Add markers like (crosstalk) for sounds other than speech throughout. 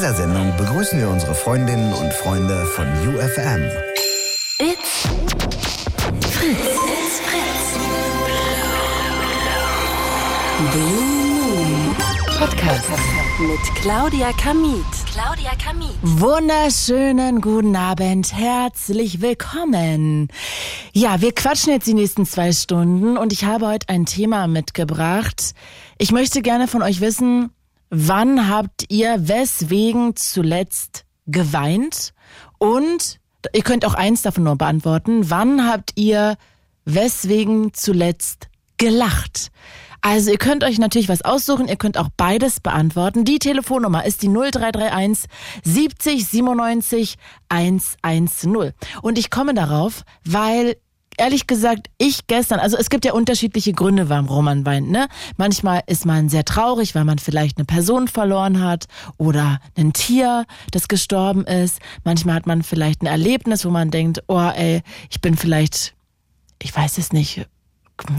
Dieser Sendung begrüßen wir unsere Freundinnen und Freunde von UFM. It's Fritz. It's Fritz. Blue Moon Podcast mit Claudia Kamit. Claudia Kamit. Wunderschönen guten Abend, herzlich willkommen. Ja, wir quatschen jetzt die nächsten zwei Stunden und ich habe heute ein Thema mitgebracht. Ich möchte gerne von euch wissen, Wann habt ihr weswegen zuletzt geweint? Und ihr könnt auch eins davon nur beantworten. Wann habt ihr weswegen zuletzt gelacht? Also ihr könnt euch natürlich was aussuchen, ihr könnt auch beides beantworten. Die Telefonnummer ist die 0331 70 97 110. Und ich komme darauf, weil ehrlich gesagt, ich gestern, also es gibt ja unterschiedliche Gründe, warum man weint. Ne? Manchmal ist man sehr traurig, weil man vielleicht eine Person verloren hat oder ein Tier, das gestorben ist. Manchmal hat man vielleicht ein Erlebnis, wo man denkt, oh ey, ich bin vielleicht, ich weiß es nicht,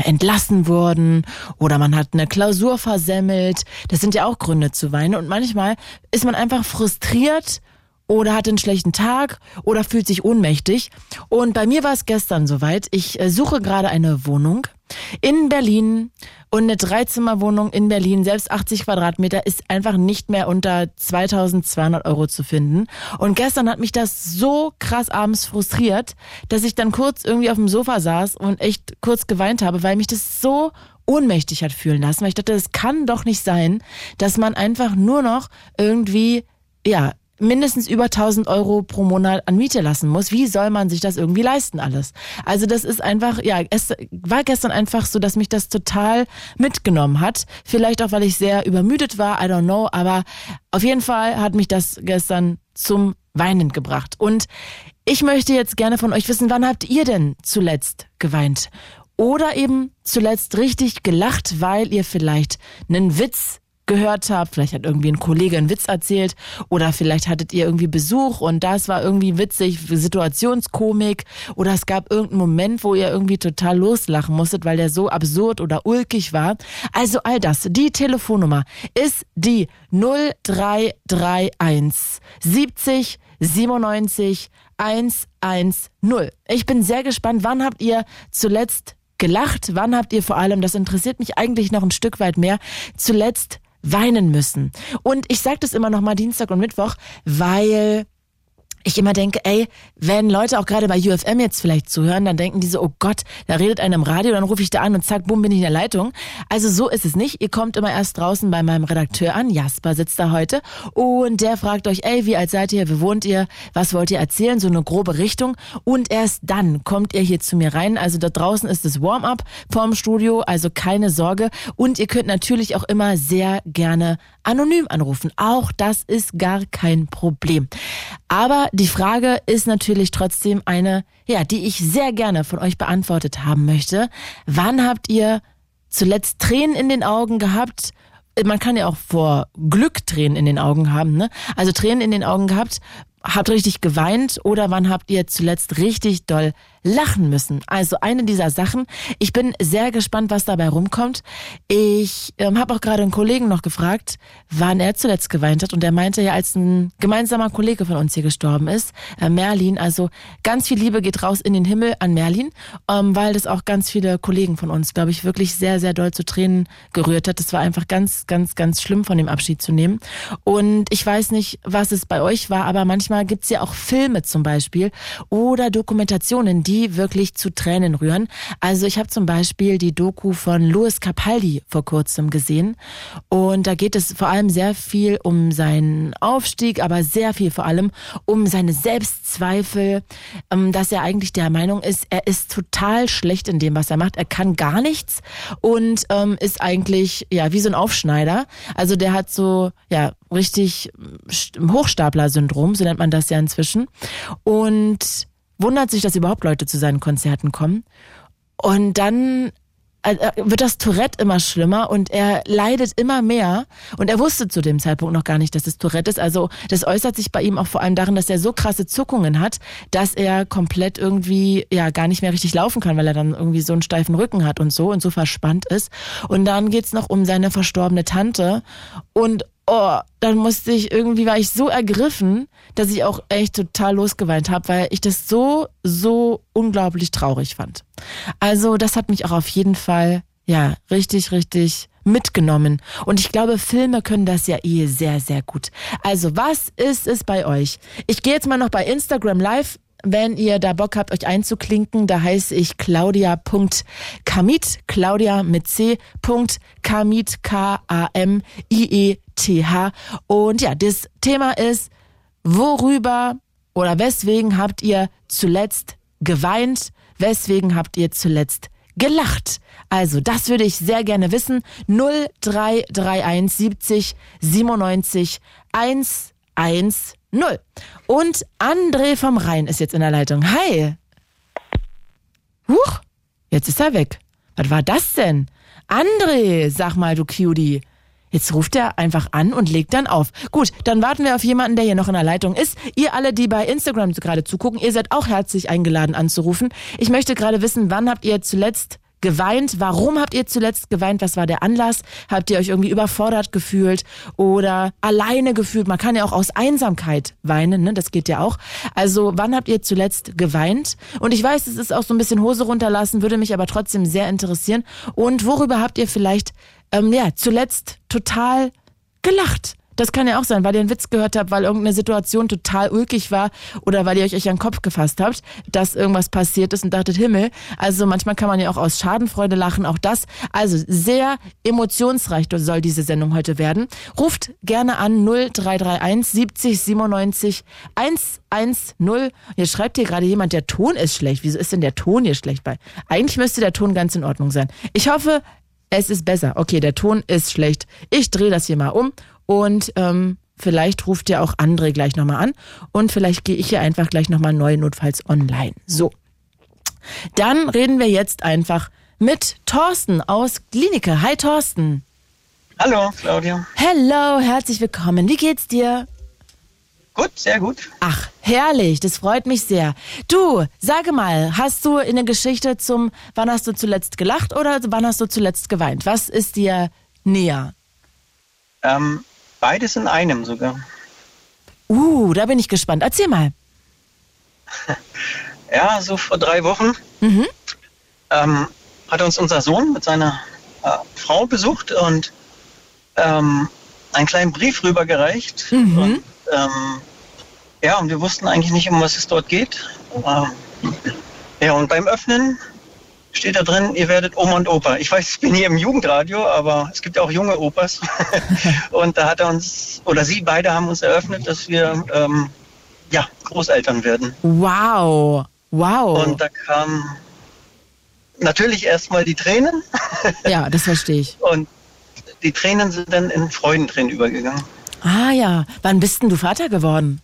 entlassen worden oder man hat eine Klausur versemmelt. Das sind ja auch Gründe zu weinen. Und manchmal ist man einfach frustriert oder hat einen schlechten Tag oder fühlt sich ohnmächtig. Und bei mir war es gestern soweit. Ich äh, suche gerade eine Wohnung in Berlin und eine Dreizimmerwohnung in Berlin, selbst 80 Quadratmeter, ist einfach nicht mehr unter 2200 Euro zu finden. Und gestern hat mich das so krass abends frustriert, dass ich dann kurz irgendwie auf dem Sofa saß und echt kurz geweint habe, weil mich das so ohnmächtig hat fühlen lassen, weil ich dachte, das kann doch nicht sein, dass man einfach nur noch irgendwie ja, mindestens über 1000 Euro pro Monat an Miete lassen muss. Wie soll man sich das irgendwie leisten alles? Also das ist einfach, ja, es war gestern einfach so, dass mich das total mitgenommen hat. Vielleicht auch, weil ich sehr übermüdet war, I don't know, aber auf jeden Fall hat mich das gestern zum Weinen gebracht. Und ich möchte jetzt gerne von euch wissen, wann habt ihr denn zuletzt geweint? Oder eben zuletzt richtig gelacht, weil ihr vielleicht einen Witz gehört habt. Vielleicht hat irgendwie ein Kollege einen Witz erzählt oder vielleicht hattet ihr irgendwie Besuch und das war irgendwie witzig, Situationskomik oder es gab irgendeinen Moment, wo ihr irgendwie total loslachen musstet, weil der so absurd oder ulkig war. Also all das. Die Telefonnummer ist die 0331 70 97 110. Ich bin sehr gespannt, wann habt ihr zuletzt gelacht? Wann habt ihr vor allem, das interessiert mich eigentlich noch ein Stück weit mehr, zuletzt weinen müssen. Und ich sage das immer noch mal Dienstag und Mittwoch, weil ich immer denke, ey, wenn Leute auch gerade bei UFM jetzt vielleicht zuhören, dann denken die so, oh Gott, da redet einer im Radio, dann rufe ich da an und zack, bumm, bin ich in der Leitung. Also so ist es nicht. Ihr kommt immer erst draußen bei meinem Redakteur an, Jasper sitzt da heute und der fragt euch, ey, wie alt seid ihr, wie wohnt ihr, was wollt ihr erzählen, so eine grobe Richtung und erst dann kommt ihr hier zu mir rein. Also da draußen ist das Warm-up vorm Studio, also keine Sorge und ihr könnt natürlich auch immer sehr gerne anonym anrufen. Auch das ist gar kein Problem. Aber die Frage ist natürlich trotzdem eine, ja, die ich sehr gerne von euch beantwortet haben möchte. Wann habt ihr zuletzt Tränen in den Augen gehabt? Man kann ja auch vor Glück Tränen in den Augen haben, ne? Also Tränen in den Augen gehabt, habt richtig geweint oder wann habt ihr zuletzt richtig doll lachen müssen. Also eine dieser Sachen. Ich bin sehr gespannt, was dabei rumkommt. Ich ähm, habe auch gerade einen Kollegen noch gefragt, wann er zuletzt geweint hat. Und er meinte ja, als ein gemeinsamer Kollege von uns hier gestorben ist, äh, Merlin. Also ganz viel Liebe geht raus in den Himmel an Merlin, ähm, weil das auch ganz viele Kollegen von uns, glaube ich, wirklich sehr, sehr doll zu Tränen gerührt hat. Das war einfach ganz, ganz, ganz schlimm von dem Abschied zu nehmen. Und ich weiß nicht, was es bei euch war, aber manchmal gibt's ja auch Filme zum Beispiel oder Dokumentationen, die die wirklich zu Tränen rühren. Also ich habe zum Beispiel die Doku von Louis Capaldi vor kurzem gesehen und da geht es vor allem sehr viel um seinen Aufstieg, aber sehr viel vor allem um seine Selbstzweifel, ähm, dass er eigentlich der Meinung ist, er ist total schlecht in dem, was er macht. Er kann gar nichts und ähm, ist eigentlich ja wie so ein Aufschneider. Also der hat so ja richtig Hochstapler-Syndrom, so nennt man das ja inzwischen. Und wundert sich, dass überhaupt Leute zu seinen Konzerten kommen. Und dann äh, äh, wird das Tourette immer schlimmer und er leidet immer mehr. Und er wusste zu dem Zeitpunkt noch gar nicht, dass es Tourette ist. Also das äußert sich bei ihm auch vor allem darin, dass er so krasse Zuckungen hat, dass er komplett irgendwie ja gar nicht mehr richtig laufen kann, weil er dann irgendwie so einen steifen Rücken hat und so und so verspannt ist. Und dann geht's noch um seine verstorbene Tante. Und oh, dann musste ich irgendwie, war ich so ergriffen, dass ich auch echt total losgeweint habe, weil ich das so, so unglaublich traurig fand. Also das hat mich auch auf jeden Fall, ja, richtig, richtig mitgenommen. Und ich glaube, Filme können das ja eh sehr, sehr gut. Also was ist es bei euch? Ich gehe jetzt mal noch bei Instagram live wenn ihr da Bock habt, euch einzuklinken, da heiße ich claudia.kamit, Claudia mit C. Kamit, K-A-M-I-E-T-H. Und ja, das Thema ist, worüber oder weswegen habt ihr zuletzt geweint? Weswegen habt ihr zuletzt gelacht? Also, das würde ich sehr gerne wissen. 0331 70 97 110. Und André vom Rhein ist jetzt in der Leitung. Hi. Huch, jetzt ist er weg. Was war das denn? André, sag mal, du Cutie. Jetzt ruft er einfach an und legt dann auf. Gut, dann warten wir auf jemanden, der hier noch in der Leitung ist. Ihr alle, die bei Instagram gerade zugucken, ihr seid auch herzlich eingeladen anzurufen. Ich möchte gerade wissen, wann habt ihr zuletzt geweint? Warum habt ihr zuletzt geweint? Was war der Anlass? Habt ihr euch irgendwie überfordert gefühlt oder alleine gefühlt? Man kann ja auch aus Einsamkeit weinen, ne? Das geht ja auch. Also, wann habt ihr zuletzt geweint? Und ich weiß, es ist auch so ein bisschen Hose runterlassen, würde mich aber trotzdem sehr interessieren. Und worüber habt ihr vielleicht, ähm, ja, zuletzt total gelacht? Das kann ja auch sein, weil ihr einen Witz gehört habt, weil irgendeine Situation total ulkig war oder weil ihr euch, euch an den Kopf gefasst habt, dass irgendwas passiert ist und dachtet, Himmel. Also manchmal kann man ja auch aus Schadenfreude lachen, auch das. Also sehr emotionsreich soll diese Sendung heute werden. Ruft gerne an 0331 70 97 110. Hier schreibt hier gerade jemand, der Ton ist schlecht. Wieso ist denn der Ton hier schlecht bei? Eigentlich müsste der Ton ganz in Ordnung sein. Ich hoffe, es ist besser. Okay, der Ton ist schlecht. Ich drehe das hier mal um und ähm, vielleicht ruft ja auch André gleich nochmal an. Und vielleicht gehe ich hier einfach gleich nochmal neu notfalls online. So. Dann reden wir jetzt einfach mit Thorsten aus Klinike. Hi Thorsten. Hallo, Claudia. Hallo, herzlich willkommen. Wie geht's dir? Gut, sehr gut. Ach, herrlich, das freut mich sehr. Du, sage mal, hast du eine Geschichte zum, wann hast du zuletzt gelacht oder wann hast du zuletzt geweint? Was ist dir näher? Ähm, Beides in einem sogar. Uh, da bin ich gespannt. Erzähl mal. (laughs) Ja, so vor drei Wochen mhm. ähm, hat uns unser Sohn mit seiner äh, Frau besucht und ähm, einen kleinen Brief rübergereicht. Mhm. Und, ähm, ja, und wir wussten eigentlich nicht, um was es dort geht. Ähm, ja, und beim Öffnen steht da drin, ihr werdet Oma und Opa. Ich weiß, ich bin hier im Jugendradio, aber es gibt ja auch junge Opas. (laughs) und da hat er uns, oder sie beide haben uns eröffnet, dass wir ähm, ja, Großeltern werden. Wow, wow. Und da kam natürlich erstmal die Tränen. (laughs) ja, das verstehe ich. Und die Tränen sind dann in Freudentränen übergegangen. Ah ja, wann bist denn du Vater geworden?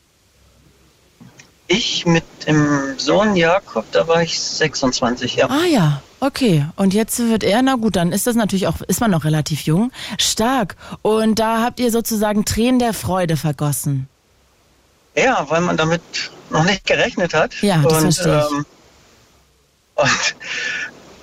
Ich mit dem Sohn Jakob, da war ich 26, ja. Ah ja, okay. Und jetzt wird er, na gut, dann ist das natürlich auch, ist man noch relativ jung. Stark. Und da habt ihr sozusagen Tränen der Freude vergossen. Ja, weil man damit noch nicht gerechnet hat. Ja, das und, verstehe ich. Ähm, und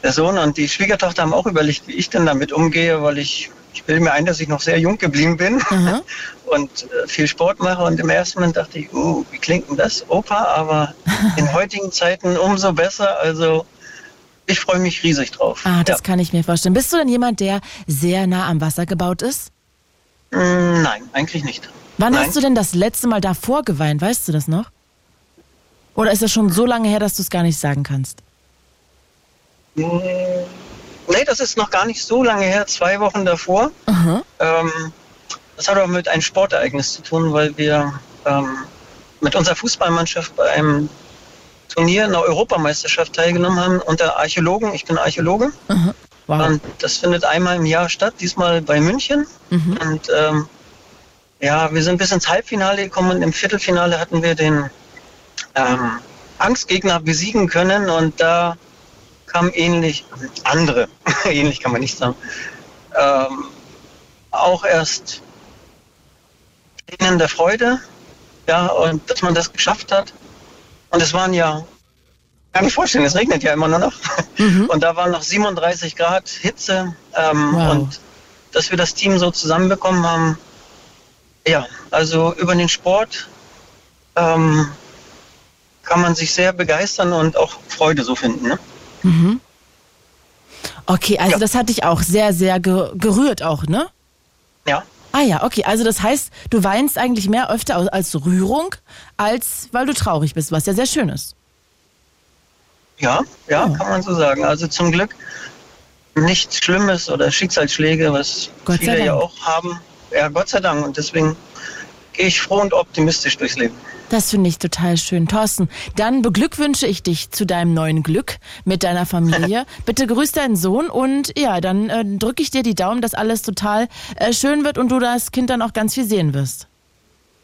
der Sohn und die Schwiegertochter haben auch überlegt, wie ich denn damit umgehe, weil ich ich bilde mir ein, dass ich noch sehr jung geblieben bin mhm. (laughs) und äh, viel Sport mache. Und im ersten Moment dachte ich, uh, wie klingt denn das, Opa? Aber (laughs) in heutigen Zeiten umso besser. Also ich freue mich riesig drauf. Ah, das ja. kann ich mir vorstellen. Bist du denn jemand, der sehr nah am Wasser gebaut ist? Mm, nein, eigentlich nicht. Wann nein. hast du denn das letzte Mal davor geweint? Weißt du das noch? Oder ist das schon so lange her, dass du es gar nicht sagen kannst? Mm. Nee, das ist noch gar nicht so lange her, zwei Wochen davor. Ähm, das hat aber mit einem Sportereignis zu tun, weil wir ähm, mit unserer Fußballmannschaft bei einem Turnier in der Europameisterschaft teilgenommen haben unter Archäologen. Ich bin Archäologe. Wow. Und das findet einmal im Jahr statt, diesmal bei München. Mhm. Und ähm, ja, wir sind bis ins Halbfinale gekommen und im Viertelfinale hatten wir den ähm, Angstgegner besiegen können und da kam ähnlich, andere, (laughs) ähnlich kann man nicht sagen, ähm, auch erst Tränen der Freude, ja, und dass man das geschafft hat. Und es waren ja, kann ich vorstellen, es regnet ja immer nur noch. Mhm. Und da waren noch 37 Grad Hitze. Ähm, wow. Und dass wir das Team so zusammenbekommen haben, ja, also über den Sport ähm, kann man sich sehr begeistern und auch Freude so finden. Ne? Mhm. Okay, also ja. das hat dich auch sehr, sehr gerührt auch, ne? Ja. Ah ja, okay. Also das heißt, du weinst eigentlich mehr öfter als Rührung, als weil du traurig bist, was ja sehr schön ist. Ja, ja, oh. kann man so sagen. Also zum Glück nichts Schlimmes oder Schicksalsschläge, was Gott viele ja auch haben. Ja, Gott sei Dank. Und deswegen gehe ich froh und optimistisch durchs Leben. Das finde ich total schön. Thorsten, dann beglückwünsche ich dich zu deinem neuen Glück mit deiner Familie. (laughs) Bitte grüß deinen Sohn und ja, dann äh, drücke ich dir die Daumen, dass alles total äh, schön wird und du das Kind dann auch ganz viel sehen wirst.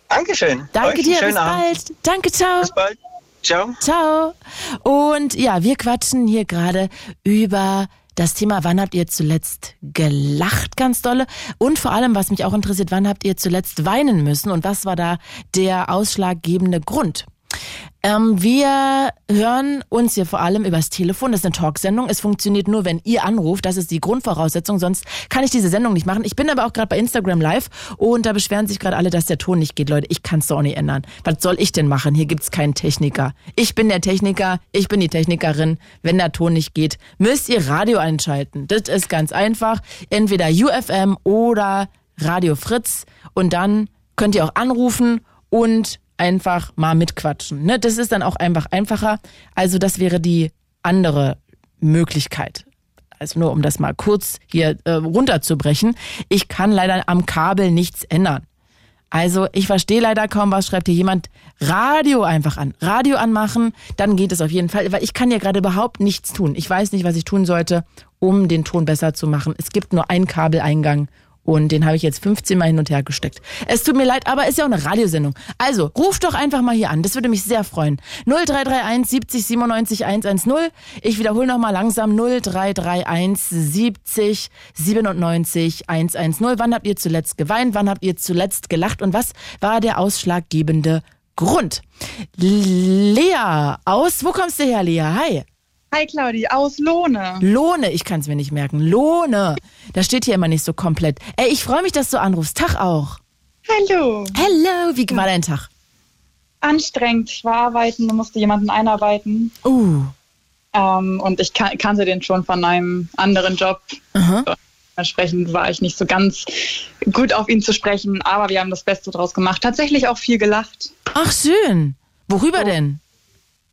Dankeschön. Danke dir, bis Abend. bald. Danke, ciao. Bis bald. Ciao. Ciao. Und ja, wir quatschen hier gerade über das Thema, wann habt ihr zuletzt gelacht ganz dolle? Und vor allem, was mich auch interessiert, wann habt ihr zuletzt weinen müssen? Und was war da der ausschlaggebende Grund? Ähm, wir hören uns hier vor allem übers Telefon. Das ist eine Talksendung. Es funktioniert nur, wenn ihr anruft. Das ist die Grundvoraussetzung. Sonst kann ich diese Sendung nicht machen. Ich bin aber auch gerade bei Instagram Live und da beschweren sich gerade alle, dass der Ton nicht geht. Leute, ich kann es doch nicht ändern. Was soll ich denn machen? Hier gibt's keinen Techniker. Ich bin der Techniker. Ich bin die Technikerin. Wenn der Ton nicht geht, müsst ihr Radio einschalten. Das ist ganz einfach. Entweder UFM oder Radio Fritz. Und dann könnt ihr auch anrufen und einfach mal mitquatschen. Ne? Das ist dann auch einfach einfacher. Also das wäre die andere Möglichkeit. Also nur um das mal kurz hier äh, runterzubrechen. Ich kann leider am Kabel nichts ändern. Also ich verstehe leider kaum was. Schreibt hier jemand Radio einfach an. Radio anmachen, dann geht es auf jeden Fall. Weil ich kann ja gerade überhaupt nichts tun. Ich weiß nicht, was ich tun sollte, um den Ton besser zu machen. Es gibt nur einen Kabeleingang und den habe ich jetzt 15 Mal hin und her gesteckt. Es tut mir leid, aber ist ja auch eine Radiosendung. Also, ruft doch einfach mal hier an. Das würde mich sehr freuen. 0331 70 97 110. Ich wiederhole nochmal langsam 0331 70 97 110. Wann habt ihr zuletzt geweint? Wann habt ihr zuletzt gelacht? Und was war der ausschlaggebende Grund? Lea aus, wo kommst du her, Lea? Hi. Hi Claudi, aus Lohne. Lohne, ich kann es mir nicht merken. Lohne. Das steht hier immer nicht so komplett. Ey, ich freue mich, dass du anrufst. Tag auch. Hallo. Hallo, wie war dein Tag? Anstrengend. Ich war arbeiten und musste jemanden einarbeiten. Uh. Ähm, und ich kan kannte den schon von einem anderen Job. Entsprechend war ich nicht so ganz gut auf ihn zu sprechen, aber wir haben das Beste draus gemacht. Tatsächlich auch viel gelacht. Ach, schön. Worüber so. denn?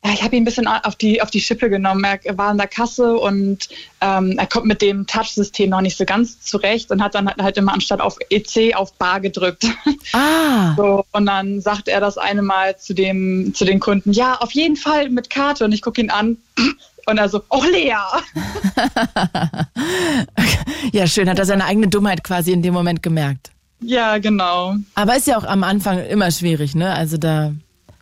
Ja, ich habe ihn ein bisschen auf die, auf die Schippe genommen. Er war in der Kasse und ähm, er kommt mit dem Touch-System noch nicht so ganz zurecht und hat dann halt immer anstatt auf EC auf Bar gedrückt. (laughs) Ah. So, und dann sagt er das eine Mal zu, dem, zu den Kunden, ja, auf jeden Fall mit Karte. Und ich gucke ihn an (clears throat) und er so, oh Lea. (laughs) ja, schön, hat er seine eigene Dummheit quasi in dem Moment gemerkt. Ja, genau. Aber ist ja auch am Anfang immer schwierig, ne? Also da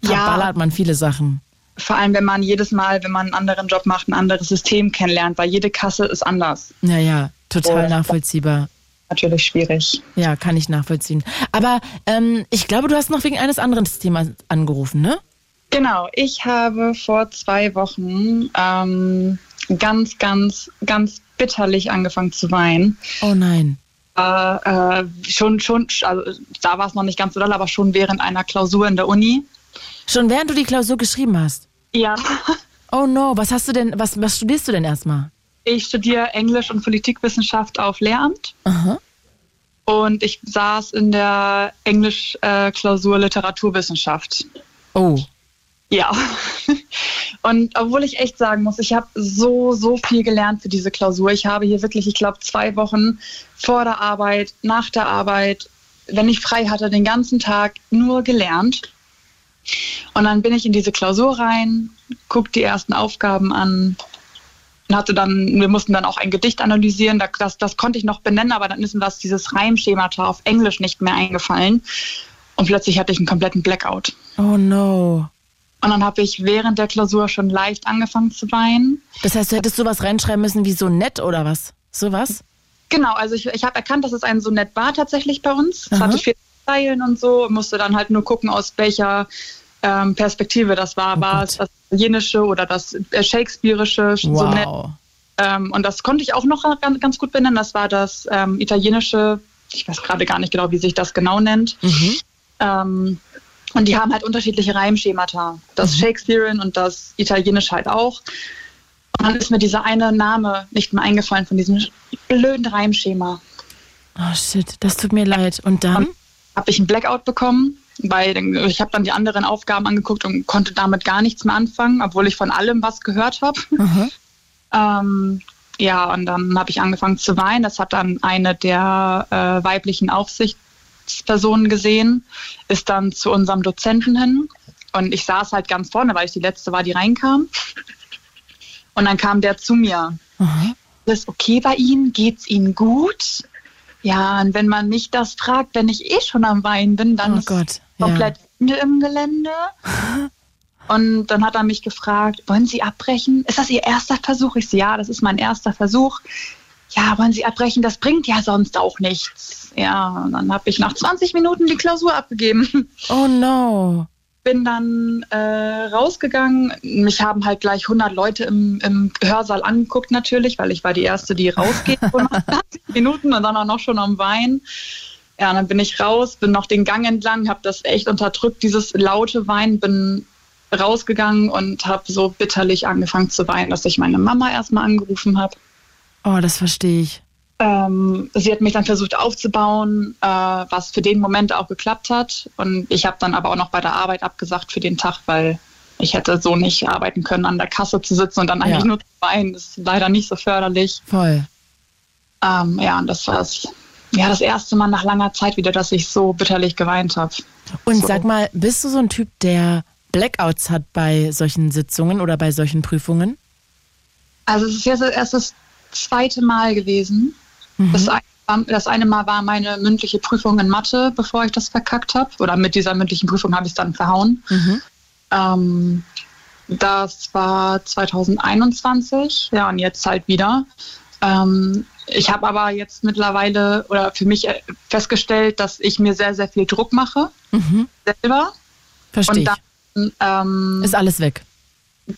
verballert ja. man viele Sachen vor allem wenn man jedes Mal, wenn man einen anderen Job macht, ein anderes System kennenlernt, weil jede Kasse ist anders. Ja, ja, total nachvollziehbar. Natürlich schwierig. Ja, kann ich nachvollziehen. Aber ähm, ich glaube, du hast noch wegen eines anderen Themas angerufen, ne? Genau, ich habe vor zwei Wochen ähm, ganz, ganz, ganz bitterlich angefangen zu weinen. Oh nein. Äh, äh, schon, schon, also da war es noch nicht ganz so doll, aber schon während einer Klausur in der Uni. Schon während du die Klausur geschrieben hast? Ja. Oh no, was hast du denn, was, was studierst du denn erstmal? Ich studiere Englisch und Politikwissenschaft auf Lehramt. Aha. Und ich saß in der Englisch-Klausur Literaturwissenschaft. Oh. Ja. (laughs) Und obwohl ich echt sagen muss, ich habe so, so viel gelernt für diese Klausur. Ich habe hier wirklich, ich glaube, zwei Wochen vor der Arbeit, nach der Arbeit, wenn ich frei hatte, den ganzen Tag nur gelernt. Und dann bin ich in diese Klausur rein, gucke die ersten Aufgaben an und hatte dann, wir mussten dann auch ein Gedicht analysieren. Das, das konnte ich noch benennen, aber dann ist mir das dieses Reimschemata auf Englisch nicht mehr eingefallen. Und plötzlich hatte ich einen kompletten Blackout. Oh no. Und dann habe ich während der Klausur schon leicht angefangen zu weinen. Das heißt, du hättest sowas reinschreiben müssen wie so nett oder was? Sowas? Genau, also ich, ich habe erkannt, dass es ein Sonett war tatsächlich bei uns. Es hatte Zeilen und so, musste dann halt nur gucken, aus welcher ähm, Perspektive das war. Oh war Gott. es das Italienische oder das äh, Shakespeareische wow. Sonett? Ähm, und das konnte ich auch noch ganz, ganz gut benennen. Das war das ähm, italienische, ich weiß gerade gar nicht genau, wie sich das genau nennt. Mhm. Ähm, und die haben halt unterschiedliche Reimschemata. Das mhm. Shakespearean und das Italienische halt auch. Und dann ist mir dieser eine Name nicht mehr eingefallen von diesem blöden Reimschema. Oh shit, das tut mir leid. Und dann? Habe ich einen Blackout bekommen, weil ich habe dann die anderen Aufgaben angeguckt und konnte damit gar nichts mehr anfangen, obwohl ich von allem was gehört habe. Mhm. (laughs) ähm, ja, und dann habe ich angefangen zu weinen. Das hat dann eine der äh, weiblichen Aufsichtspersonen gesehen, ist dann zu unserem Dozenten hin. Und ich saß halt ganz vorne, weil ich die letzte war, die reinkam. Und dann kam der zu mir. Mhm. Ist okay bei Ihnen? Geht's Ihnen gut? Ja, und wenn man mich das fragt, wenn ich eh schon am Wein bin, dann oh ist Gott, komplett ja. im Gelände. (laughs) Und dann hat er mich gefragt, wollen Sie abbrechen? Ist das Ihr erster Versuch? Ich so, ja, das ist mein erster Versuch. Ja, wollen Sie abbrechen? Das bringt ja sonst auch nichts. Ja, und dann habe ich nach 20 Minuten die Klausur abgegeben. Oh no bin dann äh, rausgegangen. Mich haben halt gleich 100 Leute im, im Hörsaal angeguckt natürlich, weil ich war die Erste, die rausgeht (laughs) vor 20 Minuten und dann auch noch schon am Wein. Ja, dann bin ich raus, bin noch den Gang entlang, habe das echt unterdrückt, dieses laute Wein, bin rausgegangen und habe so bitterlich angefangen zu weinen, dass ich meine Mama erstmal angerufen habe. Oh, das verstehe ich. Ähm, sie hat mich dann versucht aufzubauen, äh, was für den Moment auch geklappt hat. Und ich habe dann aber auch noch bei der Arbeit abgesagt für den Tag, weil ich hätte so nicht arbeiten können, an der Kasse zu sitzen und dann eigentlich ja. nur zu weinen. Das ist leider nicht so förderlich. Voll. Ähm, ja, und das war ja das erste Mal nach langer Zeit wieder, dass ich so bitterlich geweint habe. Und so. sag mal, bist du so ein Typ, der Blackouts hat bei solchen Sitzungen oder bei solchen Prüfungen? Also es ist jetzt erst das zweite Mal gewesen. Mhm. Das, eine, das, eine, Mal war meine mündliche Prüfung in Mathe, bevor ich das verkackt habe. Oder mit dieser mündlichen Prüfung habe ich es dann verhauen. Mhm. Ähm, das war 2021, ja, und jetzt halt wieder. Ähm, ich habe aber jetzt mittlerweile oder für mich äh, festgestellt, dass ich mir sehr, sehr viel Druck mache. Mhm. Selber. Verstehe. Und dann ähm, ist alles weg.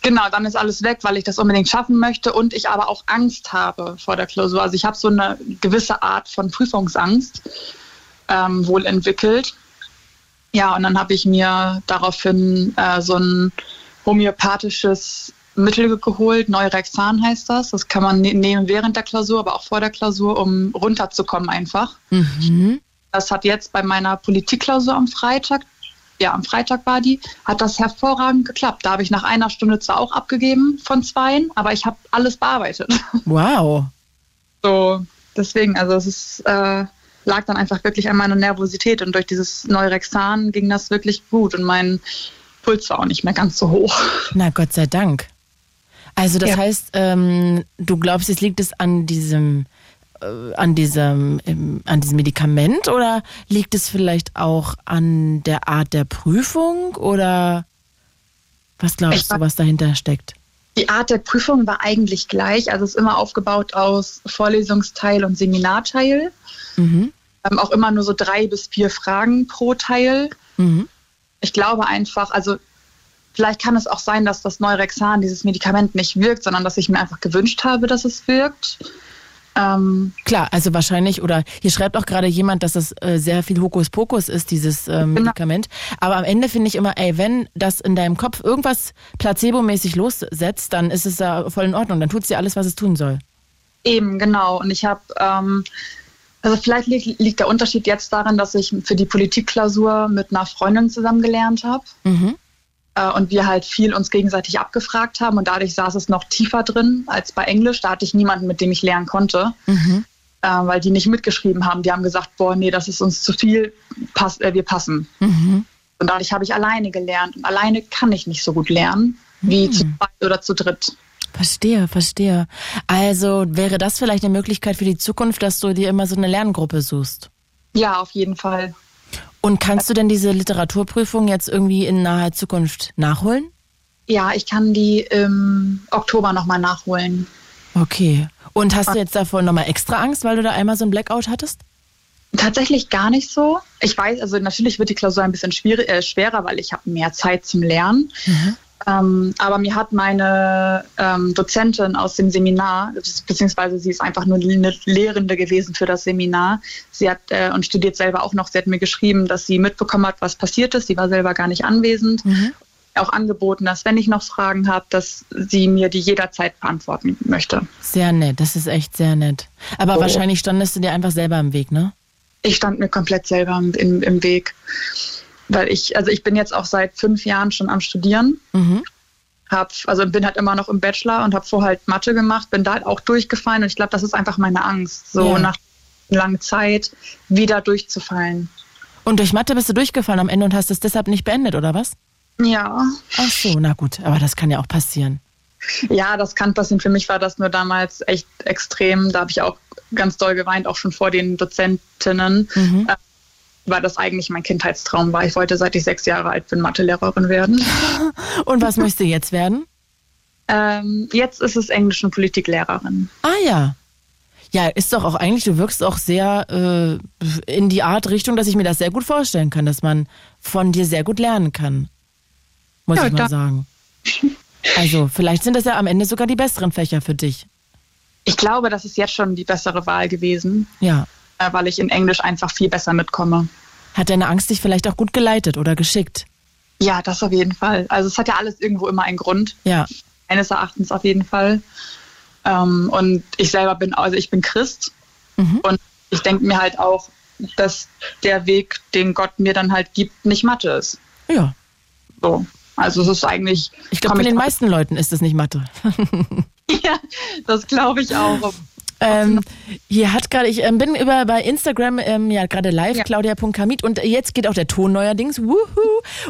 Genau, dann ist alles weg, weil ich das unbedingt schaffen möchte und ich aber auch Angst habe vor der Klausur. Also ich habe so eine gewisse Art von Prüfungsangst ähm, wohl entwickelt. Ja, und dann habe ich mir daraufhin äh, so ein homöopathisches Mittel geholt, Neurexan heißt das. Das kann man ne-, nehmen während der Klausur, aber auch vor der Klausur, um runterzukommen einfach. Mhm. Das hat jetzt bei meiner Politikklausur am Freitag ja, am Freitag war die, hat das hervorragend geklappt. Da habe ich nach einer Stunde zwar auch abgegeben von zweien, aber ich habe alles bearbeitet. (laughs) Wow. So, deswegen, also es ist, äh, lag dann einfach wirklich an meiner Nervosität und durch dieses Neurexan ging das wirklich gut und mein Puls war auch nicht mehr ganz so hoch. Na Gott sei Dank. Also das ja. heißt, ähm, du glaubst, es liegt es an diesem an diesem, an diesem Medikament oder liegt es vielleicht auch an der Art der Prüfung oder was glaubst du, was dahinter steckt? Die Art der Prüfung war eigentlich gleich. Also es ist immer aufgebaut aus Vorlesungsteil und Seminarteil. Mhm. Ähm, auch immer nur so drei bis vier Fragen pro Teil. Mhm. Ich glaube einfach, also vielleicht kann es auch sein, dass das Neurexan, dieses Medikament nicht wirkt, sondern dass ich mir einfach gewünscht habe, dass es wirkt. Ähm, Klar, also wahrscheinlich, oder hier schreibt auch gerade jemand, dass das äh, sehr viel Hokuspokus ist, dieses äh, Medikament. Aber am Ende finde ich immer, ey, wenn das in deinem Kopf irgendwas placebomäßig lossetzt, dann ist es ja voll in Ordnung. Dann tut es dir alles, was es tun soll. Eben, genau. Und ich habe, ähm, also vielleicht liegt, liegt, der Unterschied jetzt darin, dass ich für die Politikklausur mit einer Freundin zusammen gelernt habe. Mhm äh, und wir halt viel uns gegenseitig abgefragt haben und dadurch saß es noch tiefer drin als bei Englisch. Da hatte ich niemanden, mit dem ich lernen konnte, mhm. äh, weil die nicht mitgeschrieben haben. Die haben gesagt, boah, nee, das ist uns zu viel, pass, äh, wir passen. Mhm. Und dadurch habe ich alleine gelernt und alleine kann ich nicht so gut lernen wie mhm. zu zweit oder zu dritt. Verstehe, verstehe. Also wäre das vielleicht eine Möglichkeit für die Zukunft, dass du dir immer so eine Lerngruppe suchst? Ja, auf jeden Fall. Und kannst du denn diese Literaturprüfung jetzt irgendwie in naher Zukunft nachholen? Ja, ich kann die im Oktober nochmal nachholen. Okay. Und hast du jetzt davor nochmal extra Angst, weil du da einmal so ein Blackout hattest? Tatsächlich gar nicht so. Ich weiß, also natürlich wird die Klausur ein bisschen äh, schwerer, weil ich habe mehr Zeit zum Lernen. Mhm. Ähm, aber mir hat meine ähm, Dozentin aus dem Seminar, beziehungsweise sie ist einfach nur eine Lehrende gewesen für das Seminar. Sie hat äh, und studiert selber auch noch. Sie hat mir geschrieben, dass sie mitbekommen hat, was passiert ist. Sie war selber gar nicht anwesend. Mhm. Auch angeboten, dass wenn ich noch Fragen habe, dass sie mir die jederzeit beantworten möchte. Sehr nett, das ist echt sehr nett. Aber oh. wahrscheinlich standest du dir einfach selber im Weg, ne? Ich stand mir komplett selber im, im Weg weil ich, also ich bin jetzt auch seit fünf Jahren schon am Studieren. Mhm. Hab, also bin halt immer noch im Bachelor und habe vorher halt Mathe gemacht, bin da halt auch durchgefallen und ich glaube, das ist einfach meine Angst, so ja. nach langer Zeit wieder durchzufallen. Und durch Mathe bist du durchgefallen am Ende und hast es deshalb nicht beendet, oder was? Ja. Ach so, na gut, aber das kann ja auch passieren. Ja, das kann passieren. Für mich war das nur damals echt extrem. Da habe ich auch ganz doll geweint, auch schon vor den Dozentinnen. Mhm. Weil das eigentlich mein Kindheitstraum war. Ich wollte, seit ich sechs Jahre alt bin, Mathelehrerin werden. (laughs) Und was möchtest du jetzt werden? Ähm, jetzt ist es Englisch- und Politiklehrerin. Ah ja. Ja, ist doch auch eigentlich, du wirkst auch sehr äh, in die Art Richtung, dass ich mir das sehr gut vorstellen kann, dass man von dir sehr gut lernen kann. Muss ja, ich mal sagen. (laughs) Also, vielleicht sind das ja am Ende sogar die besseren Fächer für dich. Ich glaube, das ist jetzt schon die bessere Wahl gewesen. Ja. Äh, weil ich in Englisch einfach viel besser mitkomme. Hat deine Angst dich vielleicht auch gut geleitet oder geschickt? Ja, das auf jeden Fall. Also es hat ja alles irgendwo immer einen Grund. Ja. Meines Erachtens auf jeden Fall. Ähm, und ich selber bin, also ich bin Christ. Mhm. Und ich denke mir halt auch, dass der Weg, den Gott mir dann halt gibt, nicht Mathe ist. Ja. So. Also es ist eigentlich. Ich glaube, bei den meisten Leuten ist es nicht Mathe. (laughs) ja, das glaube ich auch. Ähm, hier hat gerade, ich ähm, bin über bei Instagram ähm, ja gerade live, ja. claudia.kamit und jetzt geht auch der Ton neuerdings. Wuhu.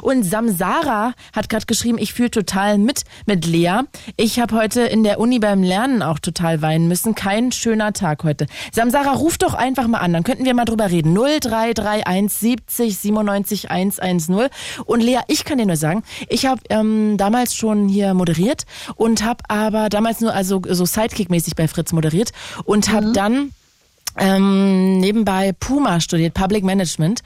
Und Samsara hat gerade geschrieben, ich fühle total mit mit Lea. Ich habe heute in der Uni beim Lernen auch total weinen müssen. Kein schöner Tag heute. Samsara, ruf doch einfach mal an, dann könnten wir mal drüber reden. 0331 70 97 110. Und Lea, ich kann dir nur sagen, ich habe ähm, damals schon hier moderiert und habe aber damals nur also so Sidekick-mäßig bei Fritz moderiert und habe mhm. dann ähm, nebenbei Puma studiert, Public Management.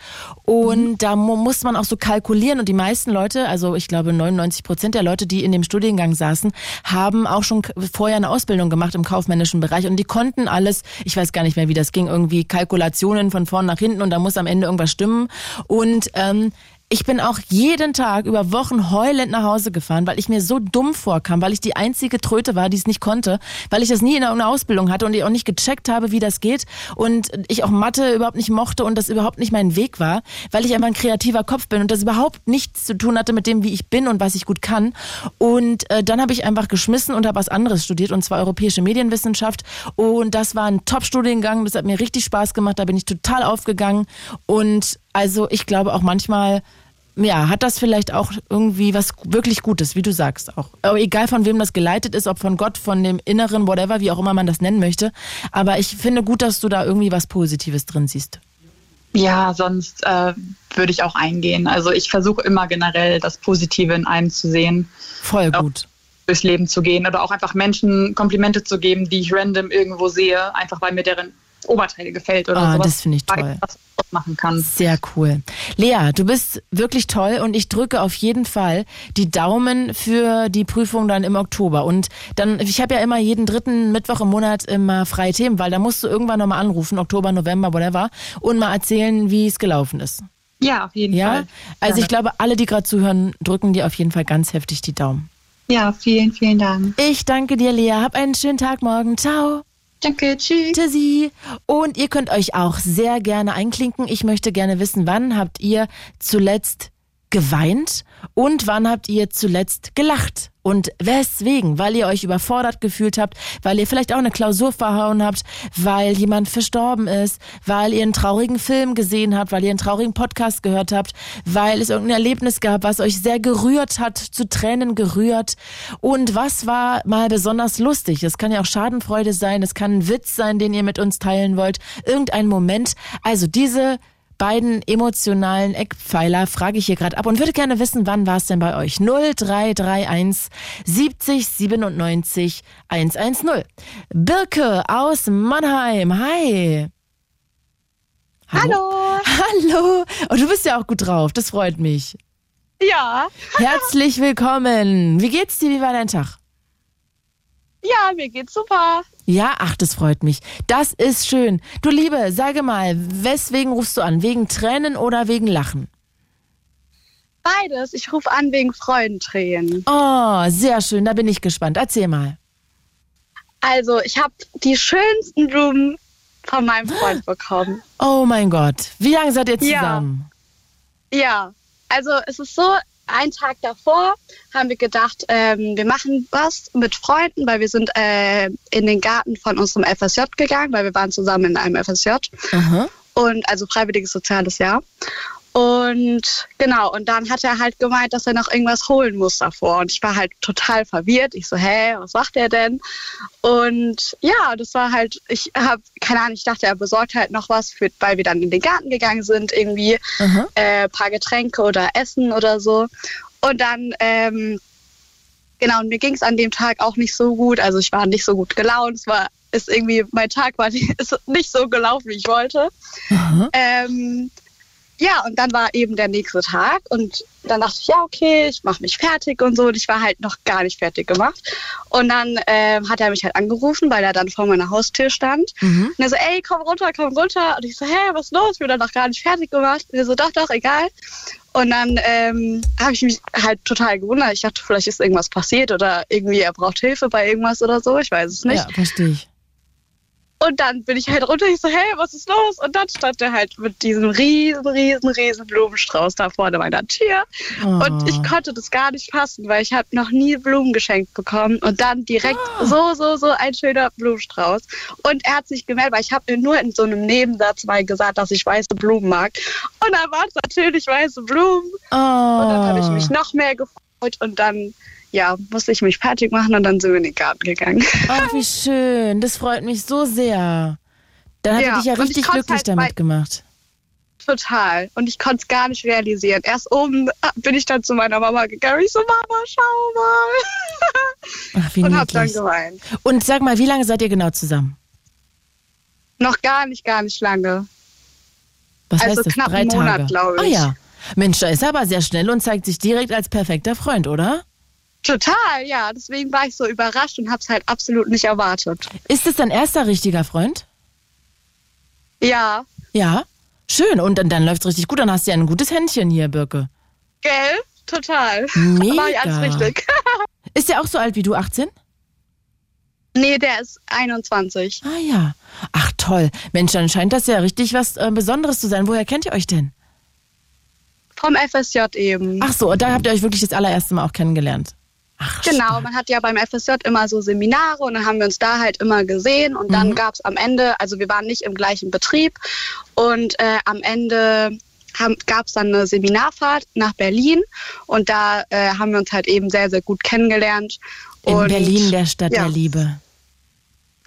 Und mhm. da muss man auch so kalkulieren. Und die meisten Leute, also ich glaube 99 Prozent der Leute, die in dem Studiengang saßen, haben auch schon vorher eine Ausbildung gemacht im kaufmännischen Bereich. Und die konnten alles, ich weiß gar nicht mehr, wie das ging, irgendwie Kalkulationen von vorn nach hinten und da muss am Ende irgendwas stimmen. Und ähm, ich bin auch jeden Tag über Wochen heulend nach Hause gefahren, weil ich mir so dumm vorkam, weil ich die einzige Tröte war, die es nicht konnte, weil ich das nie in einer Ausbildung hatte und ich auch nicht gecheckt habe, wie das geht und ich auch Mathe überhaupt nicht mochte und das überhaupt nicht mein Weg war, weil ich einfach ein kreativer Kopf bin und das überhaupt nichts zu tun hatte mit dem, wie ich bin und was ich gut kann. Und äh, dann habe ich einfach geschmissen und habe was anderes studiert und zwar europäische Medienwissenschaft und das war ein Top-Studiengang, das hat mir richtig Spaß gemacht, da bin ich total aufgegangen und also ich glaube auch manchmal ja, hat das vielleicht auch irgendwie was wirklich Gutes, wie du sagst auch. Aber egal von wem das geleitet ist, ob von Gott, von dem Inneren, whatever, wie auch immer man das nennen möchte. Aber ich finde gut, dass du da irgendwie was Positives drin siehst. Ja, sonst äh, würde ich auch eingehen. Also ich versuche immer generell das Positive in einem zu sehen. Voll gut. Durchs Leben zu gehen oder auch einfach Menschen Komplimente zu geben, die ich random irgendwo sehe, einfach weil mir deren Oberteil gefällt oder ah, sowas. Das finde ich toll. Was machen kann. Sehr cool. Lea, du bist wirklich toll und ich drücke auf jeden Fall die Daumen für die Prüfung dann im Oktober. Und dann, ich habe ja immer jeden dritten Mittwoch im Monat immer freie Themen, weil da musst du irgendwann nochmal anrufen, Oktober, November, whatever, und mal erzählen, wie es gelaufen ist. Ja, auf jeden ja? Fall. Also ich glaube, alle, die gerade zuhören, drücken dir auf jeden Fall ganz heftig die Daumen. Ja, vielen, vielen Dank. Ich danke dir, Lea. Hab einen schönen Tag morgen. Ciao. Danke, tschüss. Tschüssi. Und ihr könnt euch auch sehr gerne einklinken. Ich möchte gerne wissen, wann habt ihr zuletzt geweint und wann habt ihr zuletzt gelacht? Und weswegen? Weil ihr euch überfordert gefühlt habt, weil ihr vielleicht auch eine Klausur verhauen habt, weil jemand verstorben ist, weil ihr einen traurigen Film gesehen habt, weil ihr einen traurigen Podcast gehört habt, weil es irgendein Erlebnis gab, was euch sehr gerührt hat, zu Tränen gerührt. Und was war mal besonders lustig? Es kann ja auch Schadenfreude sein, es kann ein Witz sein, den ihr mit uns teilen wollt, irgendein Moment. Also diese beiden emotionalen Eckpfeiler frage ich hier gerade ab und würde gerne wissen, wann war es denn bei euch? 0331 70 97 110. Birke aus Mannheim. Hi. Hallo. Hallo. Und du bist ja auch gut drauf. Das freut mich. Ja. Herzlich willkommen. Wie geht's dir? Wie war dein Tag? Ja, mir geht's super. Ja, ach, das freut mich. Das ist schön. Du Liebe, sage mal, weswegen rufst du an? Wegen Tränen oder wegen Lachen? Beides. Ich rufe an wegen Freudentränen. Oh, sehr schön. Da bin ich gespannt. Erzähl mal. Also, ich habe die schönsten Blumen von meinem Freund (gasps) bekommen. Oh mein Gott. Wie lange seid ihr zusammen? Ja. ja. Also, es ist so, einen Tag davor haben wir gedacht, ähm, wir machen was mit Freunden, weil wir sind äh, in den Garten von unserem FSJ gegangen, weil wir waren zusammen in einem FSJ. Aha. Und also freiwilliges soziales Jahr. Und genau, und dann hat er halt gemeint, dass er noch irgendwas holen muss davor. Und ich war halt total verwirrt. Ich so, hä, was macht er denn? Und ja, das war halt, ich habe, keine Ahnung, ich dachte, er besorgt halt noch was, für, weil wir dann in den Garten gegangen sind, irgendwie Aha. äh, paar Getränke oder Essen oder so. Und dann, ähm, genau, und mir ging es an dem Tag auch nicht so gut. Also ich war nicht so gut gelaunt. Es war, ist irgendwie, mein Tag war nicht, (laughs) ist nicht so gelaufen, wie ich wollte. Ähm, ja, und dann war eben der nächste Tag und dann dachte ich, ja, okay, ich mache mich fertig und so. Und ich war halt noch gar nicht fertig gemacht. Und dann ähm, hat er mich halt angerufen, weil er dann vor meiner Haustür stand. Mhm. Und er so, ey, komm runter, komm runter. Und ich so, hä, was ist los? Ich bin dann noch gar nicht fertig gemacht. Und er so, doch, doch, egal. Und dann ähm, habe ich mich halt total gewundert. Ich dachte, vielleicht ist irgendwas passiert oder irgendwie er braucht Hilfe bei irgendwas oder so. Ich weiß es nicht. Ja, verstehe ich. Und dann bin ich halt runter, ich so, hey, was ist los? Und dann stand er halt mit diesem riesen, riesen, riesen Blumenstrauß da vorne meiner Tür. Oh. Und ich konnte das gar nicht fassen, weil ich habe noch nie Blumen geschenkt bekommen. Und dann direkt Ah. so, so, so ein schöner Blumenstrauß. Und er hat sich gemeldet, weil ich habe nur in so einem Nebensatz mal gesagt, dass ich weiße Blumen mag. Und dann waren es natürlich weiße Blumen. Oh. Und dann habe ich mich noch mehr gefreut. Und dann, ja, musste ich mich fertig machen und dann sind wir in den Garten gegangen. Ach, (laughs) wie schön. Das freut mich so sehr. Dann hat er Ja, dich ja ich richtig glücklich halt damit gemacht. Total. Und ich konnte es gar nicht realisieren. Erst oben bin ich dann zu meiner Mama gegangen. Ich so, Mama, schau mal. (laughs) Ach, wie Und hab dann geweint. Und sag mal, wie lange seid ihr genau zusammen? Noch gar nicht, gar nicht lange. Was Also heißt das? knapp Drei einen Monat, Tage. glaub Ah ich. ja. Mensch, da ist er aber sehr schnell und zeigt sich direkt als perfekter Freund, oder? Total, ja. Deswegen war ich so überrascht und habe es halt absolut nicht erwartet. Ist es dein erster richtiger Freund? Ja, Ja. Schön. Und dann, dann läuft's richtig gut. Dann hast du ja ein gutes Händchen hier, Birke. gell? Total. Mega. (laughs) War ich alles richtig. (laughs) Ist der auch so alt wie du, 18? nee, der ist 21. Ah ja. Ach toll. Mensch, dann scheint das ja richtig was äh, Besonderes zu sein. Woher kennt ihr euch denn? Vom FSJ eben. Ach so, und da habt ihr euch wirklich das allererste Mal auch kennengelernt. Ach, Genau, man hat ja beim FSJ immer so Seminare und dann haben wir uns da halt immer gesehen und dann Mhm. gab es am Ende, also wir waren nicht im gleichen Betrieb und äh, am Ende gab es dann eine Seminarfahrt nach Berlin und da äh, haben wir uns halt eben sehr, sehr gut kennengelernt. In und, Berlin, der Stadt ja. der Liebe.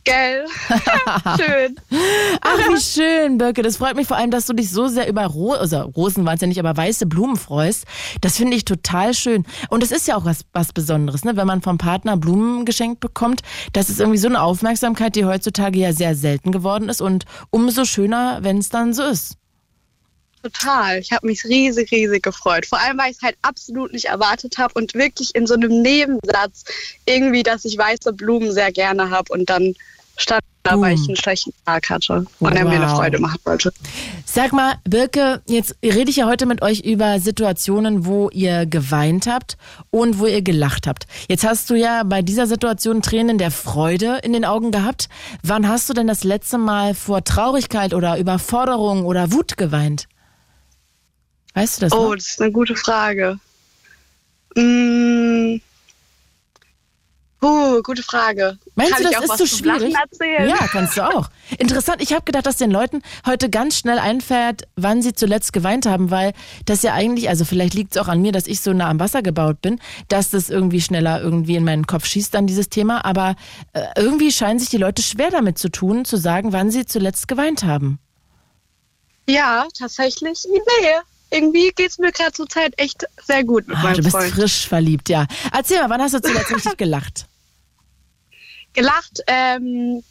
Gell? (laughs) Schön. (laughs) Ach, wie schön, Birke. Das freut mich vor allem, dass du dich so sehr über Ro also Rosen waren es ja nicht, aber weiße Blumen freust. Das finde ich total schön. Und es ist ja auch was, was Besonderes, ne? wenn man vom Partner Blumen geschenkt bekommt. Das ist irgendwie so eine Aufmerksamkeit, die heutzutage ja sehr selten geworden ist. Und umso schöner, wenn es dann so ist. Total. Ich habe mich riesig, riesig gefreut. Vor allem, weil ich es halt absolut nicht erwartet habe und wirklich in so einem Nebensatz irgendwie, dass ich weiße Blumen sehr gerne habe und dann stand da, weil ich einen schlechten Tag hatte und er mir eine Wow. Freude machen wollte. Sag mal, Birke, jetzt rede ich ja heute mit euch über Situationen, wo ihr geweint habt und wo ihr gelacht habt. Jetzt hast du ja bei dieser Situation Tränen der Freude in den Augen gehabt. Wann hast du denn das letzte Mal vor Traurigkeit oder Überforderung oder Wut geweint? Weißt du das Oh, noch? das ist eine gute Frage. Mm, Uh, gute Frage. Meinst Kann du, das auch ist was so schwierig? erzählen? Ja, kannst du auch. Interessant, ich habe gedacht, dass den Leuten heute ganz schnell einfällt, wann sie zuletzt geweint haben, weil das ja eigentlich, also vielleicht liegt es auch an mir, dass ich so nah am Wasser gebaut bin, dass das irgendwie schneller irgendwie in meinen Kopf schießt dann dieses Thema, aber äh, irgendwie scheinen sich die Leute schwer damit zu tun, zu sagen, wann sie zuletzt geweint haben. Ja, tatsächlich. Nee. Irgendwie geht's mir gerade zur Zeit echt sehr gut mit Ah, meinem du bist Freund. frisch verliebt, ja. Erzähl mal, wann hast du zuletzt richtig gelacht? (laughs) Gelacht, ähm,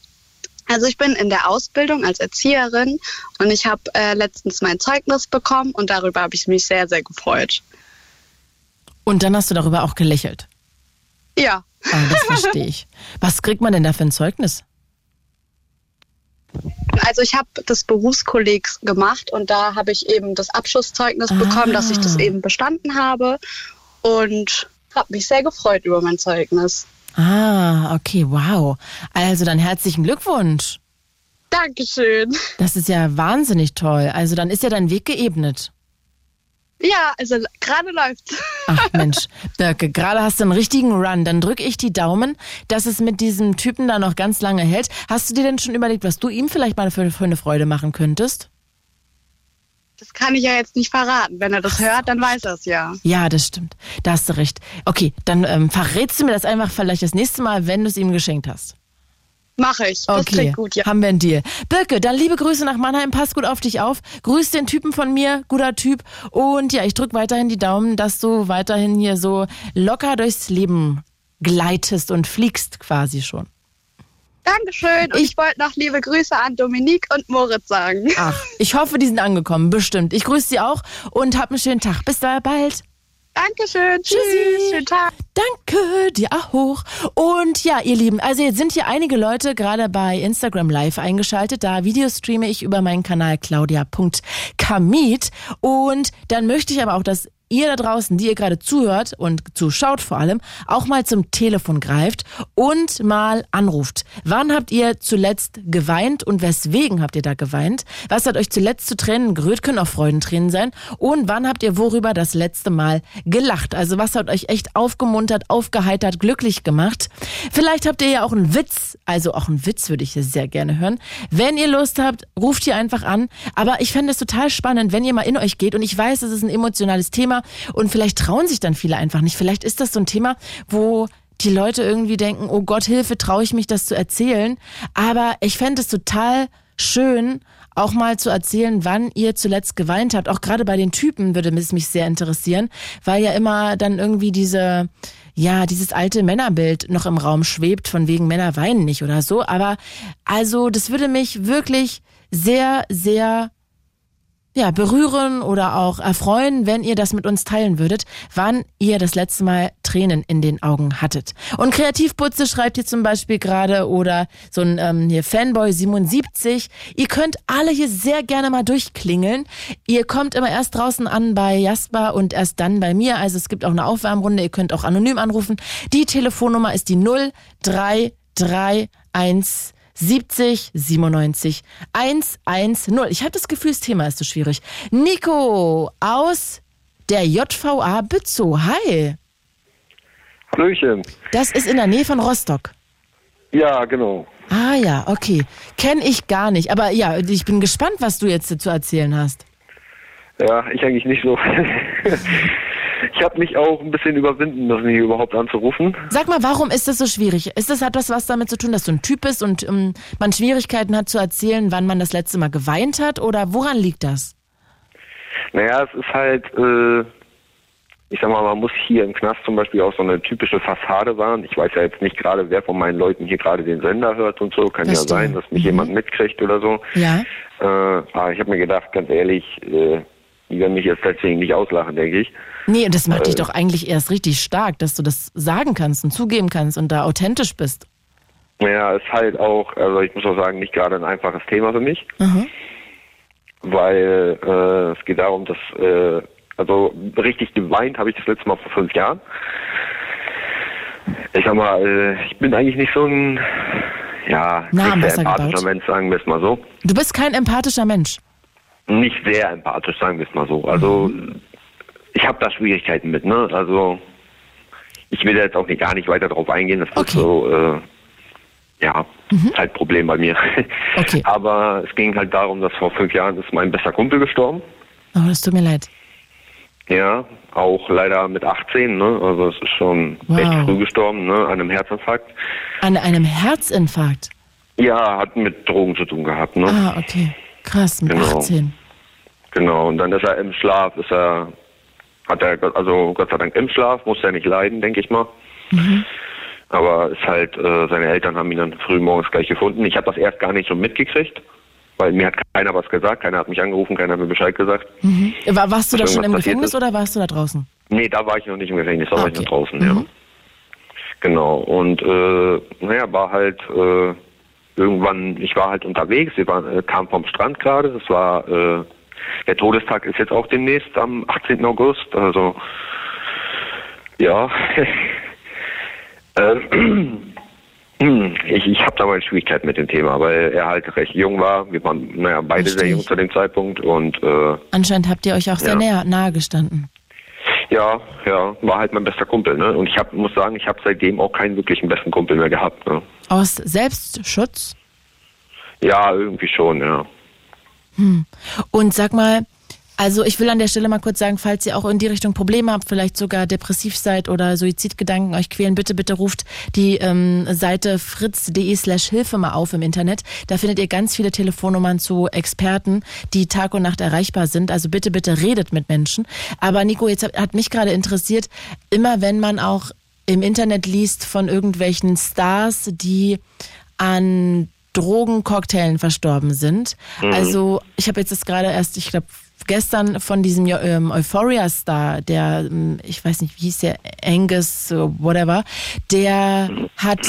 also ich bin in der Ausbildung als Erzieherin und ich habe äh, letztens mein Zeugnis bekommen und darüber habe ich mich sehr, sehr gefreut. Und dann hast du darüber auch gelächelt. Ja, Ah, das verstehe ich. Was kriegt man denn da für ein Zeugnis? also ich habe das Berufskollegs gemacht und da habe ich eben das Abschlusszeugnis bekommen, dass ich das eben bestanden habe und habe mich sehr gefreut über mein Zeugnis. Ah, okay, wow. Also dann herzlichen Glückwunsch. Dankeschön. Das ist ja wahnsinnig toll. Also dann ist ja dein Weg geebnet. Ja, also gerade läuft's. Ach (laughs) Mensch, Birke, gerade hast du einen richtigen Run. Dann drücke ich die Daumen, dass es mit diesem Typen da noch ganz lange hält. Hast du dir denn schon überlegt, was du ihm vielleicht mal für, für eine Freude machen könntest? Das kann ich ja jetzt nicht verraten. Wenn er das hört, dann weiß er es ja. Ja, das stimmt. Da hast du recht. Okay, dann ähm, verrätst du mir das einfach vielleicht das nächste Mal, wenn du es ihm geschenkt hast. Mache ich. Das Okay, gut, ja. haben wir einen Deal. Birke, dann liebe Grüße nach Mannheim, pass gut auf dich auf. Grüß den Typen von mir, guter Typ. Und ja, ich drück weiterhin die Daumen, dass du weiterhin hier so locker durchs Leben gleitest und fliegst quasi schon. Dankeschön. Und Ich- ich, wollte noch liebe Grüße an Dominique und Moritz sagen. Ach, ich hoffe, die sind angekommen, bestimmt. Ich grüße sie auch und hab einen schönen Tag. Bis da bald. Dankeschön. Tschüssi. Tschüss. Schönen Tag. Danke, dir auch hoch. Und ja, ihr Lieben, also jetzt sind hier einige Leute gerade bei Instagram Live eingeschaltet. Da Videostreame ich über meinen Kanal claudia.kamit. Und dann möchte ich aber auch, dass ihr da draußen, die ihr gerade zuhört und zuschaut vor allem, auch mal zum Telefon greift und mal anruft. Wann habt ihr zuletzt geweint und weswegen habt ihr da geweint? Was hat euch zuletzt zu Tränen gerührt? Können auch Freudentränen sein. Und wann habt ihr worüber das letzte Mal gelacht? Also was hat euch echt aufgemuntert, aufgeheitert, glücklich gemacht? Vielleicht habt ihr ja auch einen Witz. Also auch einen Witz würde ich hier sehr gerne hören. Wenn ihr Lust habt, ruft ihr einfach an. Aber ich fände es total spannend, wenn ihr mal in euch geht. Und ich weiß, es ist ein emotionales Thema und vielleicht trauen sich dann viele einfach nicht. Vielleicht ist das so ein Thema, wo die Leute irgendwie denken, oh Gott, Hilfe, traue ich mich das zu erzählen. Aber ich fände es total schön, auch mal zu erzählen, wann ihr zuletzt geweint habt. Auch gerade bei den Typen würde es mich sehr interessieren, weil ja immer dann irgendwie diese, ja, dieses alte Männerbild noch im Raum schwebt, von wegen Männer weinen nicht oder so. Aber also, das würde mich wirklich sehr, sehr ja, berühren oder auch erfreuen, wenn ihr das mit uns teilen würdet, wann ihr das letzte Mal Tränen in den Augen hattet. Und Kreativputze schreibt hier zum Beispiel gerade oder so ein ähm, hier Fanboy 77. Ihr könnt alle hier sehr gerne mal durchklingeln. Ihr kommt immer erst draußen an bei Jasper und erst dann bei mir. Also es gibt auch eine Aufwärmrunde. Ihr könnt auch anonym anrufen. Die Telefonnummer ist die 0331 70 97 110. Ich habe das Gefühl, das Thema ist so schwierig. Nico aus der JVA Bützow. Hi. Hallöchen. Das ist in der Nähe von Rostock. Ja, genau. Ah ja, okay. Kenn ich gar nicht. Aber ja, ich bin gespannt, was du jetzt zu erzählen hast. Ja, ich eigentlich nicht so. (laughs) ich habe mich auch ein bisschen überwinden müssen, hier überhaupt anzurufen. Sag mal, warum ist das so schwierig? Ist das hat das was damit zu tun, dass du ein Typ bist und ähm, man Schwierigkeiten hat zu erzählen, wann man das letzte Mal geweint hat? Oder woran liegt das? Naja, es ist halt, äh, ich sag mal, man muss hier im Knast zum Beispiel auch so eine typische Fassade wahren. Ich weiß ja jetzt nicht gerade, wer von meinen Leuten hier gerade den Sender hört und so. Kann ja Verstehe. sein, dass mich Mhm. jemand mitkriegt oder so. Ja. Äh, aber ich habe mir gedacht, ganz ehrlich, äh, die werden mich jetzt deswegen nicht auslachen, denke ich. Nee, und das macht dich Äh. doch eigentlich erst richtig stark, dass du das sagen kannst und zugeben kannst und da authentisch bist. Naja, ist halt auch, also ich muss auch sagen, nicht gerade ein einfaches Thema für mich. Mhm. weil äh, es geht darum, dass äh, also richtig geweint habe ich das letzte Mal vor fünf Jahren. Ich sag mal, äh, ich bin eigentlich nicht so ein ja Na, nicht sehr empathischer gebaut. Mensch, sagen wir es mal so. Du bist kein empathischer Mensch. Nicht sehr empathisch, sagen wir es mal so. Also Mhm. ich habe da Schwierigkeiten mit, ne? Also ich will jetzt auch nicht, gar nicht weiter darauf eingehen. Das Okay. ist so, äh, ja, ist halt ein Problem bei mir. (laughs) Okay. Aber es ging halt darum, dass vor fünf Jahren ist mein bester Kumpel gestorben. Oh, das tut mir leid. Ja, auch leider mit 18, ne? Also es ist schon Wow. recht früh gestorben, ne? An einem Herzinfarkt. An einem Herzinfarkt. Ja, hat mit Drogen zu tun gehabt, ne? Ah, okay. Krass, mit Genau. 18. Genau. Und dann ist er im Schlaf, ist er, hat er, also Gott sei Dank im Schlaf, muss er nicht leiden, denke ich mal. Aber ist halt, äh, seine Eltern haben ihn dann früh morgens gleich gefunden. Ich habe das erst gar nicht so mitgekriegt, weil mir hat keiner was gesagt, keiner hat mich angerufen, keiner hat mir Bescheid gesagt. War, warst du da schon im Gefängnis ist? oder warst du da draußen? Nee, da war ich noch nicht im Gefängnis, da war ich Okay. noch draußen, ja. Genau. Und äh, naja, war halt äh, irgendwann, ich war halt unterwegs, wir waren, äh, kam vom Strand gerade, das war äh, der Todestag ist jetzt auch demnächst am 18. August, also ja. (laughs) ähm, (clears throat) ich ich habe da mal Schwierigkeiten mit dem Thema, weil er halt recht jung war. Wir waren naja, beide Verstehe sehr jung zu dem Zeitpunkt und äh, Anscheinend habt ihr euch auch sehr Ja. näher, nahe gestanden. Ja, ja, war halt mein bester Kumpel, ne? Und ich hab, muss sagen, ich habe seitdem auch keinen wirklichen besten Kumpel mehr gehabt, ne? Aus Selbstschutz? Ja, irgendwie schon, ja. Und sag mal, also ich will an der Stelle mal kurz sagen, falls ihr auch in die Richtung Probleme habt, vielleicht sogar depressiv seid oder Suizidgedanken euch quälen, bitte, bitte ruft die ähm, Seite fritz.de slash Hilfe mal auf im Internet. Da findet ihr ganz viele Telefonnummern zu Experten, die Tag und Nacht erreichbar sind. Also bitte, bitte redet mit Menschen. Aber Nico, jetzt hat mich gerade interessiert, immer wenn man auch im Internet liest von irgendwelchen Stars, die an Drogencocktailen verstorben sind. Also ich habe jetzt das gerade erst, ich glaube, gestern von diesem ähm, Euphoria-Star, der, ähm, ich weiß nicht, wie hieß der, Angus, äh, whatever, der hat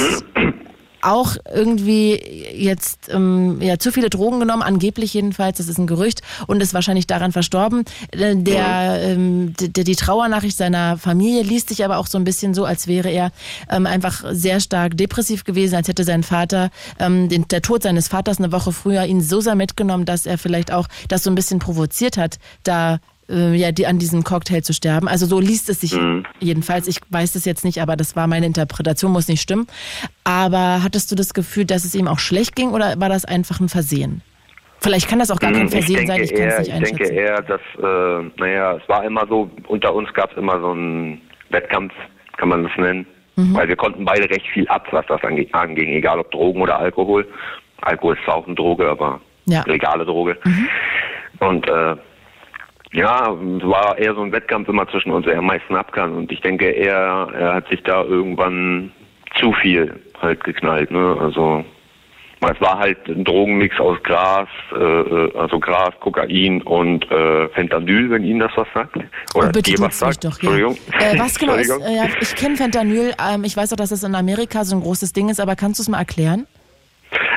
auch irgendwie jetzt ähm, ja zu viele Drogen genommen, angeblich jedenfalls, das ist ein Gerücht, und ist wahrscheinlich daran verstorben. Äh, Der, ähm, der die Trauernachricht seiner Familie liest sich aber auch so ein bisschen so, als wäre er ähm, einfach sehr stark depressiv gewesen, als hätte sein Vater ähm, den, der Tod seines Vaters eine Woche früher ihn so sehr mitgenommen, dass er vielleicht auch das so ein bisschen provoziert hat, da äh, ja, die, an diesem Cocktail zu sterben. Also so liest es sich jedenfalls. Ich weiß das jetzt nicht, aber das war meine Interpretation, muss nicht stimmen. Aber hattest du das Gefühl, dass es ihm auch schlecht ging oder war das einfach ein Versehen? Vielleicht kann das auch gar kein Hm, Versehen ich sein, ich kann es nicht ich einschätzen. denke eher, dass, äh, naja, es war immer so, unter uns gab es immer so einen Wettkampf, kann man das nennen. Mhm. Weil wir konnten beide recht viel ab, was das ange- anging, egal ob Drogen oder Alkohol. Alkohol ist zwar auch eine Droge, aber Ja. Mhm. legale Droge. Und äh, ja, es war eher so ein Wettkampf immer zwischen uns, wer am meisten ab kann. Und ich denke, er, er hat sich da irgendwann zu viel halt geknallt. Ne? Also es war halt ein Drogenmix aus Gras, äh, äh, also Gras, Kokain und äh, Fentanyl, wenn Ihnen das was sagt. Oder Oh, bitte dir was sagt. doch, ja. Entschuldigung. Äh, was (laughs) genau ist, äh, ja, ich kenne Fentanyl, ähm, ich weiß auch, dass das in Amerika so ein großes Ding ist, aber kannst du es mal erklären?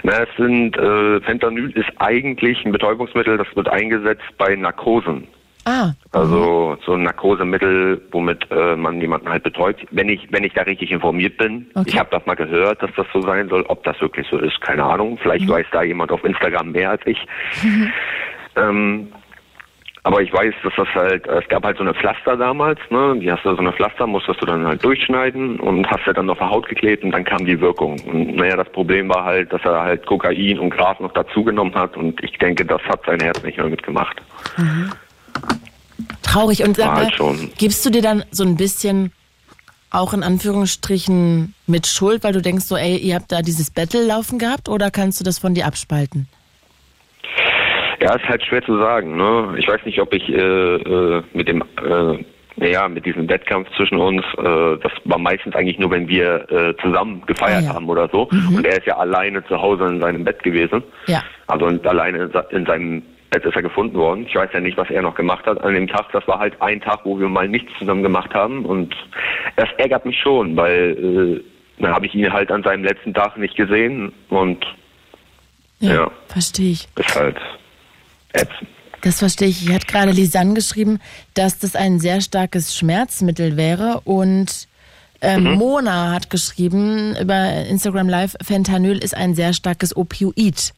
Na, es sind, äh, Fentanyl ist eigentlich ein Betäubungsmittel, das wird eingesetzt bei Narkosen. Ah, Also so ein Narkosemittel, womit äh, man jemanden halt betäubt. Wenn ich, wenn ich da richtig informiert bin, Okay. ich habe das mal gehört, dass das so sein soll. Ob das wirklich so ist, keine Ahnung. Vielleicht Mhm. weiß da jemand auf Instagram mehr als ich. (laughs) ähm, aber ich weiß, dass das halt, es gab halt so eine Pflaster damals, ne? Die hast du so eine Pflaster, musstest du dann halt durchschneiden und hast ja dann auf der Haut geklebt und dann kam die Wirkung. Und naja, das Problem war halt, dass er halt Kokain und Gras noch dazugenommen hat und ich denke, das hat sein Herz nicht mehr mitgemacht. Traurig. Und sag halt schon. gibst du dir dann so ein bisschen auch in Anführungsstrichen mit Schuld, weil du denkst so, ey, ihr habt da dieses Battle laufen gehabt oder kannst du das von dir abspalten? Ja, ist halt schwer zu sagen. Ne? Ich weiß nicht, ob ich äh, äh, mit dem, äh, naja, mit diesem Wettkampf zwischen uns, äh, das war meistens eigentlich nur, wenn wir äh, zusammen gefeiert Ah, ja. haben oder so. Und er ist ja alleine zu Hause in seinem Bett gewesen. Ja. Also in, alleine in, in seinem Bett ist er gefunden worden. Ich weiß ja nicht, was er noch gemacht hat an dem Tag. Das war halt ein Tag, wo wir mal nichts zusammen gemacht haben. Und das ärgert mich schon, weil äh, dann habe ich ihn halt an seinem letzten Tag nicht gesehen und Ja. verstehe ich. ist halt ätzend. Das verstehe ich. Ich hatte gerade Lisanne geschrieben, dass das ein sehr starkes Schmerzmittel wäre und ähm, Mona hat geschrieben über Instagram Live, Fentanyl ist ein sehr starkes Opioid.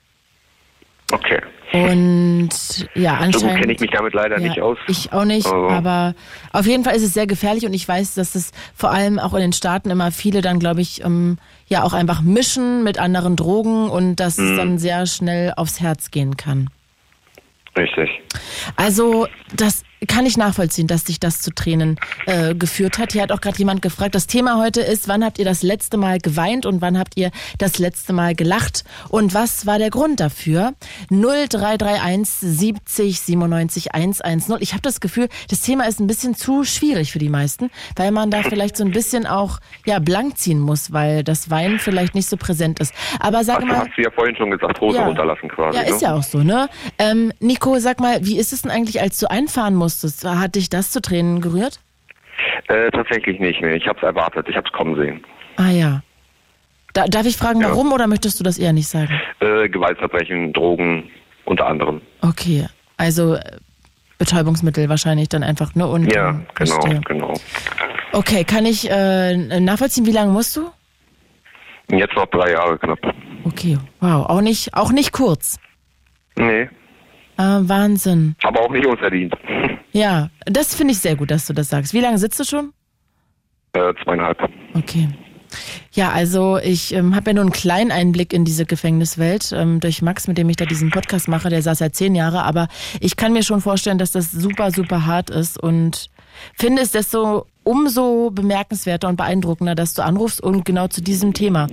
Okay. Und ja, So anscheinend. gut kenne ich mich damit leider ja, nicht aus. Ich auch nicht, Also- aber auf jeden Fall ist es sehr gefährlich und ich weiß, dass es vor allem auch in den Staaten immer viele dann, glaube ich, ähm, ja auch einfach mischen mit anderen Drogen und dass Mhm. es dann sehr schnell aufs Herz gehen kann. Richtig. Also das kann ich nachvollziehen, dass sich das zu Tränen äh, geführt hat. Hier hat auch gerade jemand gefragt, das Thema heute ist, wann habt ihr das letzte Mal geweint und wann habt ihr das letzte Mal gelacht und was war der Grund dafür? 0331 70 97 110. Ich habe das Gefühl, das Thema ist ein bisschen zu schwierig für die meisten, weil man da vielleicht so ein bisschen auch ja blank ziehen muss, weil das Weinen vielleicht nicht so präsent ist. Aber sag Also mal, hast du ja vorhin schon gesagt, Hose Ja. runterlassen quasi. ja, ist ne? ja auch so, ne? Ähm, Nico, sag mal, wie ist es denn eigentlich, als du einfahren musstest? Hat dich das zu Tränen gerührt? Äh, tatsächlich nicht, nee. Ich habe es erwartet, ich habe es kommen sehen. Ah ja. Da, darf ich fragen, Ja. warum oder möchtest du das eher nicht sagen? Äh, Gewaltverbrechen, Drogen unter anderem. Okay, also äh, Betäubungsmittel wahrscheinlich dann einfach, ne? Und, Ja, ähm, genau, verstehe. genau. Okay, kann ich äh, nachvollziehen, wie lange musst du? Jetzt noch drei Jahre knapp. Okay, wow, auch nicht, auch nicht kurz. Nee, Äh, Wahnsinn. aber auch nicht unverdient. (laughs) Ja, das finde ich sehr gut, dass du das sagst. Wie lange sitzt du schon? Äh, zweieinhalb. Okay. Ja, also ich ähm, habe ja nur einen kleinen Einblick in diese Gefängniswelt ähm, durch Max, mit dem ich da diesen Podcast mache. Der saß ja zehn Jahre, aber ich kann mir schon vorstellen, dass das super, super hart ist und finde es desto umso bemerkenswerter und beeindruckender, dass du anrufst und genau zu diesem Thema.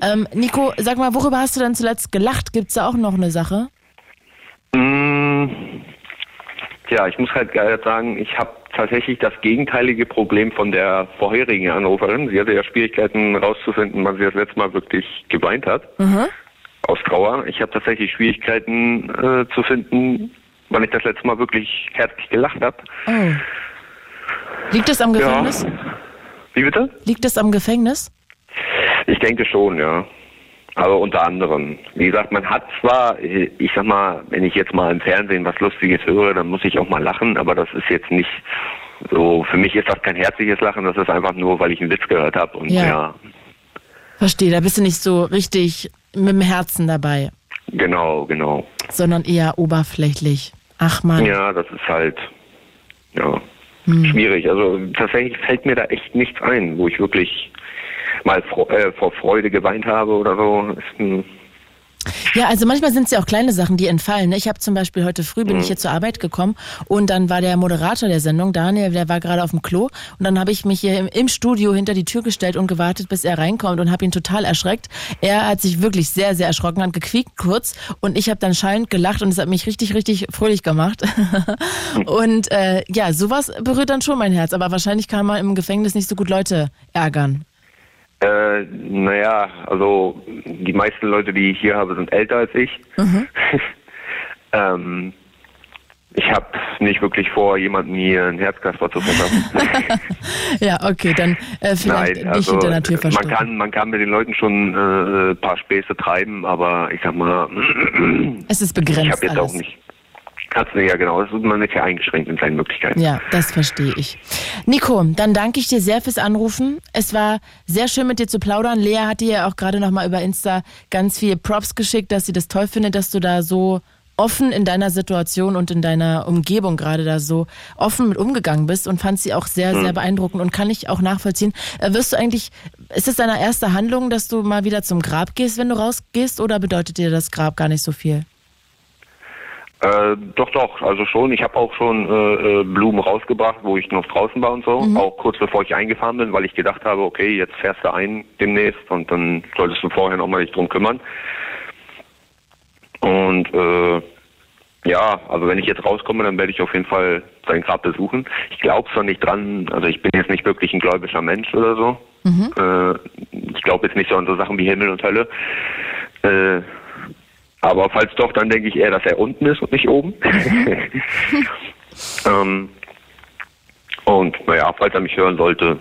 Ähm, Nico, sag mal, worüber hast du denn zuletzt gelacht? Gibt's da auch noch eine Sache? Mm, Ja, ich muss halt sagen, ich habe tatsächlich das gegenteilige Problem von der vorherigen Anruferin. Sie hatte ja Schwierigkeiten rauszufinden, wann sie das letzte Mal wirklich geweint hat. Aus Trauer. Ich habe tatsächlich Schwierigkeiten äh, zu finden, wann ich das letzte Mal wirklich herzlich gelacht habe. Oh. Liegt es am Gefängnis? Wie bitte? Liegt es am Gefängnis? Ich denke schon, ja. Aber unter anderem. Wie gesagt, man hat zwar, ich sag mal, wenn ich jetzt mal im Fernsehen was Lustiges höre, dann muss ich auch mal lachen, aber das ist jetzt nicht so, für mich ist das kein herzliches Lachen, das ist einfach nur, weil ich einen Witz gehört habe. Und Ja. ja. Verstehe, da bist du nicht so richtig mit dem Herzen dabei, genau, genau. sondern eher oberflächlich. Ach man. Ja, das ist halt, ja, Hm. schwierig. Also tatsächlich fällt mir da echt nichts ein, wo ich wirklich mal äh, vor Freude geweint habe oder so. Ja, also manchmal sind es ja auch kleine Sachen, die entfallen. ne? Ich habe zum Beispiel heute früh bin ich hier zur Arbeit gekommen und dann war der Moderator der Sendung, Daniel, der war gerade auf dem Klo und dann habe ich mich hier im, im Studio hinter die Tür gestellt und gewartet, bis er reinkommt und habe ihn total erschreckt. Er hat sich wirklich sehr, sehr erschrocken, hat gequiekt kurz und ich habe dann schallend gelacht und es hat mich richtig, richtig fröhlich gemacht. (laughs) und äh, ja, sowas berührt dann schon mein Herz, aber wahrscheinlich kann man im Gefängnis nicht so gut Leute ärgern. Äh, naja, also die meisten Leute, die ich hier habe, sind älter als ich. (laughs) ähm, ich habe nicht wirklich vor, jemandem hier ein Herzkasper zu verpassen. (laughs) Ja, okay, dann äh, vielleicht Nein, nicht also hinter der Tür man verstecken. kann, man kann mit den Leuten schon äh, ein paar Späße treiben, aber ich sag mal, Es ist ich begrenzt habe jetzt alles. auch nicht. Du ja genau, man ist ja eingeschränkt in seinen Möglichkeiten. Ja, das verstehe ich. Nico, dann danke ich dir sehr fürs Anrufen. Es war sehr schön mit dir zu plaudern. Lea hat dir ja auch gerade nochmal über Insta ganz viel Props geschickt, dass sie das toll findet, dass du da so offen in deiner Situation und in deiner Umgebung gerade da so offen mit umgegangen bist und fand sie auch sehr, sehr beeindruckend und kann ich auch nachvollziehen. Äh, wirst du eigentlich, ist es deine erste Handlung, dass du mal wieder zum Grab gehst, wenn du rausgehst oder bedeutet dir das Grab gar nicht so viel? Äh, doch, doch, also schon. Ich habe auch schon äh, äh, Blumen rausgebracht, wo ich noch draußen war und so. Auch kurz bevor ich eingefahren bin, weil ich gedacht habe, okay, jetzt fährst du ein demnächst und dann solltest du vorher noch mal dich drum kümmern. Und äh, ja, also wenn ich jetzt rauskomme, dann werde ich auf jeden Fall sein Grab besuchen. Ich glaube zwar nicht dran, also ich bin jetzt nicht wirklich ein gläubiger Mensch oder so. Äh, ich glaube jetzt nicht so an so Sachen wie Himmel und Hölle. Äh, aber falls doch, dann denke ich eher, dass er unten ist und nicht oben. (laughs) ähm, und naja, falls er mich hören sollte,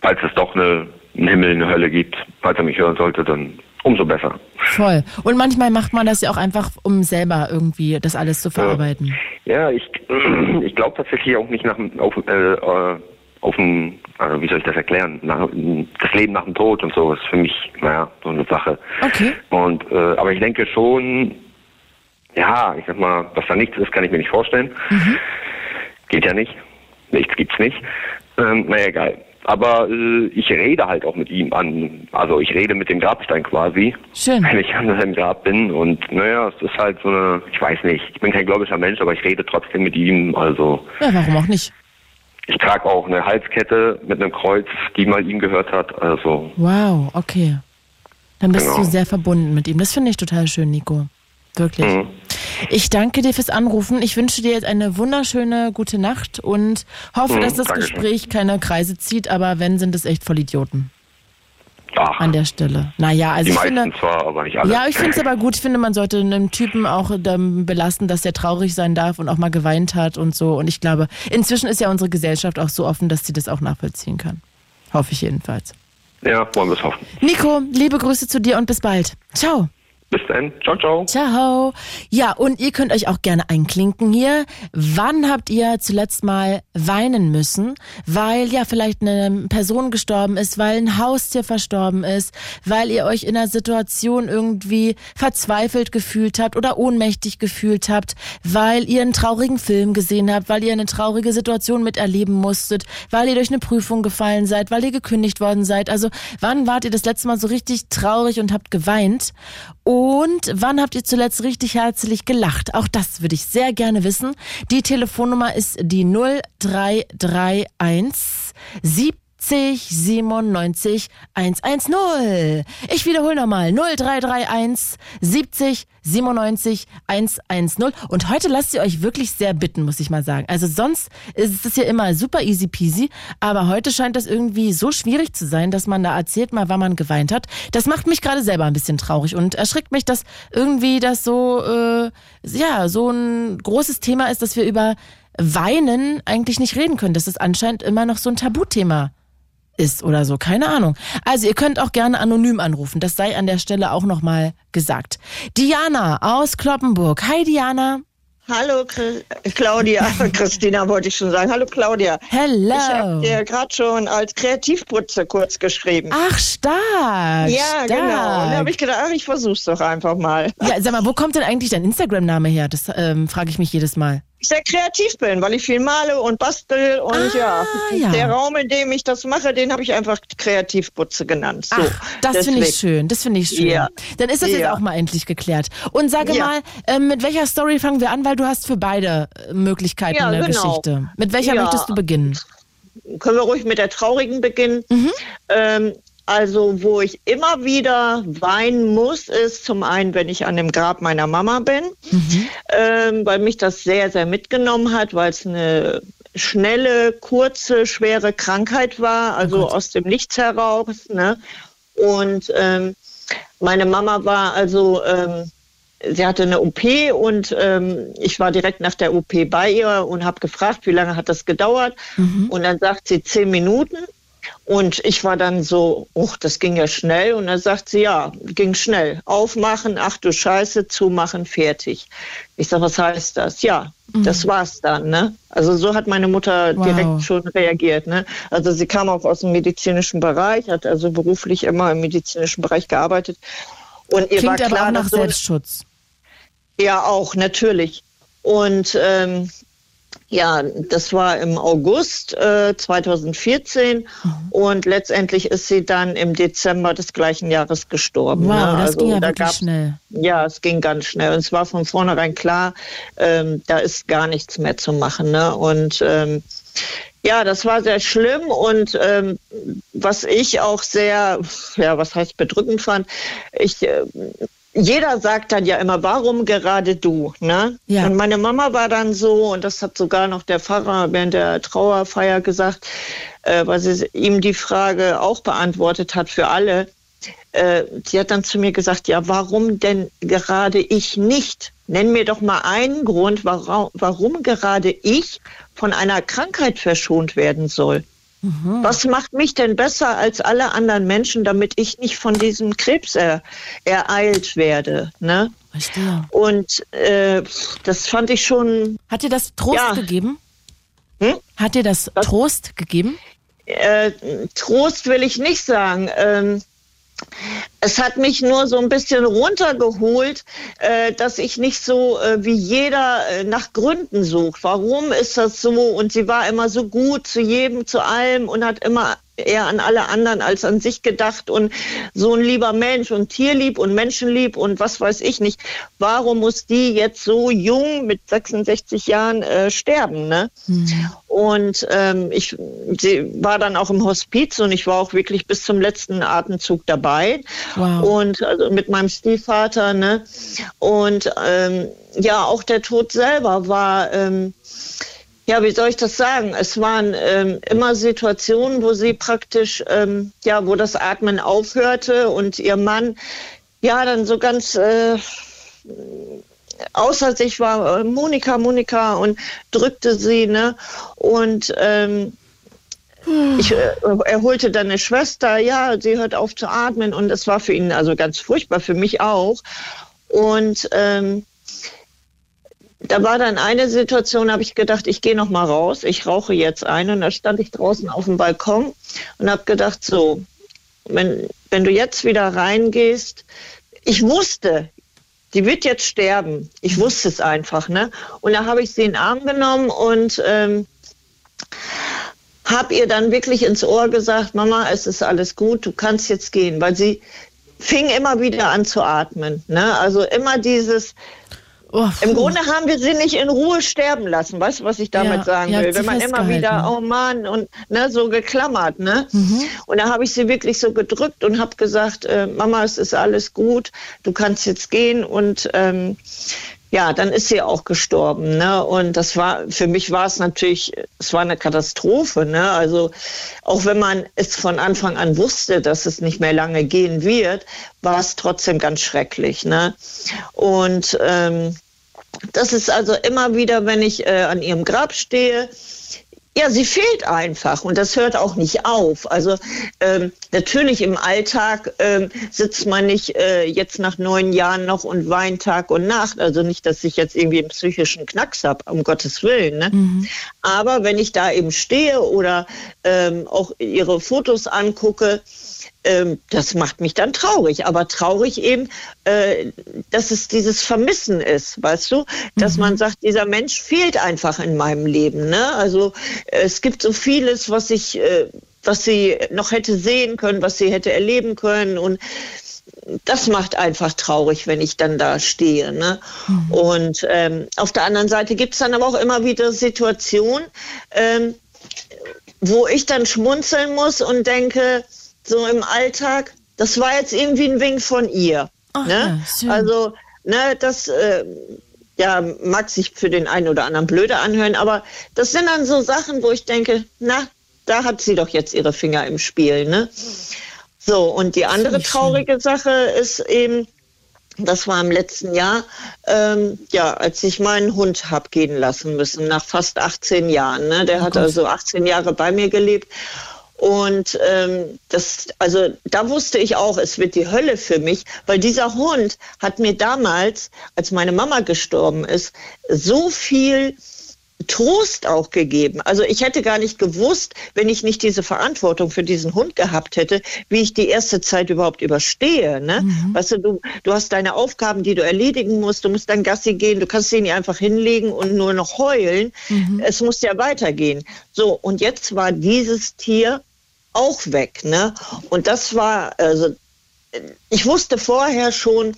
falls es doch eine, einen Himmel, eine Hölle gibt, falls er mich hören sollte, dann umso besser. Voll. Und manchmal macht man das ja auch einfach, um selber irgendwie das alles zu verarbeiten. Ja, ich, (clears throat) ich glaube tatsächlich auch nicht nach, dem- auf, äh, äh, auf ein, also wie soll ich das erklären, nach, das Leben nach dem Tod und so ist für mich, naja, so eine Sache. Okay. Und, äh, aber ich denke schon, ja, ich sag mal, dass da nichts ist, kann ich mir nicht vorstellen. Mhm. Geht ja nicht. Nichts gibt's nicht. Ähm, naja, egal. Aber äh, ich rede halt auch mit ihm an, also ich rede mit dem Grabstein quasi, Schön. wenn ich an seinem Grab bin. Und naja, es ist halt so eine, ich weiß nicht, ich bin kein gläubiger Mensch, aber ich rede trotzdem mit ihm. Also Ja, warum auch nicht? Ich trage auch eine Halskette mit einem Kreuz, die mal ihm gehört hat. Also Wow, okay. Dann bist Genau. du sehr verbunden mit ihm. Das finde ich total schön, Nico. Wirklich. Mhm. Ich danke dir fürs Anrufen. Ich wünsche dir jetzt eine wunderschöne gute Nacht und hoffe, Mhm, dass das. Gespräch keine Kreise zieht, aber wenn, sind es echt Vollidioten ach, an der Stelle. Naja, also die ich finde. zwar, aber nicht alle. Ja, ich finde es aber gut. Ich finde, man sollte einen Typen auch ähm, belasten, dass er traurig sein darf und auch mal geweint hat und so. Und ich glaube, inzwischen ist ja unsere Gesellschaft auch so offen, dass sie das auch nachvollziehen kann. Hoffe ich jedenfalls. Ja, wollen wir es hoffen. Nico, liebe Grüße zu dir und bis bald. Ciao. Bis dann. Ciao, ciao. Ciao. Ja, und ihr könnt euch auch gerne einklinken hier. Wann habt ihr zuletzt mal weinen müssen, weil ja vielleicht eine Person gestorben ist, weil ein Haustier verstorben ist, weil ihr euch in einer Situation irgendwie verzweifelt gefühlt habt oder ohnmächtig gefühlt habt, weil ihr einen traurigen Film gesehen habt, weil ihr eine traurige Situation miterleben musstet, weil ihr durch eine Prüfung gefallen seid, weil ihr gekündigt worden seid. Also wann wart ihr das letzte Mal so richtig traurig und habt geweint? Und wann habt ihr zuletzt richtig herzlich gelacht? Auch das würde ich sehr gerne wissen. Die Telefonnummer ist die 0331 70 97 110. Ich wiederhole nochmal 0331 70 97 110. Und heute lasst ihr euch wirklich sehr bitten, muss ich mal sagen. Also sonst ist es ja immer super easy peasy, aber heute scheint das irgendwie so schwierig zu sein, dass man da erzählt mal, wann man geweint hat. Das macht mich gerade selber ein bisschen traurig und erschrickt mich, dass irgendwie das so, äh, ja, so ein großes Thema ist, dass wir über Weinen eigentlich nicht reden können. Das ist anscheinend immer noch so ein Tabuthema ist oder so, keine Ahnung. Also ihr könnt auch gerne anonym anrufen, das sei an der Stelle auch nochmal gesagt. Diana aus Kloppenburg. Hi Diana. Hallo Claudia, (laughs) Christina wollte ich schon sagen. Hallo Claudia. Ich Hello. habe dir gerade schon als Kreativputze kurz geschrieben. Ach, stark. ja, stark. genau. Und da habe ich gedacht, ach, ich versuch's doch einfach mal. Ja, sag mal, wo kommt denn eigentlich dein Instagram-Name her? Das ähm, frage ich mich jedes Mal. Sehr kreativ bin, weil ich viel male und bastel und Ah, ja, ja. der Raum, in dem ich das mache, den habe ich einfach Kreativputze genannt. So, Ach, das finde ich schön. Das finde ich schön. Ja. Dann ist das jetzt Ja. auch mal endlich geklärt. Und sage mal, ähm, mit welcher Story fangen wir an? Weil du hast für beide äh, Möglichkeiten Ja, eine genau. Geschichte. Mit welcher möchtest du beginnen? können wir ruhig mit der traurigen beginnen. Mhm. Ähm, also, wo ich immer wieder weinen muss, ist zum einen, wenn ich an dem Grab meiner Mama bin, Mhm. ähm, weil mich das sehr, sehr mitgenommen hat, weil es eine schnelle, kurze, schwere Krankheit war, also aus dem Nichts heraus. Ne? Und ähm, meine Mama war also, ähm, sie hatte eine OP und ähm, ich war direkt nach der OP bei ihr und habe gefragt, wie lange hat das gedauert? Und dann sagt sie zehn Minuten. Und ich war dann so, uch, das ging ja schnell. Und dann sagt sie, ja, ging schnell. Aufmachen, ach du Scheiße, zumachen, fertig. Ich sag, was heißt das? Ja, das war's dann, ne? Also so hat meine Mutter Wow. direkt schon reagiert, ne? Also sie kam auch aus dem medizinischen Bereich, hat also beruflich immer im medizinischen Bereich gearbeitet. Und ihr war Klingt klar, aber auch nach Selbstschutz. ja, auch, natürlich. Und ähm, ja, das war im August äh, 2014 Mhm. und letztendlich ist sie dann im Dezember des gleichen Jahres gestorben. Wow, ne? das ging ja da wirklich gab's- schnell. Ja, es ging ganz schnell. Und es war von vornherein klar, ähm, da ist gar nichts mehr zu machen. Ne? Und ähm, ja, das war sehr schlimm und ähm, was ich auch sehr, ja, was heißt bedrückend fand, ich, äh, jeder sagt dann ja immer, warum gerade du, ne? Ja. Und meine Mama war dann so, und das hat sogar noch der Pfarrer während der Trauerfeier gesagt, äh, weil sie ihm die Frage auch beantwortet hat für alle. Äh, sie hat dann zu mir gesagt, ja, warum denn gerade ich nicht? Nenn mir doch mal einen Grund, warum, warum gerade ich von einer Krankheit verschont werden soll. Was macht mich denn besser als alle anderen Menschen, damit ich nicht von diesem Krebs er, ereilt werde? Ne? Verstehe. Und äh, das fand ich schon Hat dir das Trost Ja. gegeben? Hm? Hat dir das Trost gegeben? äh, Trost will ich nicht sagen. Ähm, es hat mich nur so ein bisschen runtergeholt, äh, dass ich nicht so äh, wie jeder äh, nach Gründen sucht. Warum ist das so? Und sie war immer so gut zu jedem, zu allem und hat immer eher an alle anderen als an sich gedacht und so ein lieber Mensch und tierlieb und menschenlieb und was weiß ich nicht. Warum muss die jetzt so jung mit 66 Jahren äh, sterben? Ne? Mhm. Und ähm, ich sie war dann auch im Hospiz und ich war auch wirklich bis zum letzten Atemzug dabei wow. und also mit meinem Stiefvater. Ne? Und ähm, ja, auch der Tod selber war ähm, ja, wie soll ich das sagen? Es waren ähm, immer Situationen, wo sie praktisch, ähm, ja, wo das Atmen aufhörte und ihr Mann, ja, dann so ganz äh, außer sich war, äh, Monika, Monika und drückte sie, ne? Und ähm, ich, äh, er holte dann eine Schwester, ja, sie hört auf zu atmen und es war für ihn also ganz furchtbar, für mich auch. Und ähm, da war dann eine Situation, habe ich gedacht, ich gehe noch mal raus, ich rauche jetzt ein und da stand ich draußen auf dem Balkon und habe gedacht, so, wenn, wenn du jetzt wieder reingehst, ich wusste, die wird jetzt sterben. Ich wusste es einfach, ne? Und da habe ich sie in den Arm genommen und ähm, habe ihr dann wirklich ins Ohr gesagt, Mama, es ist alles gut, du kannst jetzt gehen, weil sie fing immer wieder an zu atmen. Ne? Also immer dieses, Oh, Im Grunde haben wir sie nicht in Ruhe sterben lassen. Weißt du, was ich damit ja, sagen will? Wenn man immer wieder, oh Mann, und ne, so geklammert, ne? Mhm. Und da habe ich sie wirklich so gedrückt und habe gesagt, äh, Mama, es ist alles gut, du kannst jetzt gehen und ähm, ja, dann ist sie auch gestorben. Ne? Und das war, für mich war es natürlich, es war eine Katastrophe. Ne? Also auch wenn man es von Anfang an wusste, dass es nicht mehr lange gehen wird, war es trotzdem ganz schrecklich. Ne? Und ähm, das ist also immer wieder, wenn ich äh, an ihrem Grab stehe, ja, sie fehlt einfach und das hört auch nicht auf. Also ähm, natürlich im Alltag ähm, sitzt man nicht äh, jetzt nach neun Jahren noch und weint Tag und Nacht. Also nicht, dass ich jetzt irgendwie einen psychischen Knacks habe, um Gottes Willen. Ne? Mhm. Aber wenn ich da eben stehe oder ähm, auch ihre Fotos angucke, ähm, das macht mich dann traurig. Aber traurig eben, äh, dass es dieses Vermissen ist, weißt du? Dass mhm. man sagt, dieser Mensch fehlt einfach in meinem Leben. Ne? Also es gibt so vieles, was ich, äh, was sie noch hätte sehen können, was sie hätte erleben können und das macht einfach traurig, wenn ich dann da stehe. Ne? Mhm. Und ähm, auf der anderen Seite gibt es dann aber auch immer wieder Situationen, ähm, wo ich dann schmunzeln muss und denke, so im Alltag, das war jetzt irgendwie ein Wink von ihr. Ach, ne? Ja, also, ne, das äh, ja, mag sich für den einen oder anderen blöde anhören, aber das sind dann so Sachen, wo ich denke, na, da hat sie doch jetzt ihre Finger im Spiel, ne? So, und die andere traurige Sache ist eben, das war im letzten Jahr, ähm, ja, als ich meinen Hund hab gehen lassen müssen, nach fast 18 Jahren. Ne? Der oh hat Gott. also 18 Jahre bei mir gelebt. Und ähm, das, also da wusste ich auch, es wird die Hölle für mich, weil dieser Hund hat mir damals, als meine Mama gestorben ist, so viel Trost auch gegeben. Also ich hätte gar nicht gewusst, wenn ich nicht diese Verantwortung für diesen Hund gehabt hätte, wie ich die erste Zeit überhaupt überstehe. Ne? Mhm. Weißt du, du, du hast deine Aufgaben, die du erledigen musst. Du musst dann Gassi gehen. Du kannst ihn nicht einfach hinlegen und nur noch heulen. Mhm. Es muss ja weitergehen. So, und jetzt war dieses Tier auch weg. Ne? Und das war, also ich wusste vorher schon,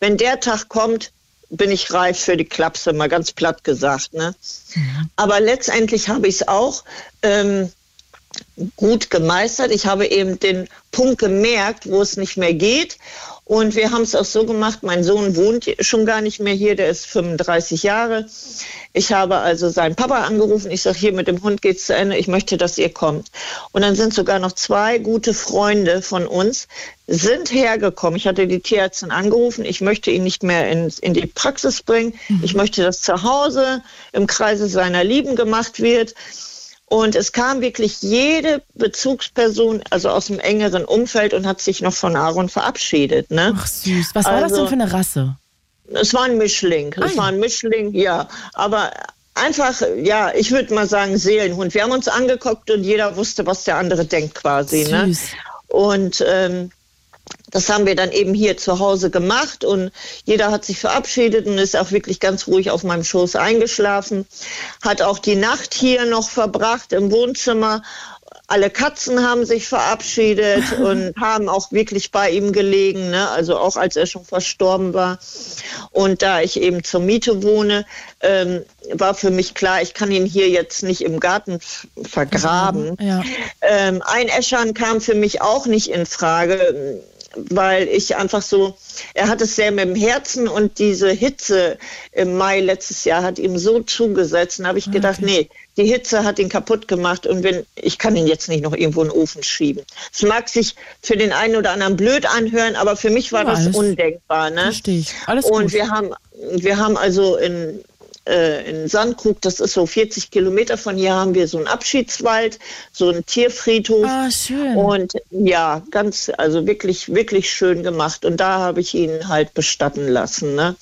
wenn der Tag kommt, bin ich reif für die Klapse, mal ganz platt gesagt. Ne? Mhm. Aber letztendlich habe ich es auch ähm, gut gemeistert. Ich habe eben den Punkt gemerkt, wo es nicht mehr geht. Und wir haben es auch so gemacht, mein Sohn wohnt schon gar nicht mehr hier, der ist 35 Jahre. Ich habe also seinen Papa angerufen. Ich sage, hier mit dem Hund geht's zu Ende. Ich möchte, dass ihr kommt. Und dann sind sogar noch zwei gute Freunde von uns, sind hergekommen. Ich hatte die Tierärztin angerufen. Ich möchte ihn nicht mehr in, in die Praxis bringen. Mhm. Ich möchte, dass zu Hause im Kreise seiner Lieben gemacht wird. Und es kam wirklich jede Bezugsperson, also aus dem engeren Umfeld und hat sich noch von Aaron verabschiedet. Ne? Ach süß. Was war das denn also für eine Rasse? Es war ein Mischling. Es ah, war ein Mischling, ja. Aber einfach, ja, ich würde mal sagen Seelenhund. Wir haben uns angeguckt und jeder wusste, was der andere denkt quasi. Ne? Süß. Ne? Und ähm, das haben wir dann eben hier zu Hause gemacht und jeder hat sich verabschiedet und ist auch wirklich ganz ruhig auf meinem Schoß eingeschlafen. Hat auch die Nacht hier noch verbracht im Wohnzimmer alle Katzen haben sich verabschiedet (laughs) und haben auch wirklich bei ihm gelegen, ne? also auch als er schon verstorben war. Und da ich eben zur Miete wohne, ähm, war für mich klar, ich kann ihn hier jetzt nicht im Garten vergraben. Ja. Ähm, Einäschern kam für mich auch nicht in Frage weil ich einfach so, er hat es sehr mit dem Herzen und diese Hitze im Mai letztes Jahr hat ihm so zugesetzt. Und habe ich gedacht, okay. nee, die Hitze hat ihn kaputt gemacht und wenn, ich kann ihn jetzt nicht noch irgendwo in den Ofen schieben. Es mag sich für den einen oder anderen blöd anhören, aber für mich war ja, das undenkbar. Ne? Verstehe ich. Alles und gut. wir haben, wir haben also in äh, in Sandkrug, das ist so 40 Kilometer von hier, haben wir so einen Abschiedswald, so einen Tierfriedhof. Ah, schön. Und ja, ganz, also wirklich, wirklich schön gemacht. Und da habe ich ihn halt bestatten lassen. Ne?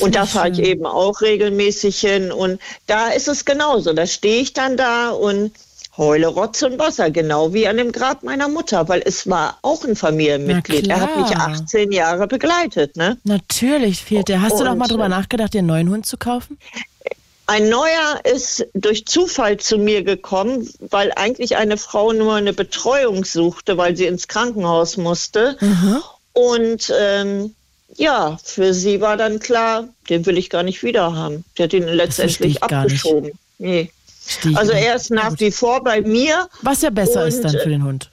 Und da fahre ich eben auch regelmäßig hin. Und da ist es genauso. Da stehe ich dann da und Heule, Rotz und Wasser, genau wie an dem Grab meiner Mutter, weil es war auch ein Familienmitglied. Er hat mich 18 Jahre begleitet. Ne? Natürlich fehlt der. Hast und, du noch mal drüber nachgedacht, dir einen neuen Hund zu kaufen? Ein neuer ist durch Zufall zu mir gekommen, weil eigentlich eine Frau nur eine Betreuung suchte, weil sie ins Krankenhaus musste. Mhm. Und ähm, ja, für sie war dann klar, den will ich gar nicht wieder haben. Der hat ihn letztendlich abgeschoben. Nee. Stieg also er ist nach wie vor bei mir. Was ja besser und, ist dann für den Hund.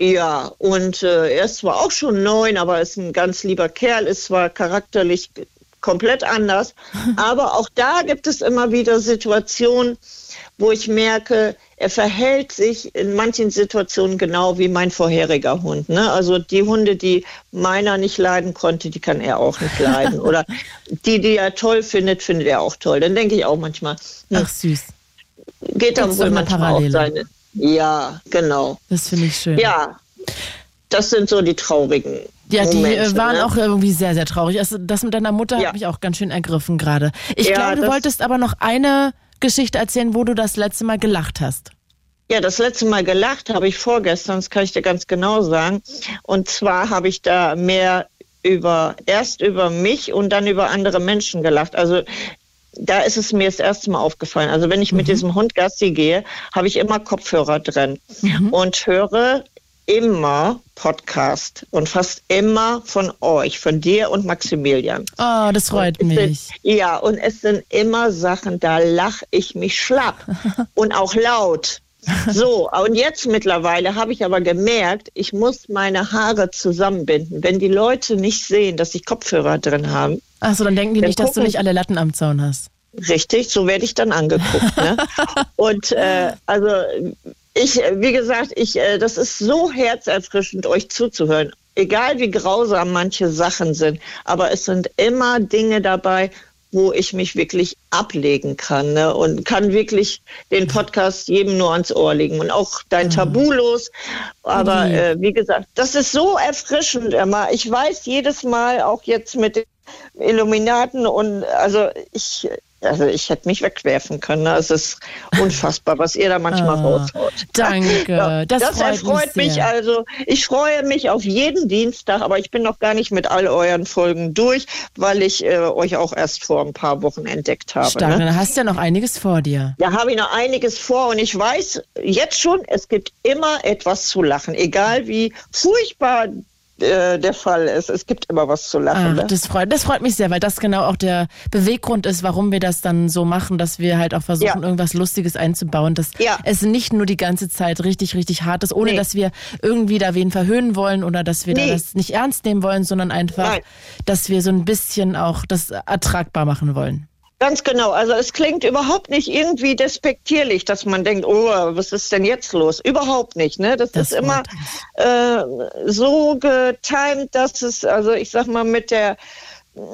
Ja, und äh, er ist zwar auch schon neun, aber ist ein ganz lieber Kerl, ist zwar charakterlich komplett anders, (laughs) aber auch da gibt es immer wieder Situationen, wo ich merke, er verhält sich in manchen Situationen genau wie mein vorheriger Hund. Ne? Also die Hunde, die meiner nicht leiden konnte, die kann er auch nicht leiden. (laughs) Oder die, die er toll findet, findet er auch toll. Dann denke ich auch manchmal. Hm, Ach süß geht dann wohl manchmal auch seine. Ja, genau. Das finde ich schön. Ja, das sind so die traurigen. Ja, die Momente, waren ne? auch irgendwie sehr, sehr traurig. Also das mit deiner Mutter ja. hat mich auch ganz schön ergriffen gerade. Ich ja, glaube, du wolltest aber noch eine Geschichte erzählen, wo du das letzte Mal gelacht hast. Ja, das letzte Mal gelacht habe ich vorgestern, das kann ich dir ganz genau sagen. Und zwar habe ich da mehr über, erst über mich und dann über andere Menschen gelacht. Also da ist es mir das erste Mal aufgefallen. Also wenn ich mhm. mit diesem Hund Gassi gehe, habe ich immer Kopfhörer drin mhm. und höre immer Podcast und fast immer von euch, von dir und Maximilian. Oh, das freut mich. Sind, ja, und es sind immer Sachen, da lache ich mich schlapp (laughs) und auch laut. So, und jetzt mittlerweile habe ich aber gemerkt, ich muss meine Haare zusammenbinden. Wenn die Leute nicht sehen, dass ich Kopfhörer drin habe. Achso, dann denken die dann nicht, dass du nicht alle Latten am Zaun hast. Richtig, so werde ich dann angeguckt. Ne? (laughs) und äh, also ich, wie gesagt, ich, äh, das ist so herzerfrischend, euch zuzuhören. Egal wie grausam manche Sachen sind, aber es sind immer Dinge dabei, wo ich mich wirklich ablegen kann ne? und kann wirklich den Podcast jedem nur ans Ohr legen und auch dein mhm. Tabulos. Aber äh, wie gesagt, das ist so erfrischend immer. Ich weiß jedes Mal, auch jetzt mit den Illuminaten und also ich also ich hätte mich wegwerfen können. Ne? Es ist unfassbar, was ihr da manchmal oh, raushaut. Danke. Ja, das, das freut erfreut mich, mich, also. Ich freue mich auf jeden Dienstag, aber ich bin noch gar nicht mit all euren Folgen durch, weil ich äh, euch auch erst vor ein paar Wochen entdeckt habe. Stark, ne? dann hast du ja noch einiges vor dir. Da habe ich noch einiges vor und ich weiß jetzt schon, es gibt immer etwas zu lachen, egal wie furchtbar äh, der Fall ist. Es gibt immer was zu lachen. Ach, ne? das, freut, das freut mich sehr, weil das genau auch der Beweggrund ist, warum wir das dann so machen, dass wir halt auch versuchen, ja. irgendwas Lustiges einzubauen, dass ja. es nicht nur die ganze Zeit richtig, richtig hart ist, ohne nee. dass wir irgendwie da wen verhöhnen wollen oder dass wir nee. da das nicht ernst nehmen wollen, sondern einfach, Nein. dass wir so ein bisschen auch das ertragbar machen wollen. Ganz genau. Also es klingt überhaupt nicht irgendwie despektierlich, dass man denkt, oh, was ist denn jetzt los? Überhaupt nicht. Ne? Das, das ist immer äh, so getimt, dass es, also ich sag mal, mit der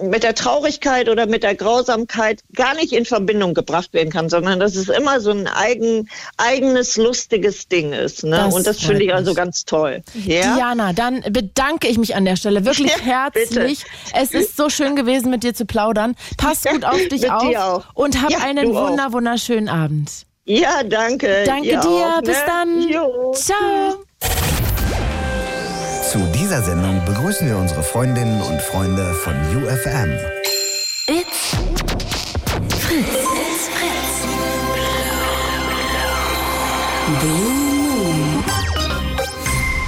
mit der Traurigkeit oder mit der Grausamkeit gar nicht in Verbindung gebracht werden kann, sondern dass es immer so ein eigen, eigenes, lustiges Ding ist. Ne? Das Und das finde ich also ganz toll. Ja? Diana, dann bedanke ich mich an der Stelle wirklich (laughs) herzlich. es ist so schön gewesen, mit dir zu plaudern. Pass gut auf dich auf und hab ja, einen wunder, wunderschönen Abend. Ja, danke. Danke dir. Auch, Bis ne? dann. Jo. Ciao. Zu dieser Sendung begrüßen wir unsere Freundinnen und Freunde von UFM. It's Fritz. It's Fritz. Blue Moon.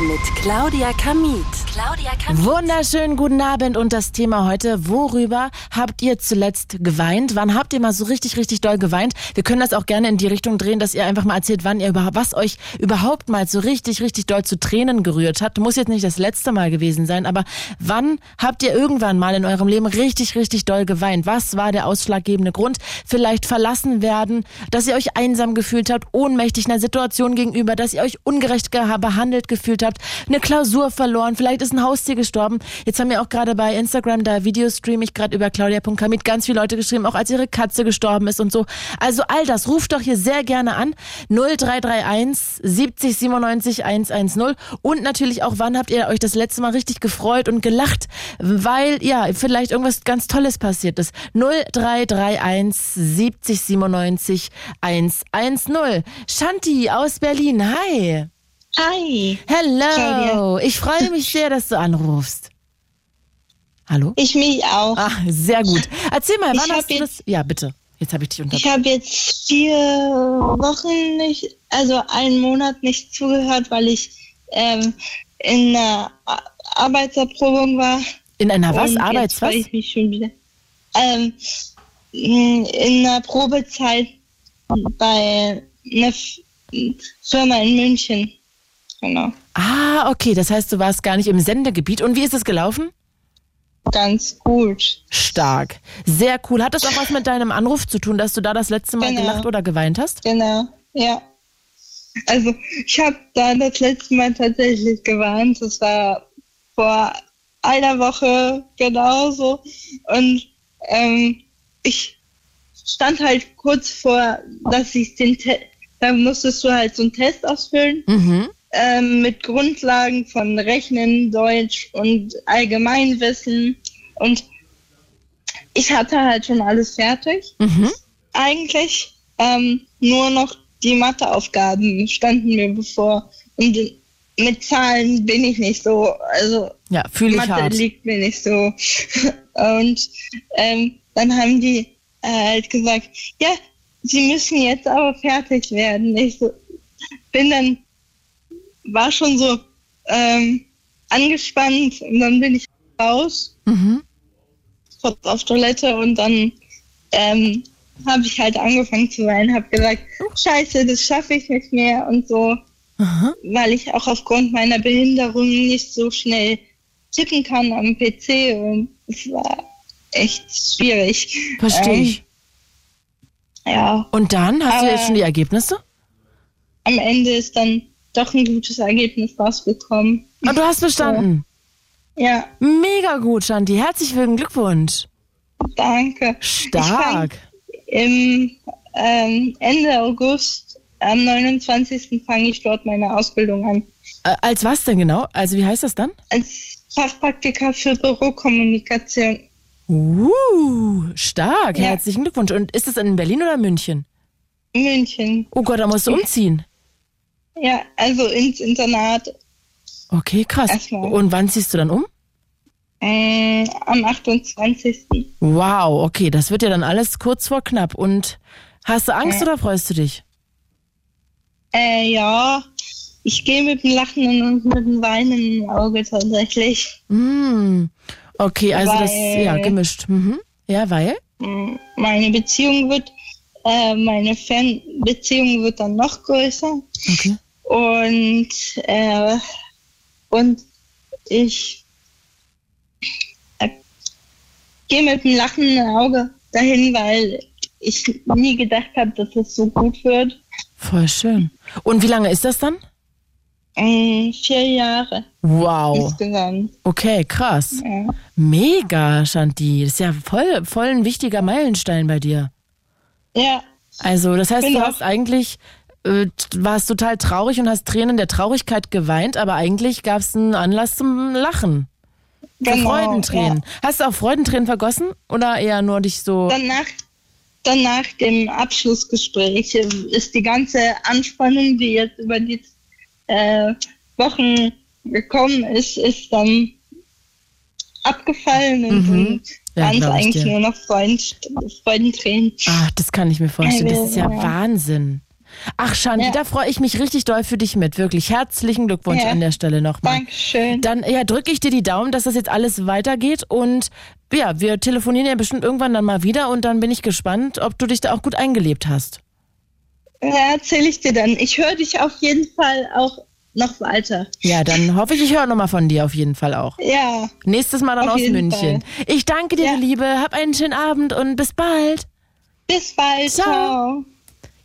Mit Claudia Kamit. Claudia. Wunderschönen guten Abend und das Thema heute, worüber habt ihr zuletzt geweint? Wann habt ihr mal so richtig, richtig doll geweint? Wir können das auch gerne in die Richtung drehen, dass ihr einfach mal erzählt, wann ihr überhaupt, was euch überhaupt mal so richtig, richtig doll zu Tränen gerührt hat. Muss jetzt nicht das letzte Mal gewesen sein, aber wann habt ihr irgendwann mal in eurem Leben richtig, richtig doll geweint? Was war der ausschlaggebende Grund? Vielleicht verlassen werden, dass ihr euch einsam gefühlt habt, ohnmächtig einer Situation gegenüber, dass ihr euch ungerecht behandelt gefühlt habt, eine Klausur verloren, vielleicht ist ein Haustier gestorben. Jetzt haben wir auch gerade bei Instagram, da Videostream ich gerade über claudia.kamit ganz viele Leute geschrieben, auch als ihre Katze gestorben ist und so. Also all das, ruft doch hier sehr gerne an. 0331 70 97 110 und natürlich auch, wann habt ihr euch das letzte Mal richtig gefreut und gelacht, weil ja, vielleicht irgendwas ganz Tolles passiert ist. 0331 70 97 110. Shanti aus Berlin, hi. Hi. Hello. Ich freue mich sehr, dass du anrufst. Hallo? Ich mich auch. Ah, sehr gut. Erzähl mal, Ich wann hast du das? Ja, bitte. Jetzt habe ich dich Ich unterbrochen. habe jetzt vier Wochen nicht, also einen Monat nicht zugehört, weil ich ähm, in einer Ar- Arbeitserprobung war. In einer was? Und Arbeits was? ich mich schon wieder. Ähm, in einer Probezeit bei einer Firma in München. Genau. Ah, okay. Das heißt, du warst gar nicht im Sendegebiet. Und wie ist es gelaufen? Ganz gut. Stark. Sehr cool. Hat das auch was mit deinem Anruf zu tun, dass du da das letzte Mal Genau. gelacht oder geweint hast? Genau, ja. Also ich habe da das letzte Mal tatsächlich gewarnt. Das war vor einer Woche genauso. Und ähm, ich stand halt kurz vor, dass ich den Test, da musstest du halt so einen Test ausfüllen Mhm. Ähm, mit Grundlagen von Rechnen, Deutsch und Allgemeinwissen. Und ich hatte halt schon alles fertig Mhm. eigentlich ähm, nur noch die Matheaufgaben standen mir bevor. Und mit Zahlen bin ich nicht so. Also Ja, fühle ich Mathe hart. liegt mir nicht so. (laughs) Und ähm, dann haben die äh, halt gesagt, ja, sie müssen jetzt aber fertig werden. Ich so, bin dann, war schon so ähm, angespannt und dann bin ich raus Mhm. kurz auf Toilette und dann ähm, habe ich halt angefangen zu weinen, habe gesagt, scheiße, das schaffe ich nicht mehr und so, Aha. weil ich auch aufgrund meiner Behinderung nicht so schnell tippen kann am PC und es war echt schwierig. Verstehe ich. Ähm, ja, Und dann hast du aber- jetzt schon die Ergebnisse? am Ende ist dann doch ein gutes Ergebnis rausgekommen. Ah, du hast bestanden. Ja, Mega gut, Shanti. Herzlichen Glückwunsch. danke. Stark. Im ähm, Ende August, am 29. fange ich dort meine Ausbildung an. Äh, als was denn genau? Also wie heißt das dann? Als Fachpraktiker für Bürokommunikation. Uh, stark. Ja. Herzlichen Glückwunsch. Und ist es in Berlin oder München? München. Oh Gott, da musst du umziehen. Ja, also ins Internat Okay, krass. Erstmal. Und wann ziehst du dann um? ähm, am 28. Wow, okay, das wird ja dann alles kurz vor knapp. Und hast du Angst Ja. oder freust du dich? Äh, ja, ich gehe mit dem Lachen und mit dem Weinen im Auge tatsächlich. Hm. Okay, also das, Weil- ja, gemischt. Mhm. Ja, weil? Mm, Meine Beziehung wird, äh, meine Fernbeziehung wird dann noch größer. Okay. Und, äh, und ich äh, gehe mit einem lachenden Auge dahin, weil ich nie gedacht habe, dass es so gut wird. Voll schön. Und wie lange ist das dann? Ähm, vier Jahre Wow. insgesamt. Okay, krass. Ja. Mega, Shanti. Das ist ja voll, voll ein wichtiger Meilenstein bei dir. ja, Also, das heißt, du Genau. hast eigentlich, äh, warst total traurig und hast Tränen der Traurigkeit geweint, aber eigentlich gab es einen Anlass zum Lachen. Genau. Freudentränen. Ja. Hast du auch Freudentränen vergossen oder eher nur dich so. Danach, dann nach dem Abschlussgespräch ist die ganze Anspannung, die jetzt über die äh, Wochen gekommen ist, ist dann abgefallen und Mhm. Ja, waren es eigentlich dir. nur noch Freund, Freudentränen. Ach, das kann ich mir vorstellen. Das ist ja Ja. Wahnsinn. Ach, Shanti, Ja. da freue ich mich richtig doll für dich mit. Wirklich herzlichen Glückwunsch Ja. an der Stelle nochmal. Dankeschön. Dann ja, drücke ich dir die Daumen, dass das jetzt alles weitergeht und ja, wir telefonieren ja bestimmt irgendwann dann mal wieder und dann bin ich gespannt, ob du dich da auch gut eingelebt hast. Ja, erzähle ich dir dann. Ich höre dich auf jeden Fall auch noch weiter. Ja, dann hoffe ich, ich höre nochmal von dir auf jeden Fall auch. Ja, Nächstes Mal dann aus München. Ich danke dir, Ja. Liebe. Hab einen schönen Abend und bis bald. bis bald. Ciao. Ciao.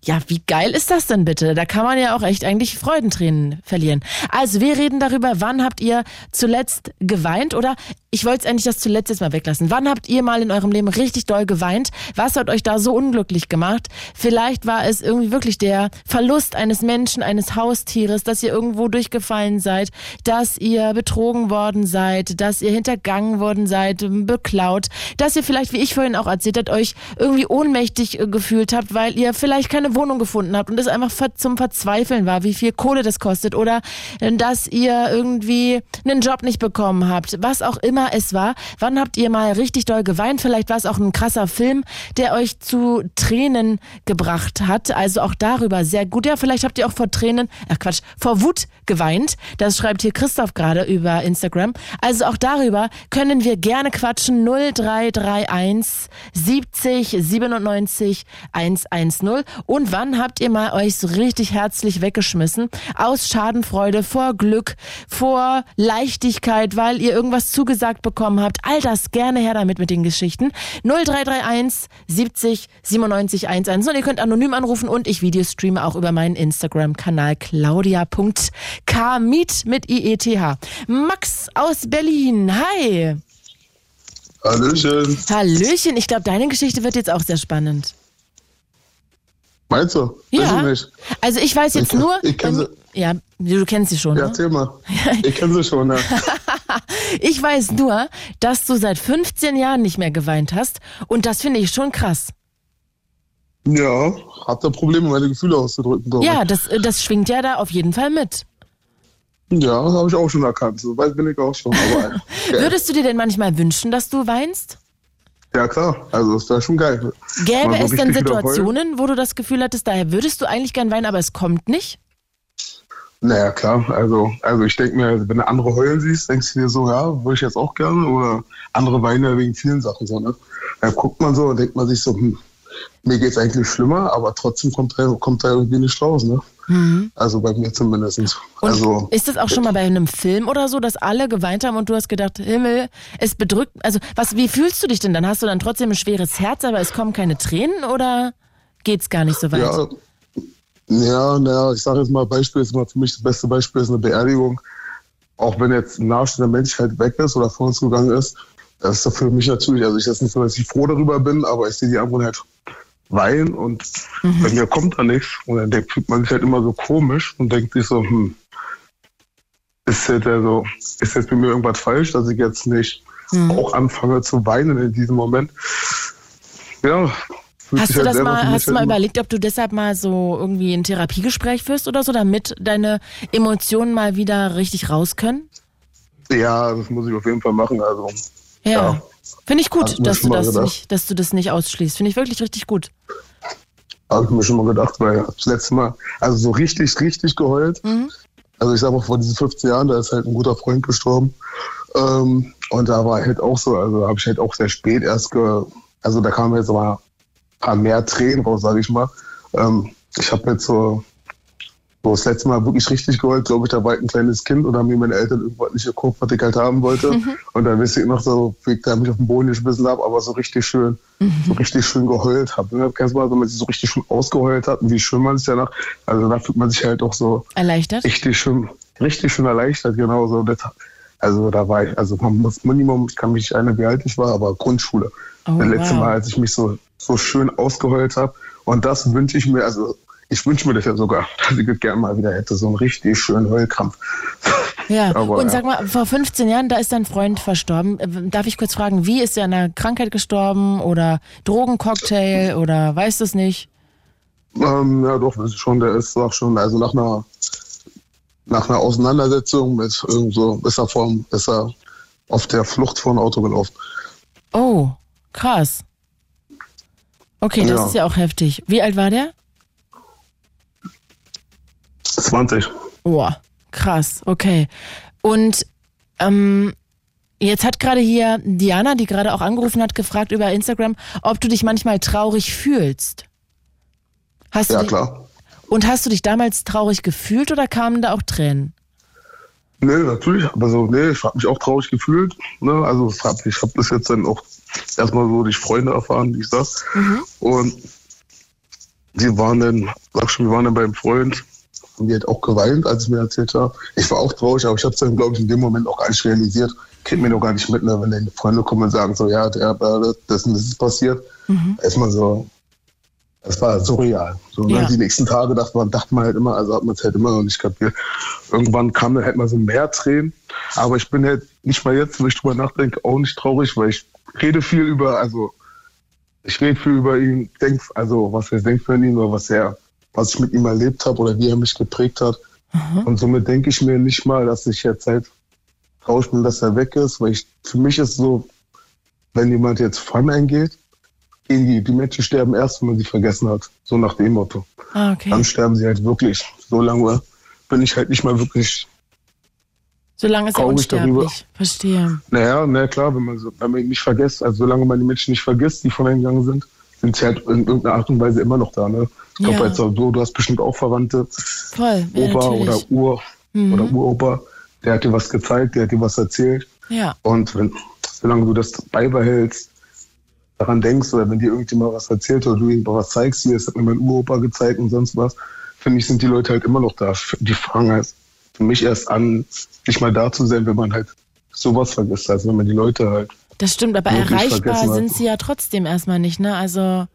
Ja, wie geil ist das denn bitte? Da kann man ja auch echt eigentlich Freudentränen verlieren. Also wir reden darüber, wann habt ihr zuletzt geweint oder ich wollte eigentlich das zuletzt jetzt mal weglassen. Wann habt ihr mal in eurem Leben richtig doll geweint? Was hat euch da so unglücklich gemacht? Vielleicht war es irgendwie wirklich der Verlust eines Menschen, eines Haustieres, dass ihr irgendwo durchgefallen seid, dass ihr betrogen worden seid, dass ihr hintergangen worden seid, beklaut, dass ihr vielleicht, wie ich vorhin auch erzählt habt, euch irgendwie ohnmächtig äh, gefühlt habt, weil ihr vielleicht keine Wohnung gefunden habt und es einfach zum Verzweifeln war, wie viel Kohle das kostet oder äh, dass ihr irgendwie einen Job nicht bekommen habt, was auch immer es war. Wann habt ihr mal richtig doll geweint? Vielleicht war es auch ein krasser Film, der euch zu Tränen gebracht hat. Also auch darüber sehr gut. Ja, vielleicht habt ihr auch vor Tränen, ach Quatsch, vor Wut geweint. Das schreibt hier Christoph gerade über Instagram. Also auch darüber können wir gerne quatschen. 0331 70 97 110. Und wann habt ihr mal euch so richtig herzlich weggeschmissen? Aus Schadenfreude, vor Glück, vor Leichtigkeit, weil ihr irgendwas zugesagt bekommen habt. All das gerne her damit mit den Geschichten. 0331 70 97 110. Und ihr könnt anonym anrufen und ich Videostreame auch über meinen Instagram-Kanal claudia.kmiet mit IETH. Max aus Berlin. Hi. Hallöchen. Hallöchen. Ich glaube, deine Geschichte wird jetzt auch sehr spannend. Meinst du? Ja. Ich. Also ich weiß jetzt Ich- nur. ich kenn sie. ja, du kennst sie schon. Ja, Ne? erzähl mal. (laughs) Ich kenne sie schon, ja. (laughs) Ich weiß nur, dass du seit 15 Jahren nicht mehr geweint hast und das finde ich schon krass. Ja, hab da Probleme, meine Gefühle auszudrücken. Ja, das, äh, das schwingt ja da auf jeden Fall mit. Ja, habe ich auch schon erkannt. So weit bin ich auch schon. Aber, (laughs) ja. Würdest du dir denn manchmal wünschen, dass du weinst? Ja, klar. Also, das wäre schon geil. Gäbe so es denn. Situationen, wo du das Gefühl hattest, daher würdest du eigentlich gern weinen, aber es kommt nicht? Naja, klar. Also, also ich denke mir, wenn du andere heulen siehst, denkst du dir so, ja, würde ich jetzt auch gerne. Oder andere weinen ja wegen vielen Sachen so, ne? Da guckt man so und denkt man sich so, hm, mir geht's eigentlich schlimmer, aber trotzdem kommt da, kommt da irgendwie nicht raus, ne? Also bei mir zumindest. Und Also, ist das auch schon mal bei einem Film oder so, dass alle geweint haben und du hast gedacht, Himmel, es bedrückt, also was, wie fühlst du dich denn dann? Hast du dann trotzdem ein schweres Herz, aber es kommen keine Tränen oder geht's gar nicht so weit? ja, ja, naja, ich sage jetzt mal, Beispiel ist mal für mich das beste Beispiel ist eine Beerdigung. Auch wenn jetzt ein nahestehender Mensch halt weg ist oder vor uns gegangen ist, das ist doch für mich natürlich, also ich das nicht so, dass ich froh darüber bin, aber ich sehe die anderen halt weinen und bei mir kommt da nichts. Und dann denkt, fühlt man sich halt immer so komisch und denkt sich so, hm, ist jetzt, also, ist jetzt mit mir irgendwas falsch, dass ich jetzt nicht auch anfange zu weinen in diesem Moment. Ja. fühlt Hast du halt das selber mal, hast du halt mal überlegt, ob du deshalb mal so irgendwie ein Therapiegespräch führst oder so, damit deine Emotionen mal wieder richtig raus können? Ja, das muss ich auf jeden Fall machen. Also, Ja. Ja. Finde ich gut, dass du das nicht, dass du das nicht ausschließt. Finde ich wirklich richtig gut. habe ich mir schon mal gedacht, weil das letzte Mal, also so richtig, richtig geheult. Mhm. Also ich sag mal, vor diesen 15 Jahren, da ist halt ein guter Freund gestorben. Ähm, und da war halt auch so, also habe ich halt auch sehr spät erst, ge, also da kamen jetzt mal ein paar mehr Tränen raus, sage ich mal. Ähm, ich habe jetzt so, so das letzte Mal wirklich richtig geheult, glaube ich, da war halt ein kleines Kind und haben mir meine Eltern irgendwas nicht geguckt, was ich halt haben wollte. Und dann wisst ich noch so, wie ich da mich auf den Boden geschmissen habe, aber so richtig schön, so richtig schön geheult habe. Ne? Kennst du mal, wenn man sich so richtig schön ausgeheult hat und wie schön man sich danach, also da fühlt man sich halt auch so Erleichtert? richtig schön, richtig schön erleichtert, genau so. Also da war ich, also man muss Minimum, ich kann mich nicht erinnern, wie alt ich war, aber Grundschule. Oh, das letzte wow. Mal, als ich mich so, so schön ausgeheult habe. Und das wünsche ich mir, also ich wünsche mir das ja sogar, (laughs) dass ich das gerne mal wieder hätte, so einen richtig schönen Heulkrampf. Ja, (laughs) Aber, und sag mal, vor 15 Jahren, da ist dein Freund verstorben. Äh, Darf ich kurz fragen, wie ist er an einer Krankheit gestorben oder Drogencocktail oder weißt du es nicht? Ähm, ja, doch, das ist schon, der ist auch schon, also nach einer, nach einer Auseinandersetzung mit irgend so, ist er, vom, ist er auf der Flucht vor ein Auto gelaufen. Oh, krass. Okay, das Ja. ist ja auch heftig. Wie alt war der? 20. Boah, krass, okay. Und ähm, jetzt hat gerade hier Diana, die gerade auch angerufen hat, gefragt über Instagram, ob du dich manchmal traurig fühlst. Hast du Ja, dich, klar. Und hast du dich damals traurig gefühlt oder kamen da auch Tränen? Nee, natürlich, aber so, nee, ich habe mich auch traurig gefühlt. Ne? Also ich habe ich hab das jetzt dann auch erstmal so durch Freunde erfahren, wie ich sag. Und die waren dann, sag schon, wir waren dann beim Freund, haben die halt auch geweint, als ich mir erzählt habe. Ich war auch traurig, aber ich habe es dann, glaube ich, in dem Moment auch gar nicht realisiert. Kriegt mir noch gar nicht mit, ne? wenn dann die Freunde kommen und sagen so, ja, der, das und das ist passiert. Erstmal so, das war surreal. So, ne? Ja. Die nächsten Tage dachte man, dachte man halt immer, also hat man es halt immer noch nicht kapiert. Irgendwann kam dann halt mal so mehr Tränen. Aber ich bin halt nicht mal jetzt, wo ich drüber nachdenke, auch nicht traurig, weil ich rede viel über, also ich rede viel über ihn, denk, also was ich denke von ihm oder was er, was ich mit ihm erlebt habe oder wie er mich geprägt hat. Und somit denke ich mir nicht mal, dass ich jetzt halt traurig bin, dass er weg ist, weil ich, für mich ist so, wenn jemand jetzt Fun eingeht, gehen die, die Menschen sterben erst, wenn man sie vergessen hat. So nach dem Motto. Ah, okay. Dann sterben sie halt wirklich. So lange bin ich halt nicht mal wirklich, Solange ist er traurig darüber. unsterblich. Verstehe. naja, na klar, wenn man, so, wenn man ihn nicht vergisst, also solange man die Menschen nicht vergisst, die von einem gegangen sind, sind sie halt in irgendeiner Art und Weise immer noch da. Ne? Ich glaube, Ja. du, du hast bestimmt auch Verwandte, Voll. Ja, Opa natürlich. oder Ur Mhm. oder Uropa, der hat dir was gezeigt, der hat dir was erzählt. Ja. Und wenn, solange du das beibehältst, daran denkst oder wenn dir irgendjemand was erzählt oder du ihm was zeigst, hier, das hat mir mein Uropa gezeigt und sonst was, finde ich, sind die Leute halt immer noch da. Die fangen halt für mich erst an, nicht mal da zu sein, wenn man halt sowas vergisst, also wenn man die Leute halt. Das stimmt, aber erreichbar sind sie ja trotzdem erstmal nicht, ne? Also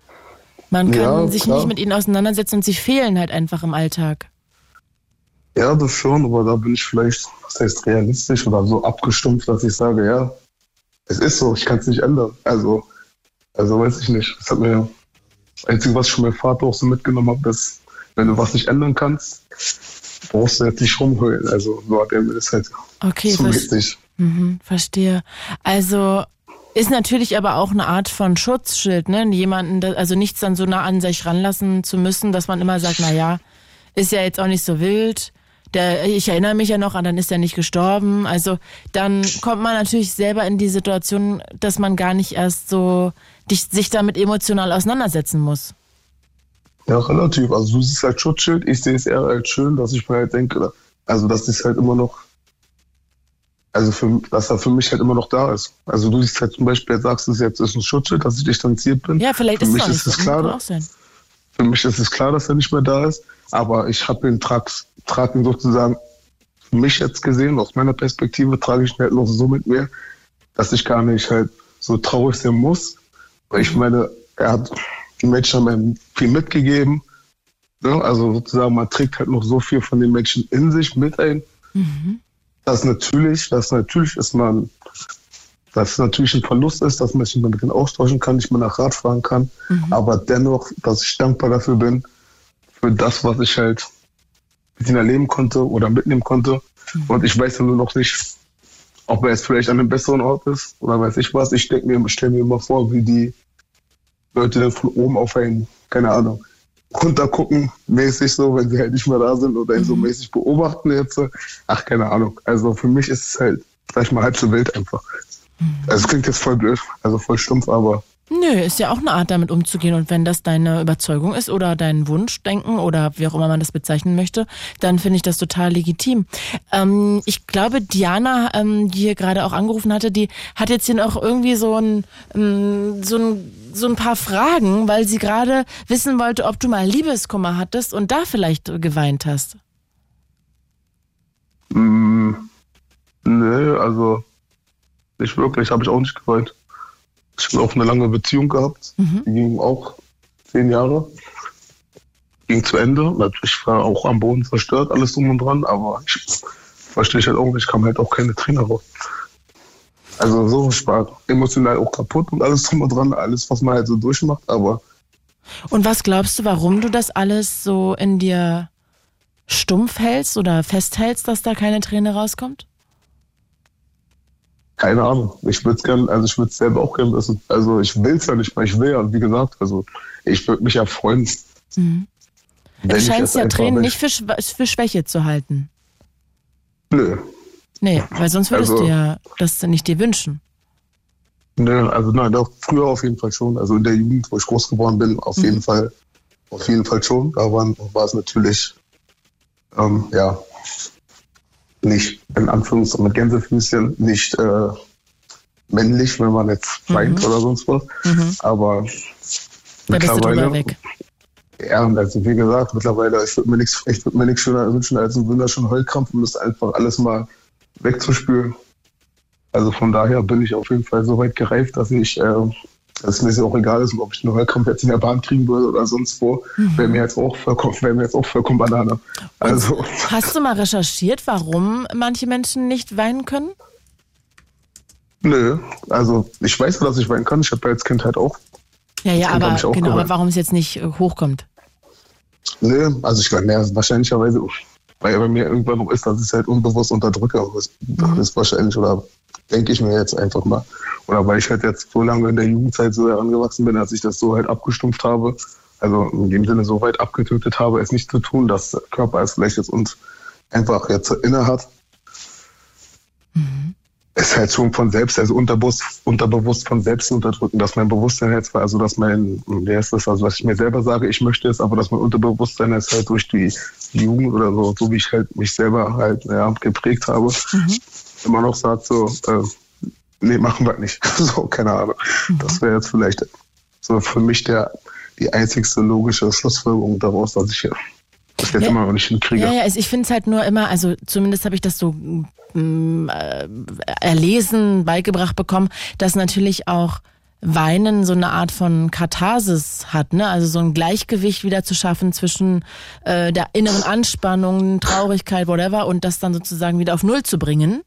man kann Ja, sich klar. nicht mit ihnen auseinandersetzen und sie fehlen halt einfach im Alltag. Ja, das schon, aber da bin ich vielleicht, was heißt realistisch oder so abgestumpft, dass ich sage, ja, es ist so, ich kann es nicht ändern. Also, also weiß ich nicht. Das hat mir, das Einzige, was ich von meinem Vater auch so mitgenommen habe, ist, wenn du was nicht ändern kannst, brauchst du jetzt nicht rumheulen. Also, so hat er mir das halt Okay, so richtig. mhm, verstehe. Also ist natürlich aber auch eine Art von Schutzschild, ne? Jemanden, also nichts dann so nah an sich ranlassen zu müssen, dass man immer sagt, na ja, ist ja jetzt auch nicht so wild. Der, ich erinnere mich ja noch an, dann ist er nicht gestorben. Also dann kommt man natürlich selber in die Situation, dass man gar nicht erst so sich damit emotional auseinandersetzen muss. Ja, relativ. Also du siehst halt Schutzschild, ich sehe es eher als schön, dass ich mir halt denke, also dass es halt immer noch, also für, dass er für mich halt immer noch da ist. Also du siehst halt zum Beispiel, sagst du jetzt ist ein Schutzschild, dass ich distanziert bin. Ja, vielleicht für ist es mich nicht ist es klar, sein. für mich ist es klar, dass er nicht mehr da ist, aber ich habe den Trag, trag ihn sozusagen für mich jetzt gesehen, aus meiner Perspektive trage ich ihn halt noch so mit mir, dass ich gar nicht halt so traurig sein muss. Weil ich meine, er hat, die Menschen haben ihm viel mitgegeben. Ne? Also sozusagen, man trägt halt noch so viel von den Menschen in sich mit ein. Dass natürlich, dass natürlich ist man, dass es natürlich ein Verlust ist, dass man sich nicht mehr mit denen austauschen kann, nicht mehr nach Rat fragen kann, aber dennoch, dass ich dankbar dafür bin, für das, was ich halt mit ihnen erleben konnte oder mitnehmen konnte. Und ich weiß ja nur noch nicht, ob er jetzt vielleicht an einem besseren Ort ist oder weiß ich was. Ich denke mir, stelle mir immer vor, wie die Leute dann von oben auf einen, keine Ahnung, runtergucken, mäßig so, wenn sie halt nicht mehr da sind oder ihn so mäßig beobachten jetzt. Ach, keine Ahnung. Also für mich ist es halt, sag ich mal, halb so wild einfach. Also es klingt jetzt voll blöd, also voll stumpf, aber Nö, ist ja auch eine Art, damit umzugehen. Und wenn das deine Überzeugung ist oder dein Wunschdenken oder wie auch immer man das bezeichnen möchte, dann finde ich das total legitim. Ähm, ich glaube, Diana, ähm, die hier gerade auch angerufen hatte, die hat jetzt hier noch irgendwie so ein, ähm, so ein, so ein paar Fragen, weil sie gerade wissen wollte, ob du mal Liebeskummer hattest und da vielleicht geweint hast. Mm, nee, also nicht wirklich, habe ich auch nicht geweint. Ich habe auch eine lange Beziehung gehabt, die ging auch zehn Jahre. Ging zu Ende. Natürlich war auch am Boden zerstört, alles drum und dran, aber ich verstehe ich halt auch nicht, kam halt auch keine Tränen raus. Also so, ich war emotional auch kaputt und alles drum und dran, alles, was man halt so durchmacht, aber Und was glaubst du, warum du das alles so in dir stumpf hältst oder festhältst, dass da keine Träne rauskommt? Keine Ahnung. Ich würde es gerne, also ich würde es selber auch gerne wissen. Also ich will es ja nicht, weil ich will ja, wie gesagt, also ich würde mich ja freuen. Mhm. Du scheinst ja Tränen nicht für, für Schwäche zu halten. Nö. Nee, weil sonst würdest also, du ja das nicht dir wünschen. Nö, also nein, doch, früher auf jeden Fall schon. Also in der Jugend, wo ich groß geworden bin, auf mhm. jeden Fall, auf jeden Fall schon. Da war, war es natürlich, ähm, ja, nicht, in Anführungszeichen mit Gänsefüßchen, nicht äh, männlich, wenn man jetzt weint mhm. oder sonst was. Mhm. Aber da mittlerweile. weg. Ja, also wie gesagt, mittlerweile, ich würde mir nichts, ich würde mir nichts schöner wünschen als einen wunderschönen Heulkrampf, um das einfach alles mal wegzuspülen. Also von daher bin ich auf jeden Fall so weit gereift, dass ich, äh, dass mir auch egal ist, ob ich einen Heulkrampf jetzt in der Bahn kriegen würde oder sonst wo, mhm. wäre mir jetzt auch vollkommen, wäre mir jetzt auch vollkommen Banane. Also. hast du mal recherchiert, warum manche Menschen nicht weinen können? Nö, also ich weiß, dass ich weinen kann. Ich habe als Kind halt auch. Ja, ja, aber, genau, aber warum es jetzt nicht äh, hochkommt? Nö, also ich glaube, ja, wahrscheinlicherweise, weil bei mir irgendwann noch ist, dass ich es halt unbewusst unterdrücke. Das mhm. ist wahrscheinlich, oder denke ich mir jetzt einfach mal. Oder weil ich halt jetzt so lange in der Jugendzeit so herangewachsen bin, dass ich das so halt abgestumpft habe. Also in dem Sinne so weit abgetötet habe, es nicht zu tun, dass der Körper es vielleicht jetzt uns einfach jetzt inne hat. Mhm ist halt schon von selbst, also unterbewusst, unterbewusst von selbst unterdrücken, dass mein Bewusstsein jetzt also dass mein, wer ist das, also was ich mir selber sage, ich möchte es, aber dass mein Unterbewusstsein jetzt halt durch die Jugend oder so, so wie ich halt mich selber halt ja, geprägt habe, mhm. Immer noch sagt so, äh, nee, machen wir nicht. (laughs) so, keine Ahnung. Mhm. Das wäre jetzt vielleicht so für mich der die einzigste logische Schlussfolgerung daraus, dass ich das jetzt ja, immer noch nicht hinkriege. Ja, ja, also ich finde es halt nur immer, also zumindest habe ich das so mm, äh, erlesen, beigebracht bekommen, dass natürlich auch Weinen so eine Art von Katharsis hat, ne? Also so ein Gleichgewicht wieder zu schaffen zwischen äh, der inneren Anspannung, Traurigkeit, whatever, und das dann sozusagen wieder auf Null zu bringen.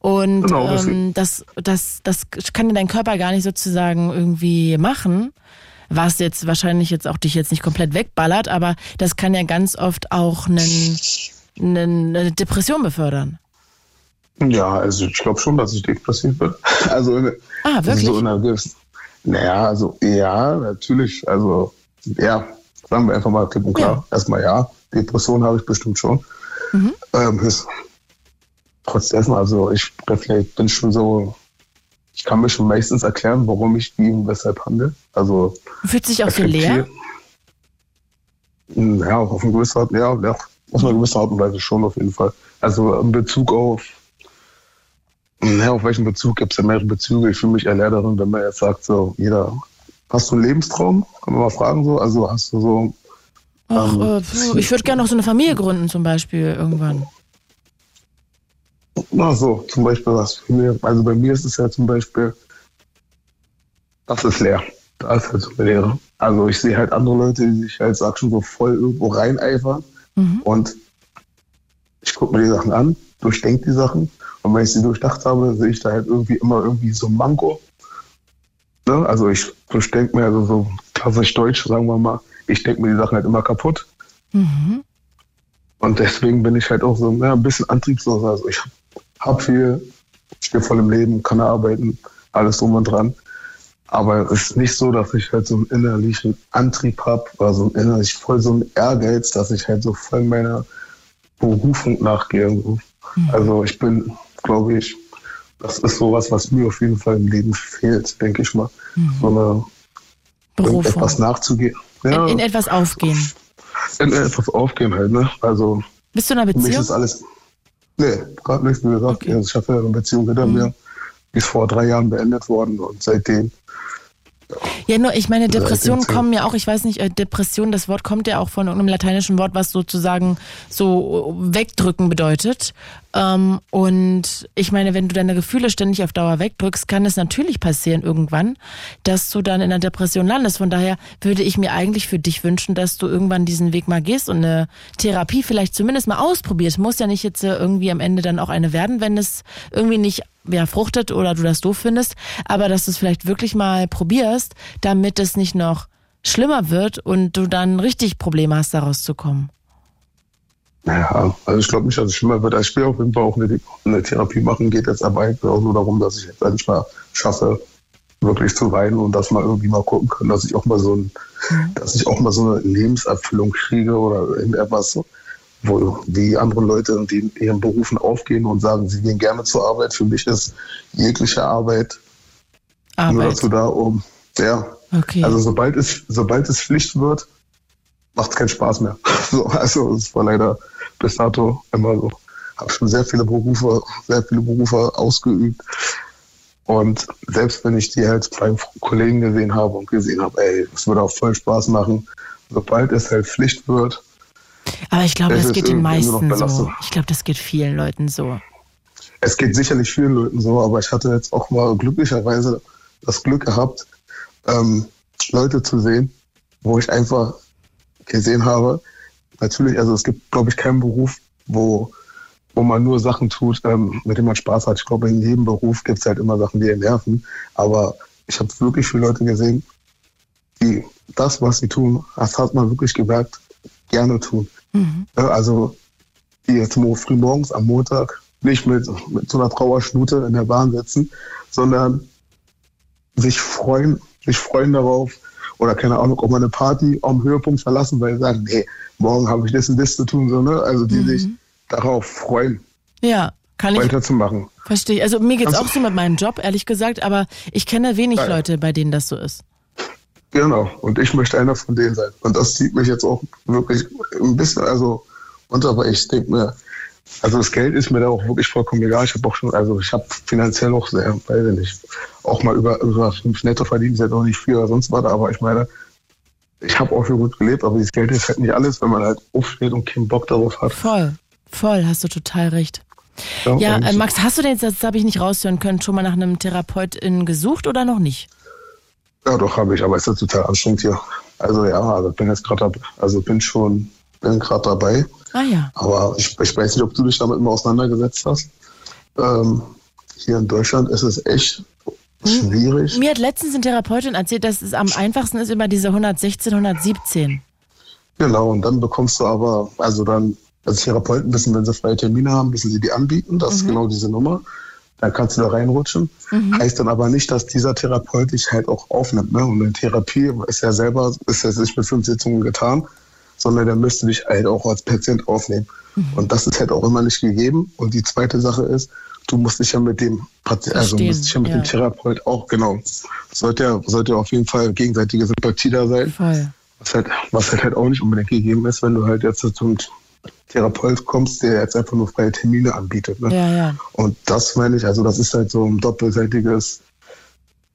Und genau, ähm, das, das, das kann dein Körper gar nicht sozusagen irgendwie machen was jetzt wahrscheinlich jetzt auch dich jetzt nicht komplett wegballert, aber das kann ja ganz oft auch einen, einen, eine Depression befördern. Ja, also ich glaube schon, dass ich depressiv bin. Also, ah, wirklich? So in einer gewissen, naja, also ja, natürlich. Also ja, sagen wir einfach mal klipp und klar. Ja. Erstmal ja, Depression habe ich bestimmt schon. Mhm. Ähm, trotzdem, also ich bin schon so ich kann mir schon meistens erklären, warum ich wie und weshalb handle. Also fühlt sich auch so leer? Hm, ja, auf eine gewisse Art, ja, ja, auf eine gewisse Art und Weise schon auf jeden Fall. Also in Bezug auf, ja, auf welchen Bezug gibt es ja mehrere Bezüge. Ich fühle mich eher darin, wenn man jetzt sagt, so, jeder, hast du einen Lebenstraum? Kann man mal fragen so? Also hast du so. Ach, ähm, äh, ich würde gerne noch so eine Familie gründen zum Beispiel irgendwann. Na so, zum Beispiel was für mir. Also bei mir ist es ja zum Beispiel, das ist leer. Das ist halt so eine Leere. Also ich sehe halt andere Leute, die sich halt, sag schon, so voll irgendwo reineifern. Mhm. Und ich gucke mir die Sachen an, durchdenke die Sachen. Und wenn ich sie durchdacht habe, sehe ich da halt irgendwie immer irgendwie so ein Manko. Ne? Also ich durchdenke mir, also so klassisch deutsch, sagen wir mal, ich denke mir die Sachen halt immer kaputt. Mhm. Und deswegen bin ich halt auch so ja, ein bisschen antriebslos. Also ich habe viel, stehe voll im Leben, kann arbeiten, alles drum und dran. Aber es ist nicht so, dass ich halt so einen innerlichen Antrieb habe oder so innerlich voll so einen Ehrgeiz, dass ich halt so voll meiner Berufung nachgehe. Mhm. Also ich bin, glaube ich, das ist sowas, was mir auf jeden Fall im Leben fehlt, denke ich mal. Mhm. So eine Berufung. etwas nachzugehen. Ja, in, in, etwas aufgehen. In etwas aufgehen halt, ne? Also. Bist du in einer Beziehung? Für mich ist alles. Nee, gerade nicht, wie gesagt. Okay. Also ich habe ja eine Beziehung hinter mhm. mir. Die ist vor drei Jahren beendet worden und seitdem ja, nur ich meine, Depressionen kommen ja auch, ich weiß nicht, äh, Depression, das Wort kommt ja auch von irgendeinem lateinischen Wort, was sozusagen so wegdrücken bedeutet. Ähm, und ich meine, wenn du deine Gefühle ständig auf Dauer wegdrückst, kann es natürlich passieren irgendwann, dass du dann in einer Depression landest. Von daher würde ich mir eigentlich für dich wünschen, dass du irgendwann diesen Weg mal gehst und eine Therapie vielleicht zumindest mal ausprobierst. Muss ja nicht jetzt äh, irgendwie am Ende dann auch eine werden, wenn es irgendwie nicht ja, fruchtet oder du das doof findest, aber dass du es vielleicht wirklich mal probierst, damit es nicht noch schlimmer wird und du dann richtig Probleme hast, daraus zu kommen. Naja, also ich glaube nicht, dass es schlimmer wird. Ich will auf jeden Fall auch eine, eine Therapie machen, geht jetzt aber eigentlich auch nur darum, dass ich jetzt endlich mal schaffe, wirklich zu weinen und dass mal irgendwie mal gucken kann, dass ich auch mal so ein, mhm. dass ich auch mal so eine Lebenserfüllung kriege oder irgendetwas, wo wie andere Leute, die in ihren Berufen aufgehen und sagen, sie gehen gerne zur Arbeit. Für mich ist jegliche Arbeit, Arbeit. nur dazu da, um ja. Okay. Also sobald es, sobald es Pflicht wird, macht es keinen Spaß mehr. (laughs) So, also es war leider bis dato immer so. Habe schon sehr viele Berufe, sehr viele Berufe ausgeübt. Und selbst wenn ich die halt bei Kollegen gesehen habe und gesehen habe, ey, es würde auch voll Spaß machen, sobald es halt Pflicht wird. Aber ich glaube, das geht den meisten so. Ich glaube, das geht vielen Leuten so. Es geht sicherlich vielen Leuten so, aber ich hatte jetzt auch mal glücklicherweise das Glück gehabt, ähm, Leute zu sehen, wo ich einfach gesehen habe, natürlich, also es gibt, glaube ich, keinen Beruf, wo, wo man nur Sachen tut, ähm, mit denen man Spaß hat. Ich glaube, in jedem Beruf gibt es halt immer Sachen, die nerven. Aber ich habe wirklich viele Leute gesehen, die das, was sie tun, das hat man wirklich gemerkt, gerne tun. Mhm. Also die jetzt früh morgens am Montag nicht mit, mit so einer Trauerschnute in der Bahn sitzen, sondern sich freuen, sich freuen darauf, oder keine Ahnung, auch mal eine Party am Höhepunkt verlassen, weil sie sagen, nee, morgen habe ich das und das zu tun, so, ne? Also die mhm. sich darauf freuen. Ja, kann ich. Weiterzumachen. Verstehe ich. Also mir geht es auch so mit meinem Job, ehrlich gesagt, aber ich kenne wenig ja, Leute, bei denen das so ist. Genau, und ich möchte einer von denen sein. Und das zieht mich jetzt auch wirklich ein bisschen, also runter, aber ich denke mir, also das Geld ist mir da auch wirklich vollkommen egal. Ich habe auch schon, also ich habe finanziell auch sehr, weiß ich nicht, auch mal über, über fünf Netto verdient, ist jetzt auch nicht viel oder sonst was, aber ich meine, ich habe auch schon gut gelebt, aber das Geld ist halt nicht alles, wenn man halt aufsteht und keinen Bock darauf hat. Voll, voll, hast du total recht. Ja, ja äh, Max, hast du denn jetzt, das habe ich nicht raushören können, schon mal nach einem Therapeuten gesucht oder noch nicht? Ja, doch, habe ich, aber es ist total anstrengend hier. Also ja, also bin jetzt gerade, also bin schon, bin gerade dabei. Ah ja. Aber ich, ich weiß nicht, ob du dich damit mal auseinandergesetzt hast. Ähm, hier in Deutschland ist es echt schwierig. Mir hat letztens eine Therapeutin erzählt, dass es am einfachsten ist über diese 116, 117. Genau, und dann bekommst du aber, also dann, als Therapeuten wissen, wenn sie freie Termine haben, müssen sie die anbieten. Das mhm. ist genau diese Nummer. Dann kannst du da reinrutschen. Mhm. Heißt dann aber nicht, dass dieser Therapeut dich halt auch aufnimmt. Ne? Und in Therapie ist ja selber, ist ja nicht mit fünf Sitzungen getan sondern der müsste dich halt auch als Patient aufnehmen. Mhm. Und das ist halt auch immer nicht gegeben. Und die zweite Sache ist, du musst dich ja mit dem Patient, also musst dich ja mit ja. dem Therapeut auch, genau, sollte ja, sollte auf jeden Fall gegenseitige Sympathie da sein. Voll. Was halt, was halt, halt auch nicht unbedingt gegeben ist, wenn du halt jetzt zum Therapeut kommst, der jetzt einfach nur freie Termine anbietet. Ne? Ja, ja. Und das meine ich, also das ist halt so ein doppelseitiges,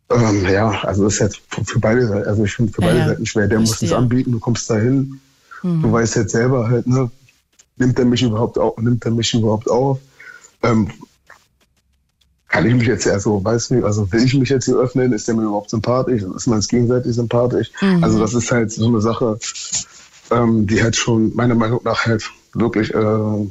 ähm, ja, also das ist jetzt für beide Seiten, also ich finde für ja, beide Seiten schwer. Der muss es anbieten, du kommst dahin, Mhm. Du weißt jetzt selber halt, ne, nimmt er mich überhaupt auf, nimmt er mich überhaupt auf? Ähm, kann ich mich jetzt ja so, weißt du, also will ich mich jetzt hier öffnen, ist der mir überhaupt sympathisch, ist man uns gegenseitig sympathisch? Mhm. Also das ist halt so eine Sache, ähm, die halt schon meiner Meinung nach halt wirklich äh,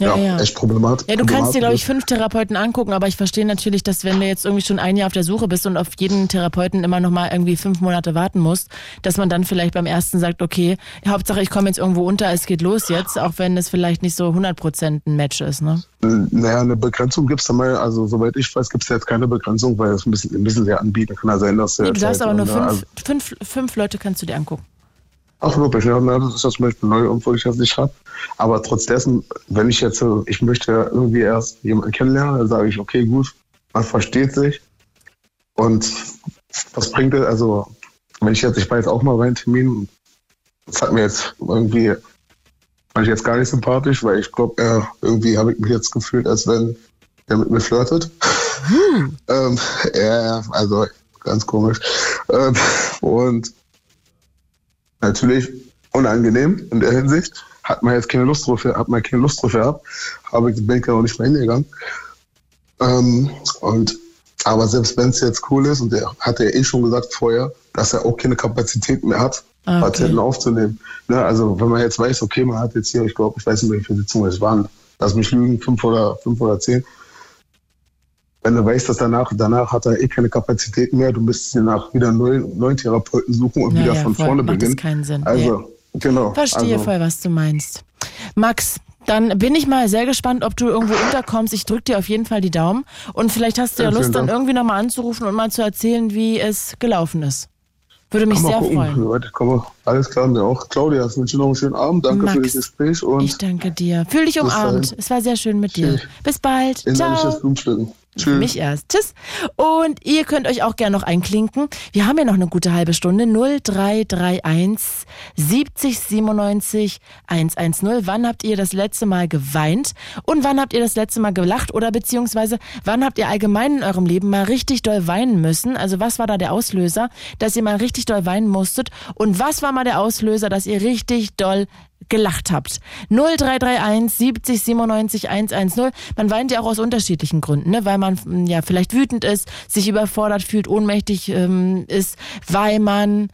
ja, ja, echt problematisch. Ja, du kannst dir, glaube ich, fünf Therapeuten angucken, aber ich verstehe natürlich, dass wenn du jetzt irgendwie schon ein Jahr auf der Suche bist und auf jeden Therapeuten immer noch mal irgendwie fünf Monate warten musst, dass man dann vielleicht beim ersten sagt, okay, Hauptsache ich komme jetzt irgendwo unter, es geht los jetzt, auch wenn es vielleicht nicht so 100% ein Match ist, ne? Naja, eine Begrenzung gibt es da mal, also soweit ich weiß, gibt es jetzt keine Begrenzung, weil es ein bisschen, ein bisschen sehr anbieten kann ja sein, dass nee, du darfst aber nur fünf, also fünf, fünf Leute kannst du dir angucken. Ach wirklich, ja, das ist ja zum Beispiel neu, obwohl ich das nicht habe. Aber trotz dessen, wenn ich jetzt, ich möchte irgendwie erst jemanden kennenlernen, dann sage ich, okay, gut, man versteht sich. Und was bringt es, also, wenn ich jetzt, ich war jetzt auch mal bei einem Termin, das hat mir jetzt irgendwie, fand ich jetzt gar nicht sympathisch, weil ich glaube, äh, irgendwie habe ich mich jetzt gefühlt, als wenn er mit mir flirtet. Hm. (laughs) ähm, ja, also ganz komisch. Ähm, und natürlich unangenehm in der Hinsicht. Hat man jetzt keine Lust drauf, hat man keine Lust drauf gehabt, habe ich den Banker auch nicht mehr hingegangen. Ähm, und, aber selbst wenn es jetzt cool ist, und der hat ja eh schon gesagt vorher, dass er auch keine Kapazität mehr hat, okay. Patienten aufzunehmen. Ne, also wenn man jetzt weiß, okay, man hat jetzt hier, ich glaube, ich weiß nicht, wie viele Sitzungen es waren, lass mich lügen, fünf oder fünf oder zehn, wenn du weißt, dass danach, danach hat er eh keine Kapazität mehr, du müsstest dir nach wieder neuen, neuen Therapeuten suchen und ja, wieder ja, von voll, vorne macht beginnen. Das keinen Sinn. Also, nee. genau. Verstehe also, voll, was du meinst. Max, dann bin ich mal sehr gespannt, ob du irgendwo unterkommst. Ich drücke dir auf jeden Fall die Daumen. Und vielleicht hast du ja, Ja, Lust, dann irgendwie nochmal anzurufen und mal zu erzählen, wie es gelaufen ist. Würde mich sehr gucken. freuen. Leute, komm mal. Alles klar, mir auch. Claudia, ich wünsche dir noch einen schönen Abend. Danke Max, für das Gespräch und Ich danke dir. Fühl dich umarmt. Es war sehr schön mit dir. Bis bald. innerliches Ciao. Tschüss. Mich erst. Tschüss. Und ihr könnt euch auch gerne noch einklinken. Wir haben ja noch eine gute halbe Stunde. 0331 70 97 110. Wann habt ihr das letzte Mal geweint? Und wann habt ihr das letzte Mal gelacht? Oder beziehungsweise wann habt ihr allgemein in eurem Leben mal richtig doll weinen müssen? Also was war da der Auslöser, dass ihr mal richtig doll weinen musstet? Und was war mal der Auslöser, dass ihr richtig doll gelacht habt. 0331 70 97 110. Man weint ja auch aus unterschiedlichen Gründen, ne? weil man mm, ja vielleicht wütend ist, sich überfordert fühlt, ohnmächtig ähm, ist, weil man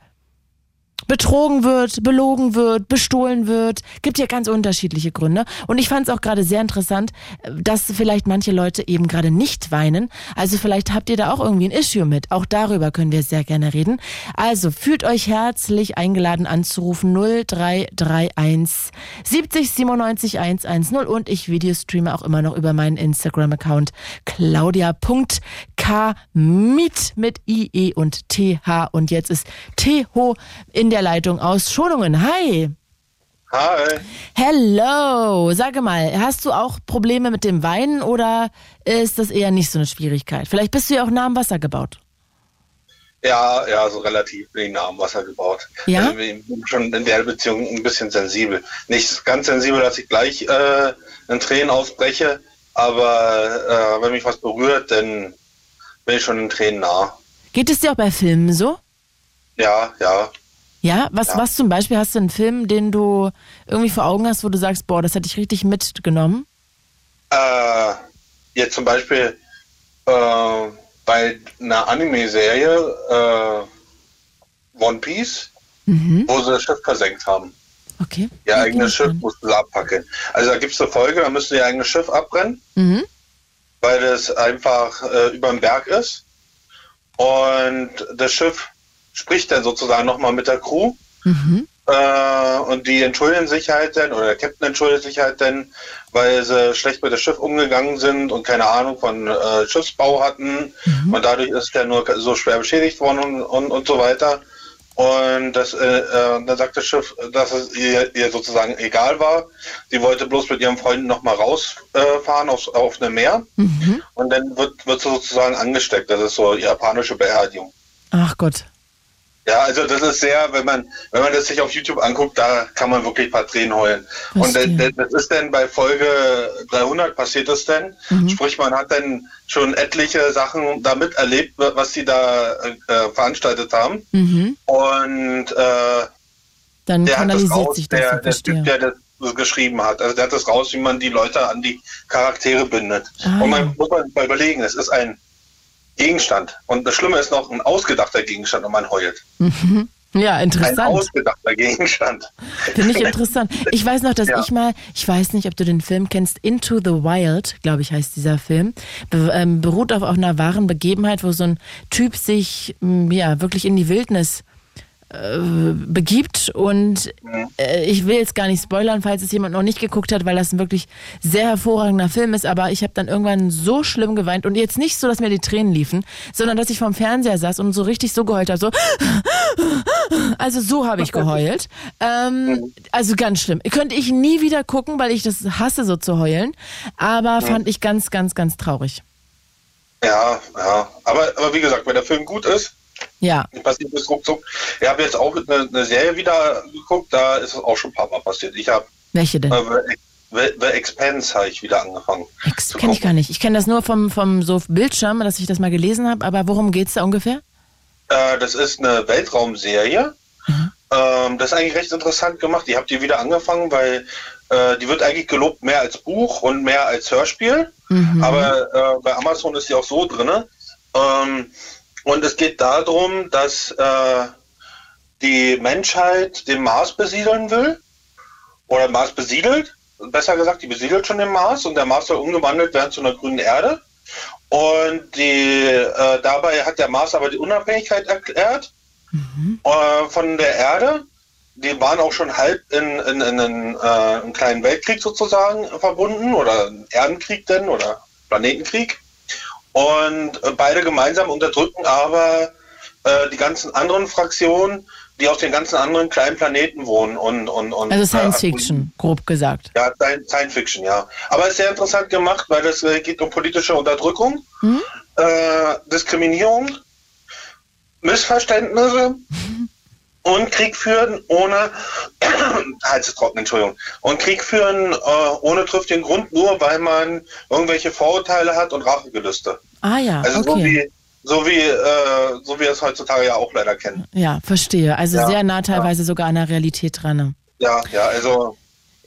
betrogen wird, belogen wird, bestohlen wird. Gibt ja ganz unterschiedliche Gründe. Und ich fand es auch gerade sehr interessant, dass vielleicht manche Leute eben gerade nicht weinen. Also vielleicht habt ihr da auch irgendwie ein Issue mit. Auch darüber können wir sehr gerne reden. Also fühlt euch herzlich eingeladen anzurufen 0331 70 97 110 und ich Videostreame auch immer noch über meinen Instagram-Account claudia.kmiet mit IE und TH und jetzt ist Teho in der Leitung aus Schonungen. Hi! Hi. Hello! Sage mal, hast du auch Probleme mit dem Weinen oder ist das eher nicht so eine Schwierigkeit? Vielleicht bist du ja auch nah am Wasser gebaut. Ja, ja, so relativ bin ich nah am Wasser gebaut. Ja? Also ich bin schon in der Beziehung ein bisschen sensibel. Nicht ganz sensibel, dass ich gleich äh, in Tränen ausbreche, aber äh, wenn mich was berührt, dann bin ich schon in Tränen nah. Geht es dir auch bei Filmen so? Ja, ja. Ja, was, Ja. was zum Beispiel hast du einen Film, den du irgendwie vor Augen hast, wo du sagst, boah, das hätte ich richtig mitgenommen? Äh, jetzt zum Beispiel äh, bei einer Anime-Serie äh, One Piece, wo sie das Schiff versenkt haben. Okay. Ihr eigenes Schiff mussten sie abpackeln. Also da gibt es eine Folge, da müssen sie ihr eigenes Schiff abbrennen, Mhm. weil das einfach äh, über dem Berg ist. Und das Schiff spricht dann sozusagen nochmal mit der Crew. Mhm. Äh, und die entschuldigen sich halt dann, oder der Captain entschuldigt sich halt dann, weil sie schlecht mit dem Schiff umgegangen sind und keine Ahnung von äh, Schiffsbau hatten. Und dadurch ist der nur so schwer beschädigt worden und, und, und so weiter. Und das, äh, äh, dann sagt das Schiff, dass es ihr, ihr sozusagen egal war. Sie wollte bloß mit ihrem Freund nochmal rausfahren äh, aufs, auf eine Meer. Mhm. Und dann wird, wird sie sozusagen angesteckt. Das ist so japanische Beerdigung. Ach Gott. Ja, also das ist sehr, wenn man, wenn man das sich auf YouTube anguckt, da kann man wirklich ein paar Tränen heulen. Und das, Verstehe. das ist dann bei Folge 300 passiert es denn. Mhm. Sprich, man hat dann schon etliche Sachen da miterlebt, was sie da äh, veranstaltet haben. Mhm. Und äh, Dann der hat das raus, sich das, der, der. Typ, der das geschrieben hat. Also der hat das raus, wie man die Leute an die Charaktere bindet. Ah. Und man muss man mal überlegen, es ist ein Gegenstand. Und das Schlimme ist noch ein ausgedachter Gegenstand und man heult. Mhm. Ja, Ein interessant. ausgedachter Gegenstand. Finde ich interessant. Ich weiß noch, dass Ja. ich mal, ich weiß nicht, ob du den Film kennst, Into the Wild, glaube ich, heißt dieser Film, ähm, beruht auf, auf einer wahren Begebenheit, wo so ein Typ sich m, ja wirklich in die Wildnis äh, begibt und äh, ich will jetzt gar nicht spoilern, falls es jemand noch nicht geguckt hat, weil das ein wirklich sehr hervorragender Film ist, aber ich habe dann irgendwann so schlimm geweint und jetzt nicht so, dass mir die Tränen liefen, sondern dass ich vorm Fernseher saß und so richtig so geheult habe, so also so habe ich geheult. Ähm, also ganz schlimm. Könnte ich nie wieder gucken, weil ich das hasse, so zu heulen. Aber fand ich ganz, ganz, ganz traurig. Ja, ja. Aber, aber wie gesagt, wenn der Film gut ist, Ja. passiert das ruckzuck. Ich habe jetzt auch eine, eine Serie wieder geguckt, da ist es auch schon ein paar Mal passiert. Ich habe Welche denn? äh, The, The Expanse habe ich wieder angefangen. Kenne ich gar nicht. Ich kenne das nur vom, vom so Bildschirm, dass ich das mal gelesen habe. Aber worum geht's da ungefähr? Äh, das ist eine Weltraumserie. Ähm, das ist eigentlich recht interessant gemacht. Ich habe die wieder angefangen, weil äh, die wird eigentlich gelobt mehr als Buch und mehr als Hörspiel. Mhm. Aber äh, bei Amazon ist die auch so drin. Ähm, und es geht darum, dass äh, die Menschheit den Mars besiedeln will. Oder Mars besiedelt. Besser gesagt, die besiedelt schon den Mars und der Mars soll umgewandelt werden zu einer grünen Erde. Und die, äh, dabei hat der Mars aber die Unabhängigkeit erklärt äh, von der Erde. die waren auch schon halb in, in, in, in äh, einen kleinen Weltkrieg sozusagen verbunden oder Erdenkrieg denn oder Planetenkrieg. Und äh, beide gemeinsam unterdrücken aber äh, die ganzen anderen Fraktionen, die auf den ganzen anderen kleinen Planeten wohnen. Und, und, und, also Science äh, Fiction, grob gesagt. Ja, Science Fiction, ja. Aber es ist sehr interessant gemacht, weil es äh, geht um politische Unterdrückung, hm? äh, Diskriminierung, Missverständnisse. (laughs) und Krieg führen ohne (clears throat) Hals ist trocken, Entschuldigung. Und Krieg führen äh, ohne triftigen Grund, nur weil man irgendwelche Vorurteile hat und Rachegelüste. Ah ja. Also okay. so wie so wie, äh, so wie wir es heutzutage ja auch leider kennen. Ja, verstehe. Also ja, sehr nah teilweise ja. sogar an der Realität dran. Ne? Ja, ja, also.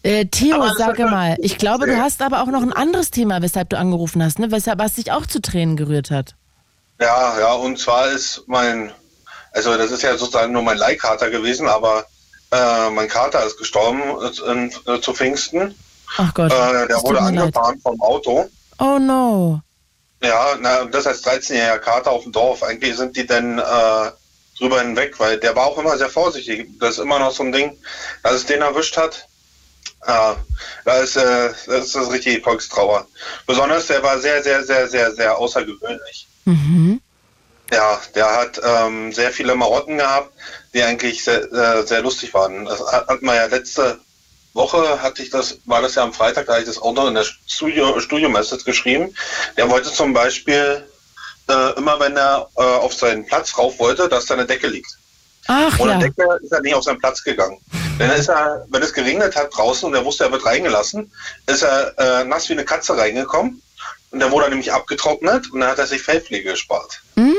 Äh, Theo, sage mal, ich glaube, du hast aber auch noch ein anderes Thema, weshalb du angerufen hast, ne? Weshalb was dich auch zu Tränen gerührt hat. Ja, ja, und zwar ist mein, also das ist ja sozusagen nur mein Leihkater gewesen, aber äh, mein Kater ist gestorben äh, äh, zu Pfingsten. Ach Gott. Äh, der wurde angefahren leid. vom Auto. Oh no. Ja, na, das als 13-jähriger Kater auf dem Dorf. Eigentlich sind die dann äh, drüber hinweg, weil der war auch immer sehr vorsichtig. Das ist immer noch so ein Ding, dass es den erwischt hat. Ja, da ist, äh, das ist das richtige Volkstrauer. Besonders der war sehr, sehr, sehr, sehr, sehr außergewöhnlich. Mhm. Ja, der hat ähm, sehr viele Marotten gehabt, die eigentlich sehr, äh, sehr lustig waren. Das hat man ja letzte Woche hatte ich das, war das ja am Freitag, da hatte ich das auch noch in der Studio, Studio-Message geschrieben. Der wollte zum Beispiel äh, immer, wenn er äh, auf seinen Platz rauf wollte, dass da eine Decke liegt. Ach, Ohne ja. Decke ist er nicht auf seinen Platz gegangen. Denn ist er, wenn es geregnet hat draußen und er wusste, er wird reingelassen, ist er äh, nass wie eine Katze reingekommen. Und der wurde nämlich abgetrocknet und dann hat er sich Fellpflege gespart. Mm,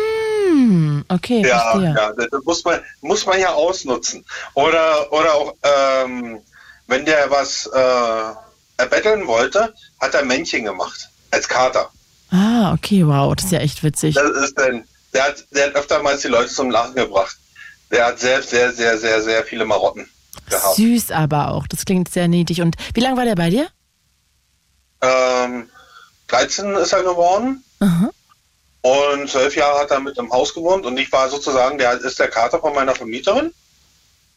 okay, ja, verstehe. ja, das muss man, muss man ja ausnutzen. Oder, oder auch, ähm, wenn der was äh, erbetteln wollte, hat er Männchen gemacht. Als Kater. Ah, okay, wow, das ist ja echt witzig. Das ist denn, der hat, der hat öftermals die Leute zum Lachen gebracht. Der hat sehr, sehr, sehr, sehr, sehr viele Marotten gehabt. Süß aber auch, das klingt sehr niedlich. Und wie lange war der bei dir? Ähm, 13 ist er geworden. Aha. Und zwölf Jahre hat er mit im Haus gewohnt und ich war sozusagen, der ist der Kater von meiner Vermieterin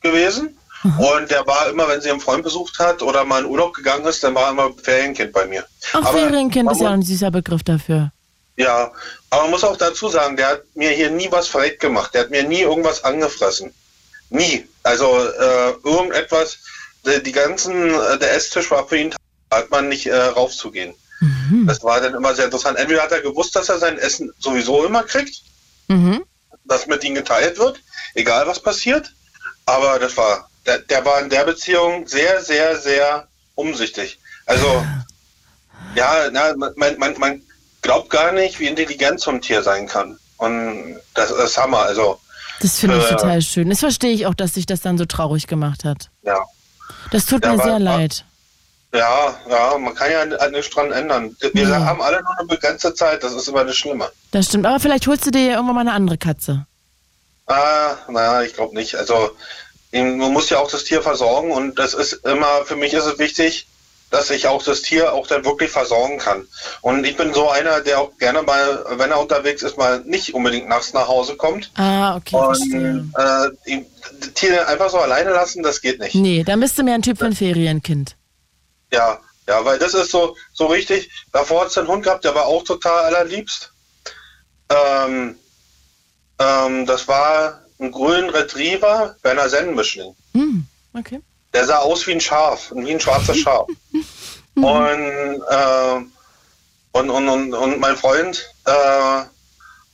gewesen. Mhm. Und der war immer, wenn sie einen Freund besucht hat oder mal in Urlaub gegangen ist, dann war er immer Ferienkind bei mir. Ach, Aber Ferienkind ist ja ein süßer Begriff dafür. Ja, aber man muss auch dazu sagen, der hat mir hier nie was verreckt gemacht. Der hat mir nie irgendwas angefressen. Nie. Also äh, irgendetwas, die, die ganzen, äh, der Esstisch war für ihn, hat man nicht äh, raufzugehen. Mhm. Das war dann immer sehr interessant. Entweder hat er gewusst, dass er sein Essen sowieso immer kriegt, Mhm. dass mit ihm geteilt wird, egal was passiert. Aber das war, der, der war in der Beziehung sehr, sehr, sehr umsichtig. Also, ja, na, man, man, man glaubt gar nicht, wie intelligent so ein Tier sein kann. Und das ist Hammer. Also, Das finde ich Äh, total schön. Das verstehe ich auch, dass sich das dann so traurig gemacht hat. ja. Das tut Ja, mir sehr leid. Ja, ja, man kann ja nichts dran ändern. Wir Ja. haben alle nur eine begrenzte Zeit, das ist immer das Schlimme. Das stimmt. Aber vielleicht holst du dir ja irgendwann mal eine andere Katze. Ah, naja, ich glaube nicht. Also man muss ja auch das Tier versorgen und das ist immer, für mich ist es wichtig, dass ich auch das Tier auch dann wirklich versorgen kann. Und ich bin so einer, der auch gerne mal, wenn er unterwegs ist, mal nicht unbedingt nachts nach Hause kommt. Ah, okay. Und äh, die, die Tiere einfach so alleine lassen, das geht nicht. Nee, dann bist du mehr ein Typ für ein Ferienkind. Ja, ja, weil das ist so, so richtig. Davor hat es einen Hund gehabt, der war auch total allerliebst. Ähm, ähm, das war ein grünen Retriever, Berner Sennenmischling. Hm, okay. Der sah aus wie ein Schaf, wie ein schwarzes Schaf. (laughs) und, äh, und, und, und, und mein Freund, äh,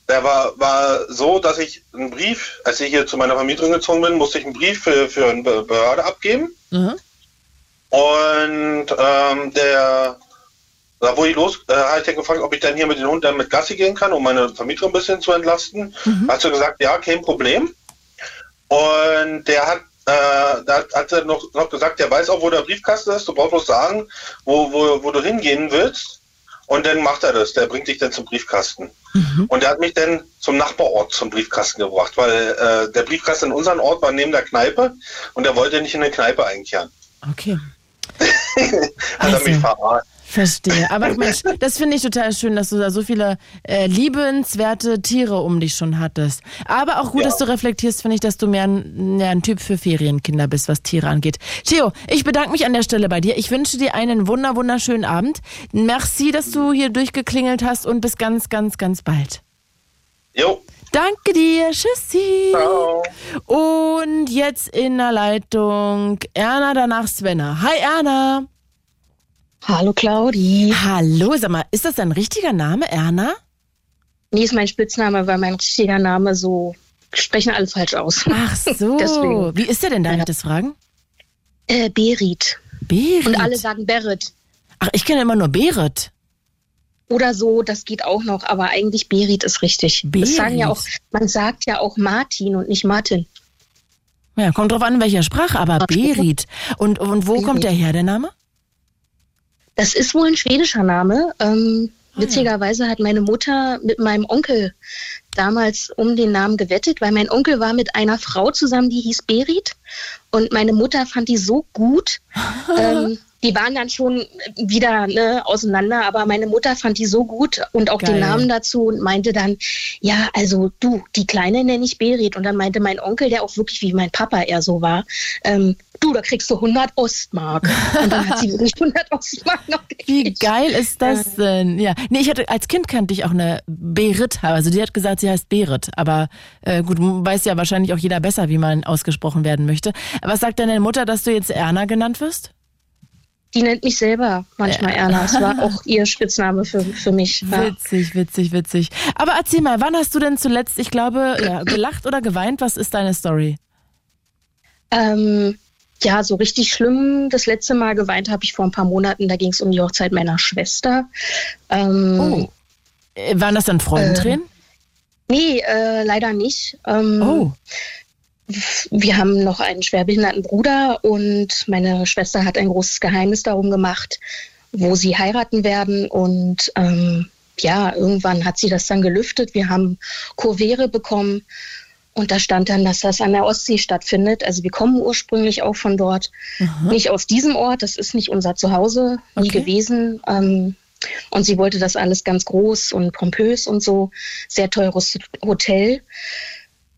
der war, war so, dass ich einen Brief, als ich hier zu meiner Vermieterin gezogen bin, musste ich einen Brief für, für eine Be- Behörde abgeben. Mhm. Und ähm, der, da wo ich los, äh, habe ich dann gefragt, ob ich dann hier mit den Hund dann mit Gassi gehen kann, um meine Vermieterin ein bisschen zu entlasten. Hat sie gesagt, ja, kein Problem. Und der hat, äh, da hat, hat er noch, noch gesagt, der weiß auch, wo der Briefkasten ist. Du brauchst bloß sagen, wo, wo, wo du hingehen willst. Und dann macht er das. Der bringt dich dann zum Briefkasten. Und der hat mich dann zum Nachbarort zum Briefkasten gebracht, weil äh, der Briefkasten in unserem Ort war neben der Kneipe und er wollte nicht in eine Kneipe einkehren. Okay. (laughs) Hat er mich verarscht. Verstehe. Aber Mensch, (laughs) das finde ich total schön, dass du da so viele äh, liebenswerte Tiere um dich schon hattest. Aber auch gut, ja. dass du reflektierst, finde ich, dass du mehr ein, ja, ein Typ für Ferienkinder bist, was Tiere angeht. Theo, ich bedanke mich an der Stelle bei dir. Ich wünsche dir einen wunder wunderschönen Abend. Merci, dass du hier durchgeklingelt hast und bis ganz, ganz, ganz bald. Jo. Danke dir. Tschüssi. Ciao. Und jetzt in der Leitung Erna, danach Svenna. Hi Erna. Hallo Claudi. Hallo, sag mal, ist das dein richtiger Name, Erna? Nee, ist mein Spitzname, weil mein richtiger Name so sprechen alle falsch aus. Ach (laughs) so. Deswegen. Wie ist der denn, darf ja. ich das fragen? Äh, Berit. Berit. Und alle sagen Berit. Ach, ich kenne immer nur Berit. Oder so, das geht auch noch, aber eigentlich Berit ist richtig. Berit. Ja auch, man sagt ja auch Martin und nicht Martin. Ja, kommt drauf an, welcher Sprache, aber Berit. Und, und wo Berit. kommt der her, der Name? Das ist wohl ein schwedischer Name. Ähm, ah, witzigerweise hat meine Mutter mit meinem Onkel damals um den Namen gewettet, weil mein Onkel war mit einer Frau zusammen, die hieß Berit. Und meine Mutter fand die so gut, (laughs) ähm, die waren dann schon wieder ne, auseinander, aber meine Mutter fand die so gut und auch Geil. den Namen dazu und meinte dann, ja, also du, die Kleine nenne ich Berit. Und dann meinte mein Onkel, der auch wirklich wie mein Papa eher so war, ähm, du, da kriegst du 100 Ostmark. Und dann hat sie (laughs) wirklich 100 Ostmark noch gekriegt. Wie geil ist das denn? Ja, nee, ich hatte, als Kind kannte ich auch eine Berit, also die hat gesagt, sie heißt Berit, aber äh, gut, weiß ja wahrscheinlich auch jeder besser, wie man ausgesprochen werden möchte. Was sagt deine Mutter, dass du jetzt Erna genannt wirst? Die nennt mich selber manchmal Erna. Das war (laughs) auch ihr Spitzname für, für mich. Ja. Witzig, witzig, witzig. Aber erzähl mal, wann hast du denn zuletzt, ich glaube, ja, gelacht oder geweint? Was ist deine Story? Ähm, ja, so richtig schlimm. Das letzte Mal geweint habe ich vor ein paar Monaten. Da ging es um die Hochzeit meiner Schwester. Ähm, oh. Äh, waren das dann Freudentränen? Äh, nee, äh, leider nicht. Ähm, oh wir haben noch einen schwerbehinderten Bruder und meine Schwester hat ein großes Geheimnis darum gemacht, wo sie heiraten werden. Und ähm, ja, irgendwann hat sie das dann gelüftet. Wir haben Kurvere bekommen und da stand dann, dass das an der Ostsee stattfindet. Also wir kommen ursprünglich auch von dort. Aha. Nicht aus diesem Ort, das ist nicht unser Zuhause, nie okay. gewesen. Ähm, und sie wollte das alles ganz groß und pompös und so. Sehr teures Hotel.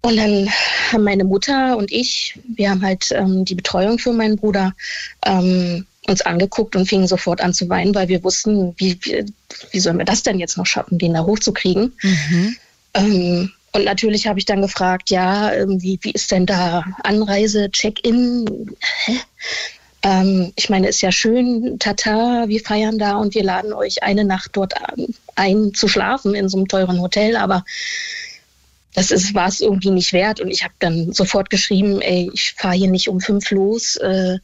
Und dann haben meine Mutter und ich, wir haben halt ähm, die Betreuung für meinen Bruder ähm, uns angeguckt und fingen sofort an zu weinen, weil wir wussten, wie, wie, wie sollen wir das denn jetzt noch schaffen, den da hochzukriegen. Mhm. Ähm, und natürlich habe ich dann gefragt, ja, ähm, wie, wie ist denn da Anreise, Check-in? Ähm, ich meine, ist ja schön, Tata, wir feiern da und wir laden euch eine Nacht dort ein zu schlafen in so einem teuren Hotel, aber das ist war es irgendwie nicht wert. Und ich habe dann sofort geschrieben, ey, ich fahre hier nicht um fünf los, äh,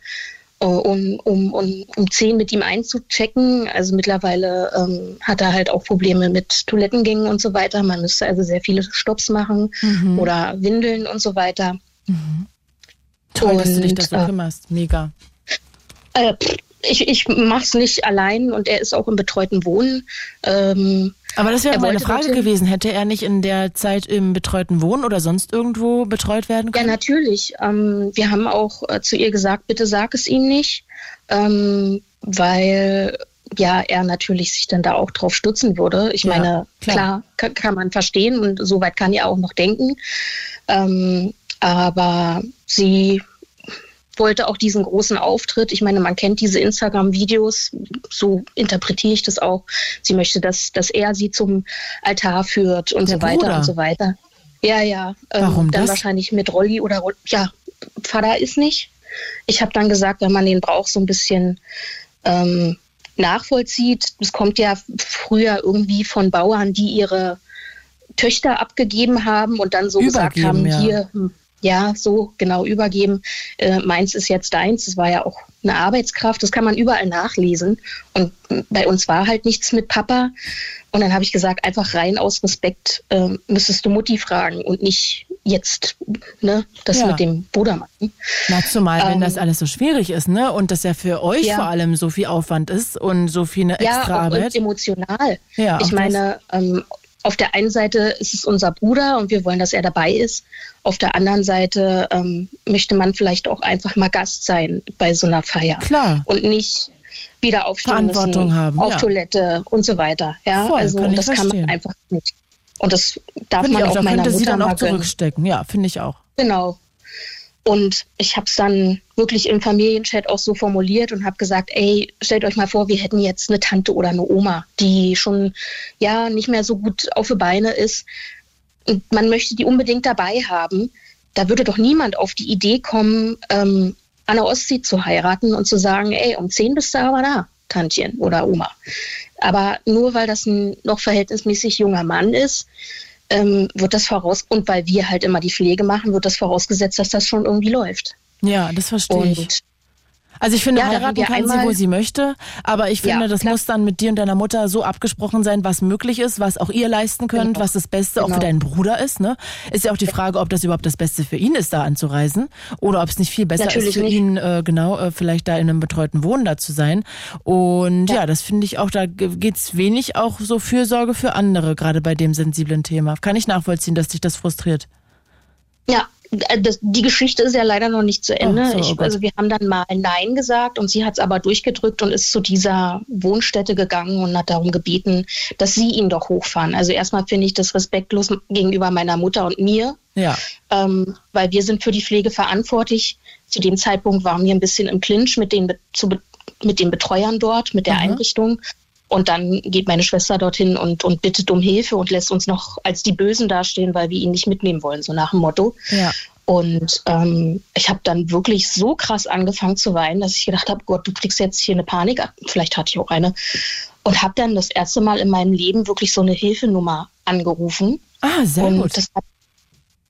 um, um, um, um zehn mit ihm einzuchecken. Also mittlerweile ähm, hat er halt auch Probleme mit Toilettengängen und so weiter. Man müsste also sehr viele Stops machen mhm. oder Windeln und so weiter. Mhm. Toll, und, dass du dich da so äh, kümmerst. Mega. Äh, ich, ich mache es nicht allein und er ist auch im betreuten Wohnen. Ähm, aber das wäre meine Frage gewesen. Hätte er nicht in der Zeit im betreuten Wohnen oder sonst irgendwo betreut werden können? Ja, natürlich. Ähm, wir haben auch äh, zu ihr gesagt, bitte sag es ihm nicht, ähm, weil ja, er natürlich sich dann da auch drauf stützen würde. Ich ja, meine, klar, klar kann, kann, man verstehen und soweit kann er auch noch denken. Ähm, aber sie wollte auch diesen großen Auftritt. Ich meine, man kennt diese Instagram-Videos, so interpretiere ich das auch. Sie möchte, dass, dass er sie zum Altar führt und Der so weiter Bruder. und so weiter. Ja, ja. Ähm, Warum dann das? wahrscheinlich mit Rolli oder ja, Vater ist nicht. Ich habe dann gesagt, wenn man den braucht, so ein bisschen ähm, nachvollzieht. Das kommt ja früher irgendwie von Bauern, die ihre Töchter abgegeben haben und dann so Übergeben, gesagt haben, ja. hier, hm, ja, so genau übergeben. Äh, meins ist jetzt deins. Das war ja auch eine Arbeitskraft. Das kann man überall nachlesen. Und bei uns war halt nichts mit Papa. Und dann habe ich gesagt, einfach rein aus Respekt äh, müsstest du Mutti fragen und nicht jetzt ne, das ja. mit dem Bruder machen. Na, zumal, ähm, wenn das alles so schwierig ist, ne? Und das ja für euch ja. vor allem so viel Aufwand ist und so viel eine extra ja, Arbeit. Ja, emotional. Ja, ich meine, ähm, auf der einen Seite ist es unser Bruder und wir wollen, dass er dabei ist. Auf der anderen Seite ähm, möchte man vielleicht auch einfach mal Gast sein bei so einer Feier. Klar. Und nicht wieder aufstehen müssen, haben, auf ja. Toilette und so weiter. Ja, Voll, also kann das kann verstehen. man einfach nicht. Und das darf Finde man auch, auch meiner könnte Mutter sie dann mal auch gönnen. zurückstecken. Ja, finde ich auch. Genau. Und ich habe es dann wirklich im Familienchat auch so formuliert und habe gesagt, ey, stellt euch mal vor, wir hätten jetzt eine Tante oder eine Oma, die schon ja nicht mehr so gut auf die Beine ist. Und man möchte die unbedingt dabei haben. Da würde doch niemand auf die Idee kommen, ähm, an Ostsee zu heiraten und zu sagen, ey, um zehn bist du aber da, Tantchen oder Oma. Aber nur weil das ein noch verhältnismäßig junger Mann ist, ähm, wird das voraus, und weil wir halt immer die Pflege machen, wird das vorausgesetzt, dass das schon irgendwie läuft. Ja, das verstehe ich. Also ich finde, Ja, heiraten kann sie, wo sie möchte, aber ich finde, Ja, das klar. muss dann mit dir und deiner Mutter so abgesprochen sein, was möglich ist, was auch ihr leisten könnt, Genau. was das Beste auch Genau. für deinen Bruder ist. Ne? Ist ja auch die Frage, ob das überhaupt das Beste für ihn ist, da anzureisen oder ob es nicht viel besser Natürlich ist für nicht. ihn, äh, genau, äh, vielleicht da in einem betreuten Wohnen da zu sein. Und ja, das finde ich auch, da ge- geht's wenig auch so Fürsorge für andere, gerade bei dem sensiblen Thema. Kann ich nachvollziehen, dass dich das frustriert. Ja, das, die Geschichte ist ja leider noch nicht zu Ende. Ach so, oh ich, Gott. also wir haben dann mal Nein gesagt und sie hat es aber durchgedrückt und ist zu dieser Wohnstätte gegangen und hat darum gebeten, dass sie ihn doch hochfahren. Also erstmal finde ich das respektlos gegenüber meiner Mutter und mir, Ja. ähm, weil wir sind für die Pflege verantwortlich. Zu dem Zeitpunkt waren wir ein bisschen im Clinch mit den, zu, mit den Betreuern dort, mit der Mhm. Einrichtung. Und dann geht meine Schwester dorthin und, und bittet um Hilfe und lässt uns noch als die Bösen dastehen, weil wir ihn nicht mitnehmen wollen, so nach dem Motto. Ja. Und ähm, ich habe dann wirklich so krass angefangen zu weinen, dass ich gedacht habe, Gott, du kriegst jetzt hier eine Panik. Vielleicht hatte ich auch eine. Und habe dann das erste Mal in meinem Leben wirklich so eine Hilfenummer angerufen. Ah, sehr und gut. das hat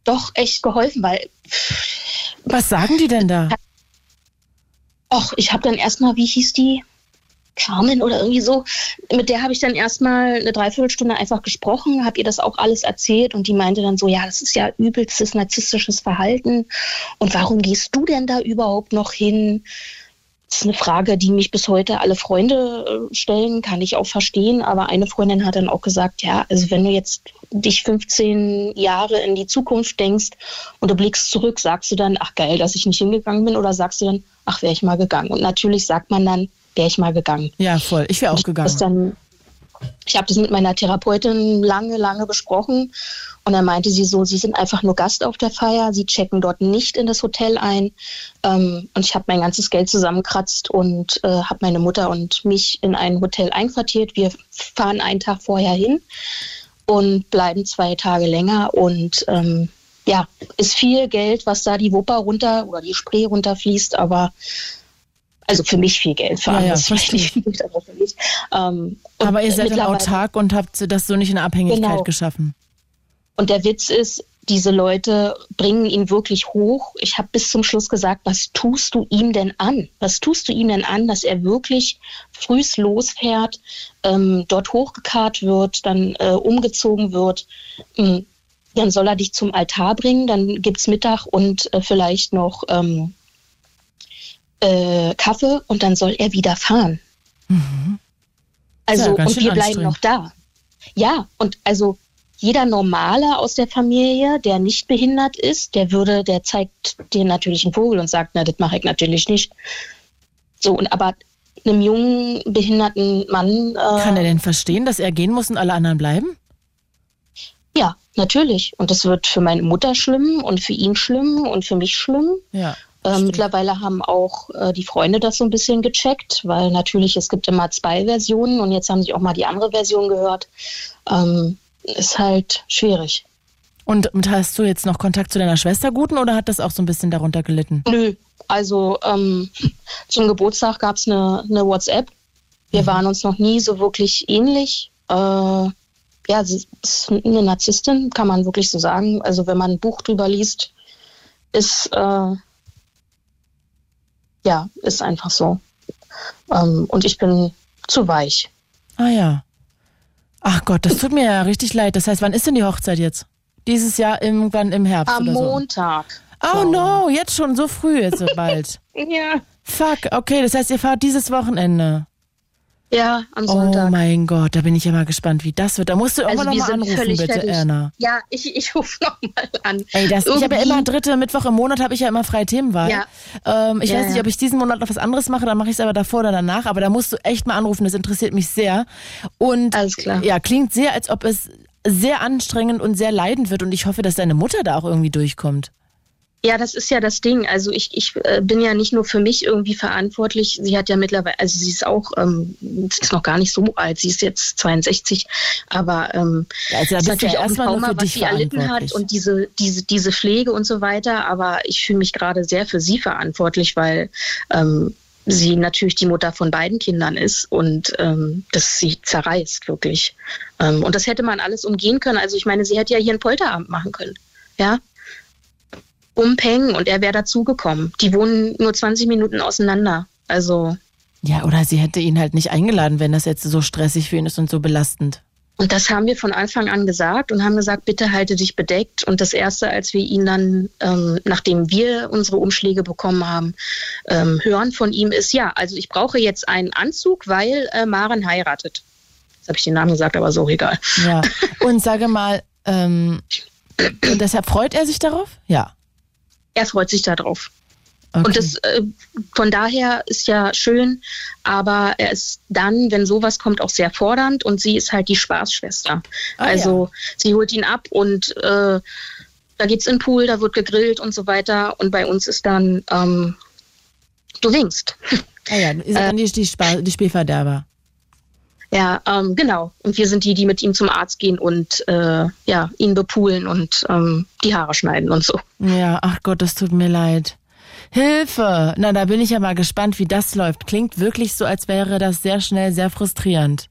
doch echt geholfen, weil Was sagen die denn da? Och, ich habe dann erstmal, wie hieß die? Carmen oder irgendwie so. Mit der habe ich dann erstmal eine Dreiviertelstunde einfach gesprochen, habe ihr das auch alles erzählt und die meinte dann so, ja, das ist ja übelstes narzisstisches Verhalten. Und warum gehst du denn da überhaupt noch hin? Das ist eine Frage, die mich bis heute alle Freunde äh, stellen, kann ich auch verstehen. Aber eine Freundin hat dann auch gesagt, ja, also wenn du jetzt dich 15 Jahre in die Zukunft denkst und du blickst zurück, sagst du dann, ach geil, dass ich nicht hingegangen bin oder sagst du dann, ach, wäre ich mal gegangen. Und natürlich sagt man dann, wäre ich mal gegangen. Ja, voll. Ich wäre auch gegangen. dann, ich habe das mit meiner Therapeutin lange, lange besprochen und dann meinte sie so, sie sind einfach nur Gast auf der Feier, sie checken dort nicht in das Hotel ein ähm, und ich habe mein ganzes Geld zusammengekratzt und äh, habe meine Mutter und mich in ein Hotel einquartiert. Wir fahren einen Tag vorher hin und bleiben zwei Tage länger und ähm, ja, ist viel Geld, was da die Wupper runter oder die Spree runterfließt, aber also für mich viel Geld, für Ja, ja, andere vielleicht verstehe nicht viel Geld, aber für mich. Ähm, Aber ihr seid dann autark und habt das so nicht in Abhängigkeit Genau. geschaffen. Und der Witz ist, diese Leute bringen ihn wirklich hoch. Ich habe bis zum Schluss gesagt, was tust du ihm denn an? Was tust du ihm denn an, dass er wirklich frühs losfährt, ähm, dort hochgekarrt wird, dann äh, umgezogen wird? Ähm, dann soll er dich zum Altar bringen, dann gibt's Mittag und äh, vielleicht noch ähm, äh, Kaffee und dann soll er wieder fahren. Also, Ja, und wir bleiben noch da. Ja, und also jeder Normale aus der Familie, der nicht behindert ist, der würde, der zeigt dir natürlich einen Vogel und sagt, na, das mache ich natürlich nicht. So, und aber einem jungen, behinderten Mann. Äh, Kann er denn verstehen, dass er gehen muss und alle anderen bleiben? Ja, natürlich. Und das wird für meine Mutter schlimm und für ihn schlimm und für mich schlimm. Ja. Äh, mittlerweile haben auch äh, die Freunde das so ein bisschen gecheckt, weil natürlich es gibt immer zwei Versionen und jetzt haben sie auch mal die andere Version gehört. Ähm, ist halt schwierig. Und, und hast du jetzt noch Kontakt zu deiner Schwester guten oder hat das auch so ein bisschen darunter gelitten? Nö, also ähm, zum Geburtstag gab es eine, eine WhatsApp. Wir waren uns noch nie so wirklich ähnlich. Äh, ja, sie ist eine Narzisstin, kann man wirklich so sagen. Also wenn man ein Buch drüber liest, ist äh, ja, ist einfach so. Ähm, und ich bin zu weich. Ah ja. Ach Gott, das tut mir ja richtig leid. Das heißt, wann ist denn die Hochzeit jetzt? Dieses Jahr irgendwann im Herbst Am oder so? Montag. Oh no, jetzt schon so früh, jetzt so bald. (laughs) Ja. Fuck, okay, das heißt, ihr fahrt dieses Wochenende. Ja, am Oh Sonntag. mein Gott, da bin ich ja mal gespannt, wie das wird. Da musst du irgendwann also nochmal anrufen, bitte, fertig. Erna. Ja, ich, ich rufe nochmal an. Ey, das, ich habe ja immer dritte Mittwoch im Monat habe ich ja immer freie Themenwahl. Ja. Ähm, ich Ja, weiß nicht, ob ich diesen Monat noch was anderes mache, dann mache ich es aber davor oder danach. Aber da musst du echt mal anrufen, das interessiert mich sehr. Und Alles klar. ja, klingt sehr, als ob es sehr anstrengend und sehr leidend wird. Und ich hoffe, dass deine Mutter da auch irgendwie durchkommt. Ja, das ist ja das Ding. Also ich, ich äh, bin ja nicht nur für mich irgendwie verantwortlich. Sie hat ja mittlerweile, also sie ist auch, ähm, sie ist noch gar nicht so alt, sie ist jetzt 62, aber ähm, Ja, also ist natürlich ja auch ein Trauma, was sie erlitten hat und diese, diese, diese Pflege und so weiter. Aber ich fühle mich gerade sehr für sie verantwortlich, weil ähm, sie natürlich die Mutter von beiden Kindern ist und ähm, das sie zerreißt wirklich. Ähm, und das hätte man alles umgehen können. Also ich meine, sie hätte ja hier einen Polterabend machen können. Ja, um Peng und er wäre dazugekommen. Die wohnen nur 20 Minuten auseinander. Also, Ja, oder sie hätte ihn halt nicht eingeladen, wenn das jetzt so stressig für ihn ist und so belastend. und das haben wir von Anfang an gesagt und haben gesagt, bitte halte dich bedeckt. Und das Erste, als wir ihn dann, ähm, nachdem wir unsere Umschläge bekommen haben, ähm, hören von ihm, ist ja, also ich brauche jetzt einen Anzug, weil äh, Maren heiratet. Jetzt habe ich den Namen gesagt, aber so egal. Ja. (laughs) Und sage mal, ähm, deshalb freut er sich darauf? Ja. Er freut sich darauf. Okay. Und das äh, von daher ist ja schön, aber er ist dann, wenn sowas kommt, auch sehr fordernd und sie ist halt die Spaßschwester. Ah, also sie holt ihn ab und äh, da geht's in den Pool, da wird gegrillt und so weiter. Und bei uns ist dann, ähm, du winkst. Ah ja, seid dann die, die, Spa die Spielverderber. Ja, ähm, genau. Und wir sind die, die mit ihm zum Arzt gehen und äh, ja, ihn bepulen und ähm, die Haare schneiden und so. Ja, ach Gott, das tut mir leid. Hilfe! Na, da bin ich ja mal gespannt, wie das läuft. Klingt wirklich so, als wäre das sehr schnell sehr frustrierend.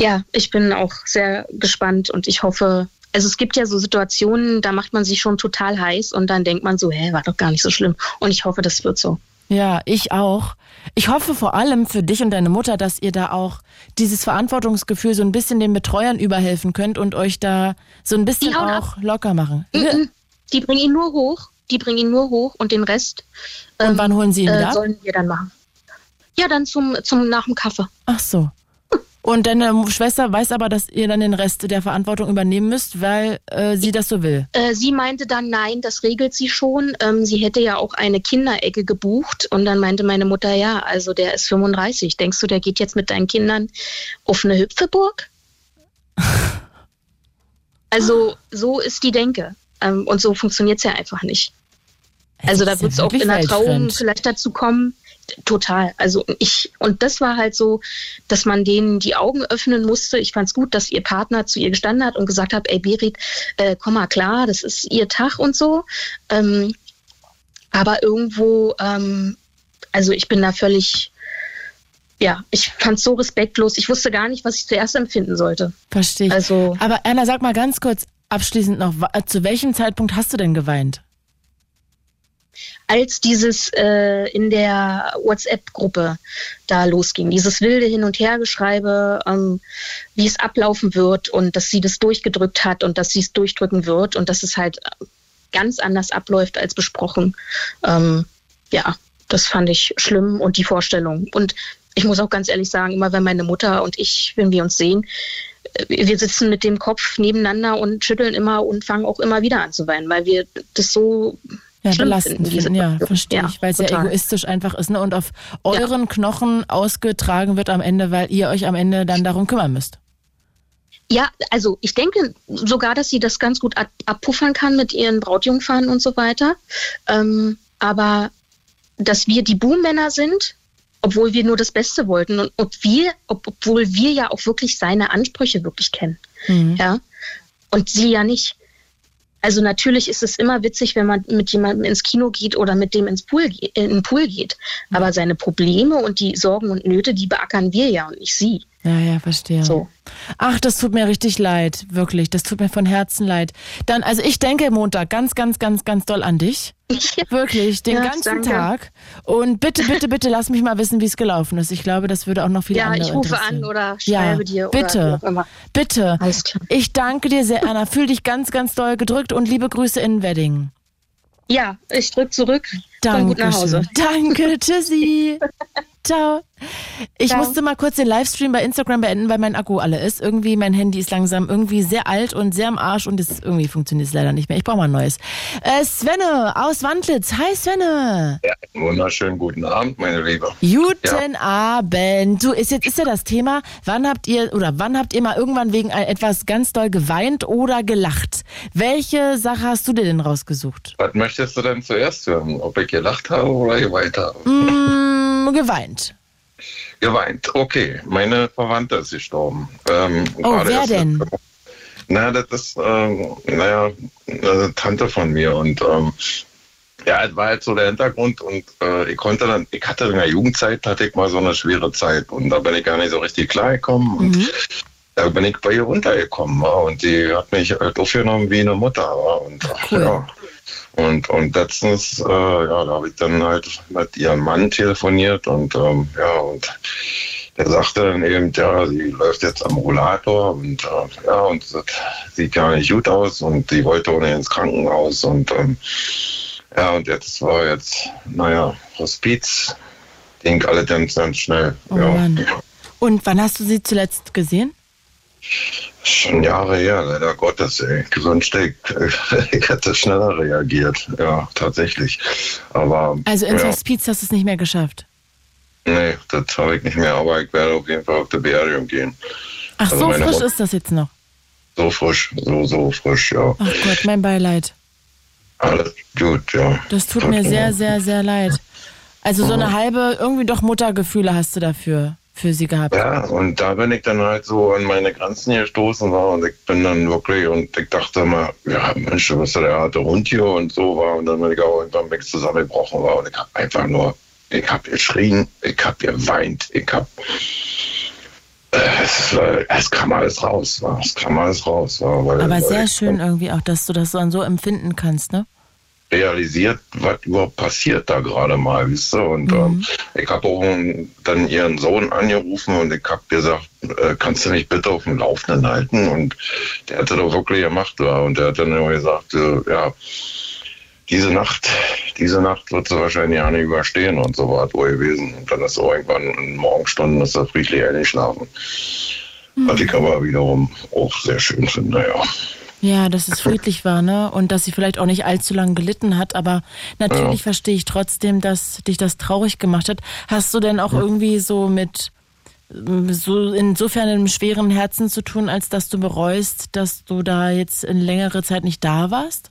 Ja, ich bin auch sehr gespannt und ich hoffe, also es gibt ja so Situationen, da macht man sich schon total heiß und dann denkt man so, hä, war doch gar nicht so schlimm. Und ich hoffe, das wird so. Ja, ich auch. Ich hoffe vor allem für dich und deine Mutter, dass ihr da auch dieses Verantwortungsgefühl so ein bisschen den Betreuern überhelfen könnt und euch da so ein bisschen auch locker machen. Mhm. Die bringen ihn nur hoch, die bringen ihn nur hoch und den Rest Und wann holen sie ihn wieder äh, ab? sollen wir dann machen. Ja, dann zum, zum nach dem Kaffee. Ach so. Und deine Schwester weiß aber, dass ihr dann den Rest der Verantwortung übernehmen müsst, weil äh, sie das so will. Äh, sie meinte dann, nein, das regelt sie schon. Ähm, sie hätte ja auch eine Kinderecke gebucht. Und dann meinte meine Mutter, ja, also der ist 35. Denkst du, der geht jetzt mit deinen Kindern auf eine Hüpfeburg? (laughs) also so ist die Denke. Ähm, und so funktioniert es ja einfach nicht. Also da wird es auch in der Trauung vielleicht dazu kommen. Total. Also ich, und das war halt so, dass man denen die Augen öffnen musste. Ich fand es gut, dass ihr Partner zu ihr gestanden hat und gesagt hat, ey Berit, äh, komm mal klar, das ist ihr Tag und so. Ähm, aber irgendwo, ähm, also ich bin da völlig, ja, ich fand es so respektlos. Ich wusste gar nicht, was ich zuerst empfinden sollte. Verstehe ich. Also, Aber Erna, sag mal ganz kurz abschließend noch, zu welchem Zeitpunkt hast du denn geweint? Als dieses äh, in der WhatsApp-Gruppe da losging, dieses wilde Hin- und Hergeschreibe, ähm, wie es ablaufen wird und dass sie das durchgedrückt hat und dass sie es durchdrücken wird und dass es halt ganz anders abläuft als besprochen. Ähm, ja, das fand ich schlimm und die Vorstellung. Und ich muss auch ganz ehrlich sagen, immer wenn meine Mutter und ich, wenn wir uns sehen, äh, wir sitzen mit dem Kopf nebeneinander und schütteln immer und fangen auch immer wieder an zu weinen, weil wir das so Ja, belastend finden, ja, verstehe Ja, ich, weil es ja egoistisch einfach ist, ne? Und auf euren Knochen ausgetragen wird am Ende, weil ihr euch am Ende dann darum kümmern müsst. Ja, also ich denke sogar, dass sie das ganz gut ab abpuffern kann mit ihren Brautjungfern und so weiter. Ähm, aber dass wir die Buhmänner sind, obwohl wir nur das Beste wollten und ob wir, ob, obwohl wir ja auch wirklich seine Ansprüche wirklich kennen. Mhm. Ja. Und sie ja nicht. Also natürlich ist es immer witzig, wenn man mit jemandem ins Kino geht oder mit dem ins Pool, in den Pool geht. Aber seine Probleme und die Sorgen und Nöte, die beackern wir ja und nicht sie. Ja, ja, verstehe. So. Ach, das tut mir richtig leid, wirklich. Das tut mir von Herzen leid. Dann, also ich denke Montag ganz, ganz, ganz, ganz doll an dich. (laughs) Wirklich, den Ja, ganzen danke. Tag. Und bitte, bitte, bitte lass mich mal wissen, wie es gelaufen ist. Ich glaube, das würde auch noch viele Ja, andere ich rufe an oder Ja, schreibe dir oder bitte. auch immer. Bitte. Alles klar. Ich danke dir sehr, Anna. Fühl dich ganz, ganz doll gedrückt und liebe Grüße in Wedding. Ja, ich drück zurück. Komm gut nach Hause. Danke, tschüssi. (laughs) Ciao. Ich Ciao. musste mal kurz den Livestream bei Instagram beenden, weil mein Akku alle ist. Irgendwie mein Handy ist langsam irgendwie sehr alt und sehr am Arsch und es irgendwie funktioniert es leider nicht mehr. Ich brauche mal ein neues. Äh, Svenne aus Wandlitz. Hi Svenne. Ja, wunderschönen guten Abend, meine Liebe. Guten Abend. Du, ist jetzt ist ja das Thema, wann habt ihr oder wann habt ihr mal irgendwann wegen etwas ganz doll geweint oder gelacht? Welche Sache hast du dir denn rausgesucht? Was möchtest du denn zuerst hören? Ob ich gelacht habe oder geweint habe? Mm, geweint. Geweint, okay. Meine Verwandte ist gestorben. Ähm, Oh, wer denn? Na, das ist, ähm, naja, eine Tante von mir und ähm, ja, es war halt so der Hintergrund und äh, ich konnte dann, ich hatte in der Jugendzeit, hatte ich mal so eine schwere Zeit und da bin ich gar nicht so richtig klargekommen und da bin ich bei ihr runtergekommen und die hat mich halt aufgenommen wie eine Mutter und ja. Und, und letztens, äh, ja, da habe ich dann halt mit ihrem Mann telefoniert und ähm, ja, und der sagte dann eben, ja, sie läuft jetzt am Rollator und äh, ja, und das sieht gar nicht gut aus und sie wollte ohne ins Krankenhaus und ähm, ja, und jetzt war jetzt, naja, Hospiz, ging alle ganz, ganz schnell. Oh ja. Und wann hast du sie zuletzt gesehen? Schon Jahre her, leider Gottes, ey. Sonst ich, (laughs) ich hätte schneller reagiert, ja, tatsächlich. Aber Also ins ja, Hospiz hast du es nicht mehr geschafft. nee, das habe ich nicht mehr, aber ich werde auf jeden Fall auf die Beerdigung gehen. Ach, Also so frisch Mutter- ist das jetzt noch. So frisch, so, so frisch, ja. Ach Gott, mein Beileid. Alles gut, ja. Das tut mir sehr, sehr, sehr leid. Also so eine halbe, irgendwie doch Muttergefühle hast du dafür, für sie gehabt. Ja, und da bin ich dann halt so an meine Grenzen gestoßen war und ich bin dann wirklich und ich dachte mal, ja Mensch, ja der harte Hund hier und so war und dann bin ich auch irgendwann weg zusammengebrochen war und ich habe einfach nur, ich habe geschrien, ich habe geweint, ich habe äh, es, es kam alles raus, war, es kam alles raus. War, Aber sehr schön irgendwie auch, dass du das dann so empfinden kannst, ne? Realisiert, was überhaupt passiert da gerade mal, wisst ihr? Und ähm, ich habe auch dann ihren Sohn angerufen und ich habe gesagt, äh, kannst du mich bitte auf dem Laufenden halten? Und der hatte doch wirklich gemacht, ja. Und der hat dann immer gesagt, äh, ja, diese Nacht, diese Nacht wird sie wahrscheinlich ja nicht überstehen und so war es wohl gewesen. Und dann ist auch irgendwann in Morgenstunden ist er friedlich eingeschlafen. Was ich aber wiederum auch sehr schön finde, ja. Ja, dass es friedlich war, ne? Und dass sie vielleicht auch nicht allzu lange gelitten hat, aber natürlich Ja. verstehe ich trotzdem, dass dich das traurig gemacht hat. Hast du denn auch irgendwie so mit ähm, so insofern einem schweren Herzen zu tun, als dass du bereust, dass du da jetzt in längere Zeit nicht da warst?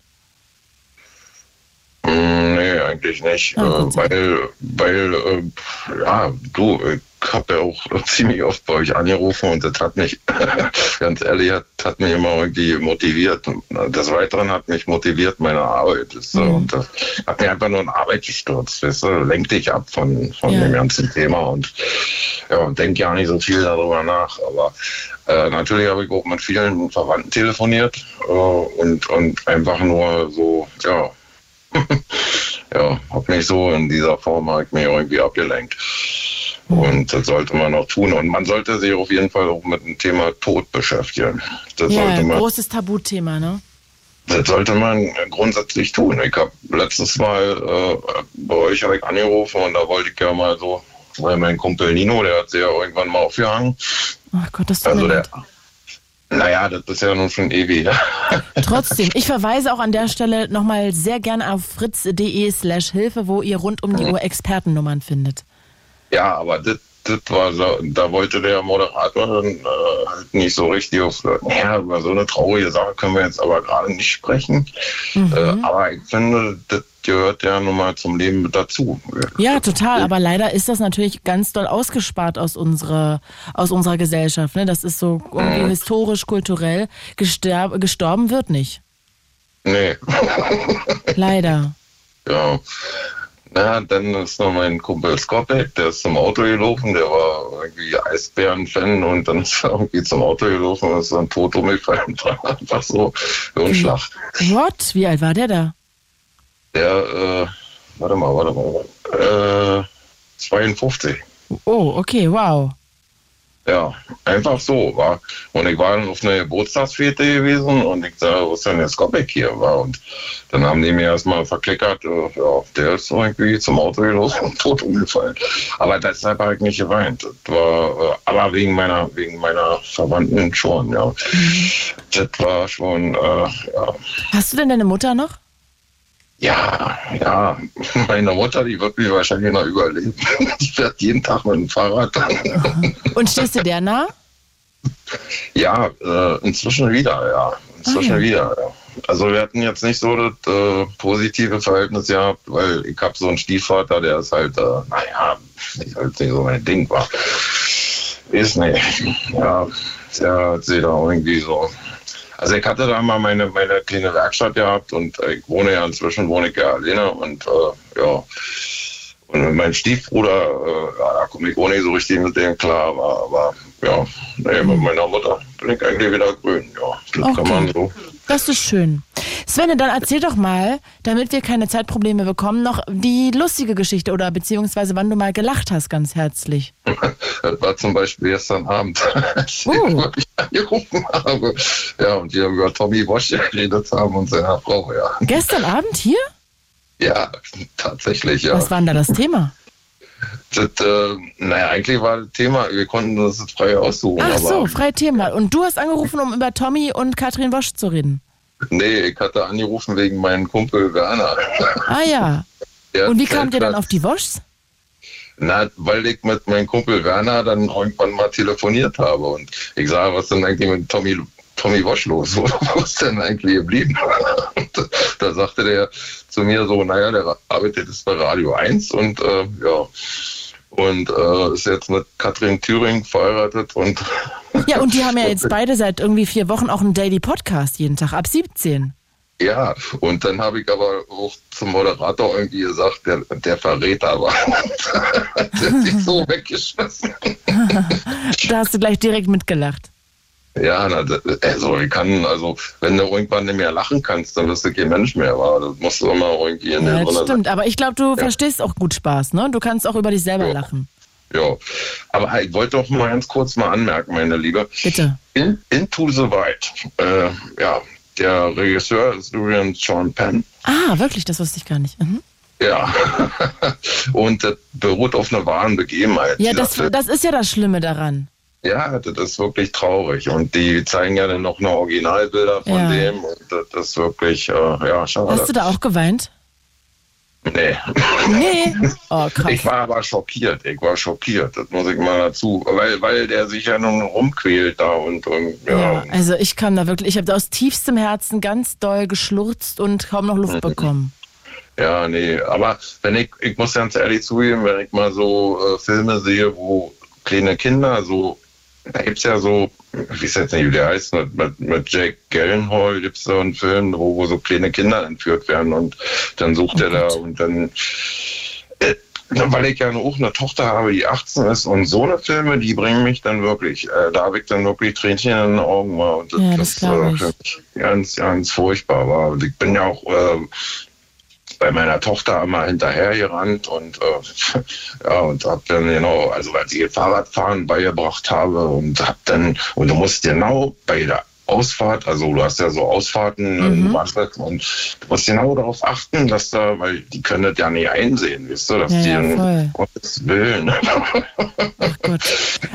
Mm, Nee, eigentlich nicht. Ah, äh, weil, weil, äh, ja, du, ich habe ja auch (laughs) ziemlich oft bei euch angerufen und das hat mich, (laughs) ganz ehrlich, hat, hat mich immer irgendwie motiviert. Und Des Weiteren hat mich motiviert meine Arbeit. Weißt du? Und das hat mir einfach nur in Arbeit gestürzt. Weißt du? Lenkt dich ab von, von Ja. dem ganzen Thema und ja, und denke ja nicht so viel darüber nach. Aber äh, natürlich habe ich auch mit vielen Verwandten telefoniert äh, und, und einfach nur so, ja, (laughs) ja, hab mich so in dieser Form halt mir irgendwie abgelenkt. Und das sollte man auch tun. Und man sollte sich auf jeden Fall auch mit dem Thema Tod beschäftigen. Das ja, sollte man, großes Tabuthema, ne? das sollte man grundsätzlich tun. Ich habe letztes Mal äh, bei euch hab ich angerufen und da wollte ich ja mal so, weil mein Kumpel Nino, der hat sich ja irgendwann mal aufgehangen. Ach Gott, das tut Also der, leid. Naja, das ist ja nun schon ewig. her. (laughs) Trotzdem, ich verweise auch an der Stelle nochmal sehr gern auf fritz.de slash Hilfe, wo ihr rund um die Uhr Expertennummern findet. Ja, aber das, das war so, da wollte der Moderator dann äh, halt nicht so richtig auf, ja, über so eine traurige Sache können wir jetzt aber gerade nicht sprechen. Mhm. Äh, aber ich finde, das gehört ja nun mal zum Leben dazu. Ja, total. Aber leider ist das natürlich ganz doll ausgespart aus unserer, aus unserer Gesellschaft. Ne? Das ist so irgendwie Mhm. historisch, kulturell. Gesterb, gestorben wird nicht. Nee. Leider. ja. Na, dann ist noch mein Kumpel Skopek, der ist zum Auto gelaufen, der war irgendwie Eisbären-Fan und dann ist er irgendwie zum Auto gelaufen und ist dann tot umgefallen. (laughs) Einfach so, so ein Schlag. What? Wie alt war der da? Der, äh, warte mal, warte mal, äh, 52. Oh, okay, wow. Ja, einfach so, war. Und ich war dann auf einer Geburtstagsfete gewesen und ich sah, wo ist denn der Skopek hier? War. Und dann haben die mir erstmal verklickert, äh, ja, der ist irgendwie zum Auto los und (laughs) tot umgefallen. Aber deshalb habe ich nicht geweint. Das war, äh, aber wegen meiner, wegen meiner Verwandten schon, ja. Das war schon, äh, ja. Hast du denn deine Mutter noch? Ja, ja, (laughs) meine Mutter, die wird mich wahrscheinlich noch überleben. (laughs) Die fährt jeden Tag mit dem Fahrrad. (laughs) Und stehst du der nah? Ja, äh, inzwischen wieder, ja. Inzwischen Ah, ja. wieder, ja. Also wir hatten jetzt nicht so das äh, positive Verhältnis gehabt, weil ich habe so einen Stiefvater, der ist halt, äh, naja, nicht, halt nicht so mein Ding war. Ist nicht. Ja, der hat sie da irgendwie so. Also ich hatte da mal meine, meine kleine Werkstatt gehabt und äh, ich wohne ja inzwischen, wohne ich ja alleine und äh, ja. Und meinem Stiefbruder, äh, ja, da komme ich auch nicht so richtig mit dem klar, aber, aber ja, nee, mit meiner Mutter bin ich eigentlich wieder grün, ja. Das kann Okay. man so. Das ist schön. Svenne, dann erzähl doch mal, damit wir keine Zeitprobleme bekommen, noch die lustige Geschichte oder beziehungsweise wann du mal gelacht hast, ganz herzlich. Das war zum Beispiel gestern Abend, (laughs) als Oh. (laughs) ich wirklich angerufen habe. Ja, und wir über Tommy Bosch geredet haben und seiner Frau, ja. Gestern Abend hier? Ja, tatsächlich, ja. Was war denn da das Thema? Das, äh, naja, eigentlich war das Thema, wir konnten das frei aussuchen. Ach so, freie Thema. Und du hast angerufen, um über Tommy und Katrin Wosch zu reden. Nee, ich hatte angerufen wegen meinem Kumpel Werner. Ah ja. (laughs) Der Und wie kamt ihr dann auf die Woschs? Na, weil ich mit meinem Kumpel Werner dann irgendwann mal telefoniert habe und ich sage, was denn eigentlich mit Tommy, Tommy Wosch los? (laughs) Wo, wo ist denn eigentlich geblieben? Und da sagte der zu mir so, naja, der arbeitet jetzt bei Radio 1 und äh, ja, und äh, ist jetzt mit Katrin Thüring verheiratet und (laughs) Ja, und die haben ja (laughs) jetzt beide seit irgendwie vier Wochen auch einen Daily Podcast jeden Tag ab 17. ja, und dann habe ich aber auch zum Moderator irgendwie gesagt, der, der Verräter war. der hat sich so weggeschmissen. da hast du gleich direkt mitgelacht. Ja, das- also ich kann, also wenn du irgendwann nicht mehr lachen kannst, dann bist du kein Mensch mehr, war. Das musst du immer irgendwie in Ja, der das stimmt. Aber ich glaube, du verstehst auch gut Spaß, ne? Du kannst auch über dich selber lachen. Ja, aber ich wollte doch mal ganz kurz mal anmerken, meine Liebe. Bitte. In, Into the Wild, äh, ja, der Regisseur ist übrigens Sean Penn. Ah, wirklich, das wusste ich gar nicht. Mhm. Ja, (laughs) und das beruht auf einer wahren Begebenheit. Ja, das, das ist ja das Schlimme daran. Ja, das ist wirklich traurig. Und die zeigen ja dann noch eine Originalbilder von Ja. dem. Und das ist wirklich, äh, ja, schade. Hast du da auch geweint? Nee. Nee. Oh, (laughs) krass. Ich war aber schockiert. Ich war schockiert. Das muss ich mal dazu. Weil, weil der sich ja nun rumquält da und, und ja. Ja, also ich kam da wirklich, ich habe da aus tiefstem Herzen ganz doll geschlurzt und kaum noch Mhm. Luft bekommen. Ja, nee, aber wenn ich, ich muss ganz ehrlich zugeben, wenn ich mal so äh, Filme sehe, wo kleine Kinder so, da gibt's ja so, ich weiß jetzt nicht, wie der heißt, mit, mit, mit Jake Gyllenhaal gibt's so einen Film, wo, wo so kleine Kinder entführt werden und dann sucht er da und dann, äh, weil ich ja auch eine Tochter habe, die 18 ist und so eine Filme, die bringen mich dann wirklich, äh, da habe ich dann wirklich Tränchen in den Augen und Ja, das glaub ich. für mich ganz, ganz furchtbar. Und ich bin ja auch äh, bei meiner Tochter immer hinterhergerannt und äh, (laughs) ja und hab dann genau, also als ich ihr Fahrradfahren beigebracht habe und hab dann und du musst genau bei der Ausfahrt, also du hast ja so Ausfahrten Madrid und du musst genau darauf achten, dass da, weil die können das ja nicht einsehen, weißt du, dass Ja, die ja, voll. Gottes Willen. (laughs)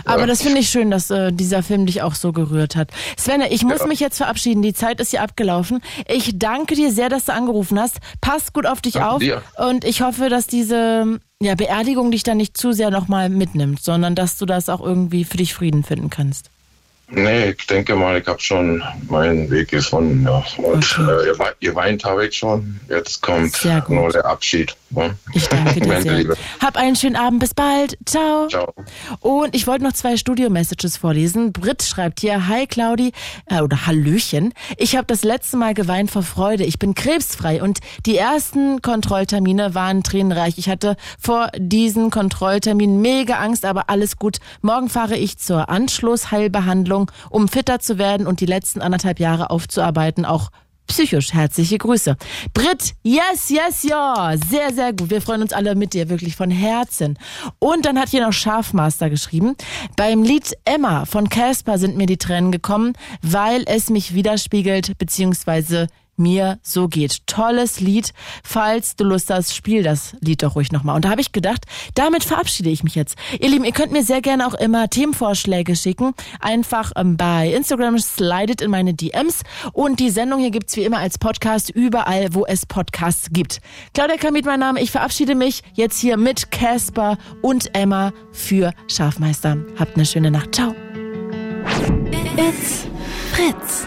Aber das finde ich schön, dass äh, dieser Film dich auch so gerührt hat. Svenne, ich muss mich jetzt verabschieden. Die Zeit ist hier abgelaufen. Ich danke dir sehr, dass du angerufen hast. Pass gut auf dich Danke auf. dir. Und ich hoffe, dass diese ja, Beerdigung dich dann nicht zu sehr nochmal mitnimmt, sondern dass du das auch irgendwie für dich Frieden finden kannst. Nee, ich denke mal, ich habe schon meinen Weg gefunden. Ja. Und äh, ihr, wei- ihr weint habe ich schon. Jetzt kommt nur der Abschied. Ne? Ich danke (laughs) dir sehr. Liebe. Hab einen schönen Abend. Bis bald. Ciao. Ciao. Und ich wollte noch zwei Studio-Messages vorlesen. Britt schreibt hier, Hi Claudi, äh, oder Hallöchen. Ich habe das letzte Mal geweint vor Freude. Ich bin krebsfrei und die ersten Kontrolltermine waren tränenreich. Ich hatte vor diesen Kontrolltermin mega Angst, aber alles gut. Morgen fahre ich zur Anschlussheilbehandlung, um fitter zu werden und die letzten anderthalb Jahre aufzuarbeiten, auch psychisch. Herzliche Grüße. Brit, yes, yes, ja. Sehr, sehr gut. Wir freuen uns alle mit dir, wirklich von Herzen. Und dann hat hier noch Schafmaster geschrieben. Beim Lied Emma von Casper sind mir die Tränen gekommen, weil es mich widerspiegelt, beziehungsweise mir so geht. Tolles Lied. Falls du Lust hast, spiel das Lied doch ruhig nochmal. Und da habe ich gedacht, damit verabschiede ich mich jetzt. Ihr Lieben, ihr könnt mir sehr gerne auch immer Themenvorschläge schicken. Einfach ähm, bei Instagram slidet in meine DMs. Und die Sendung hier gibt's wie immer als Podcast überall, wo es Podcasts gibt. Claudia Kamit, mein Name. Ich verabschiede mich jetzt hier mit Casper und Emma für Schafmeister. Habt eine schöne Nacht. Ciao. It's Fritz.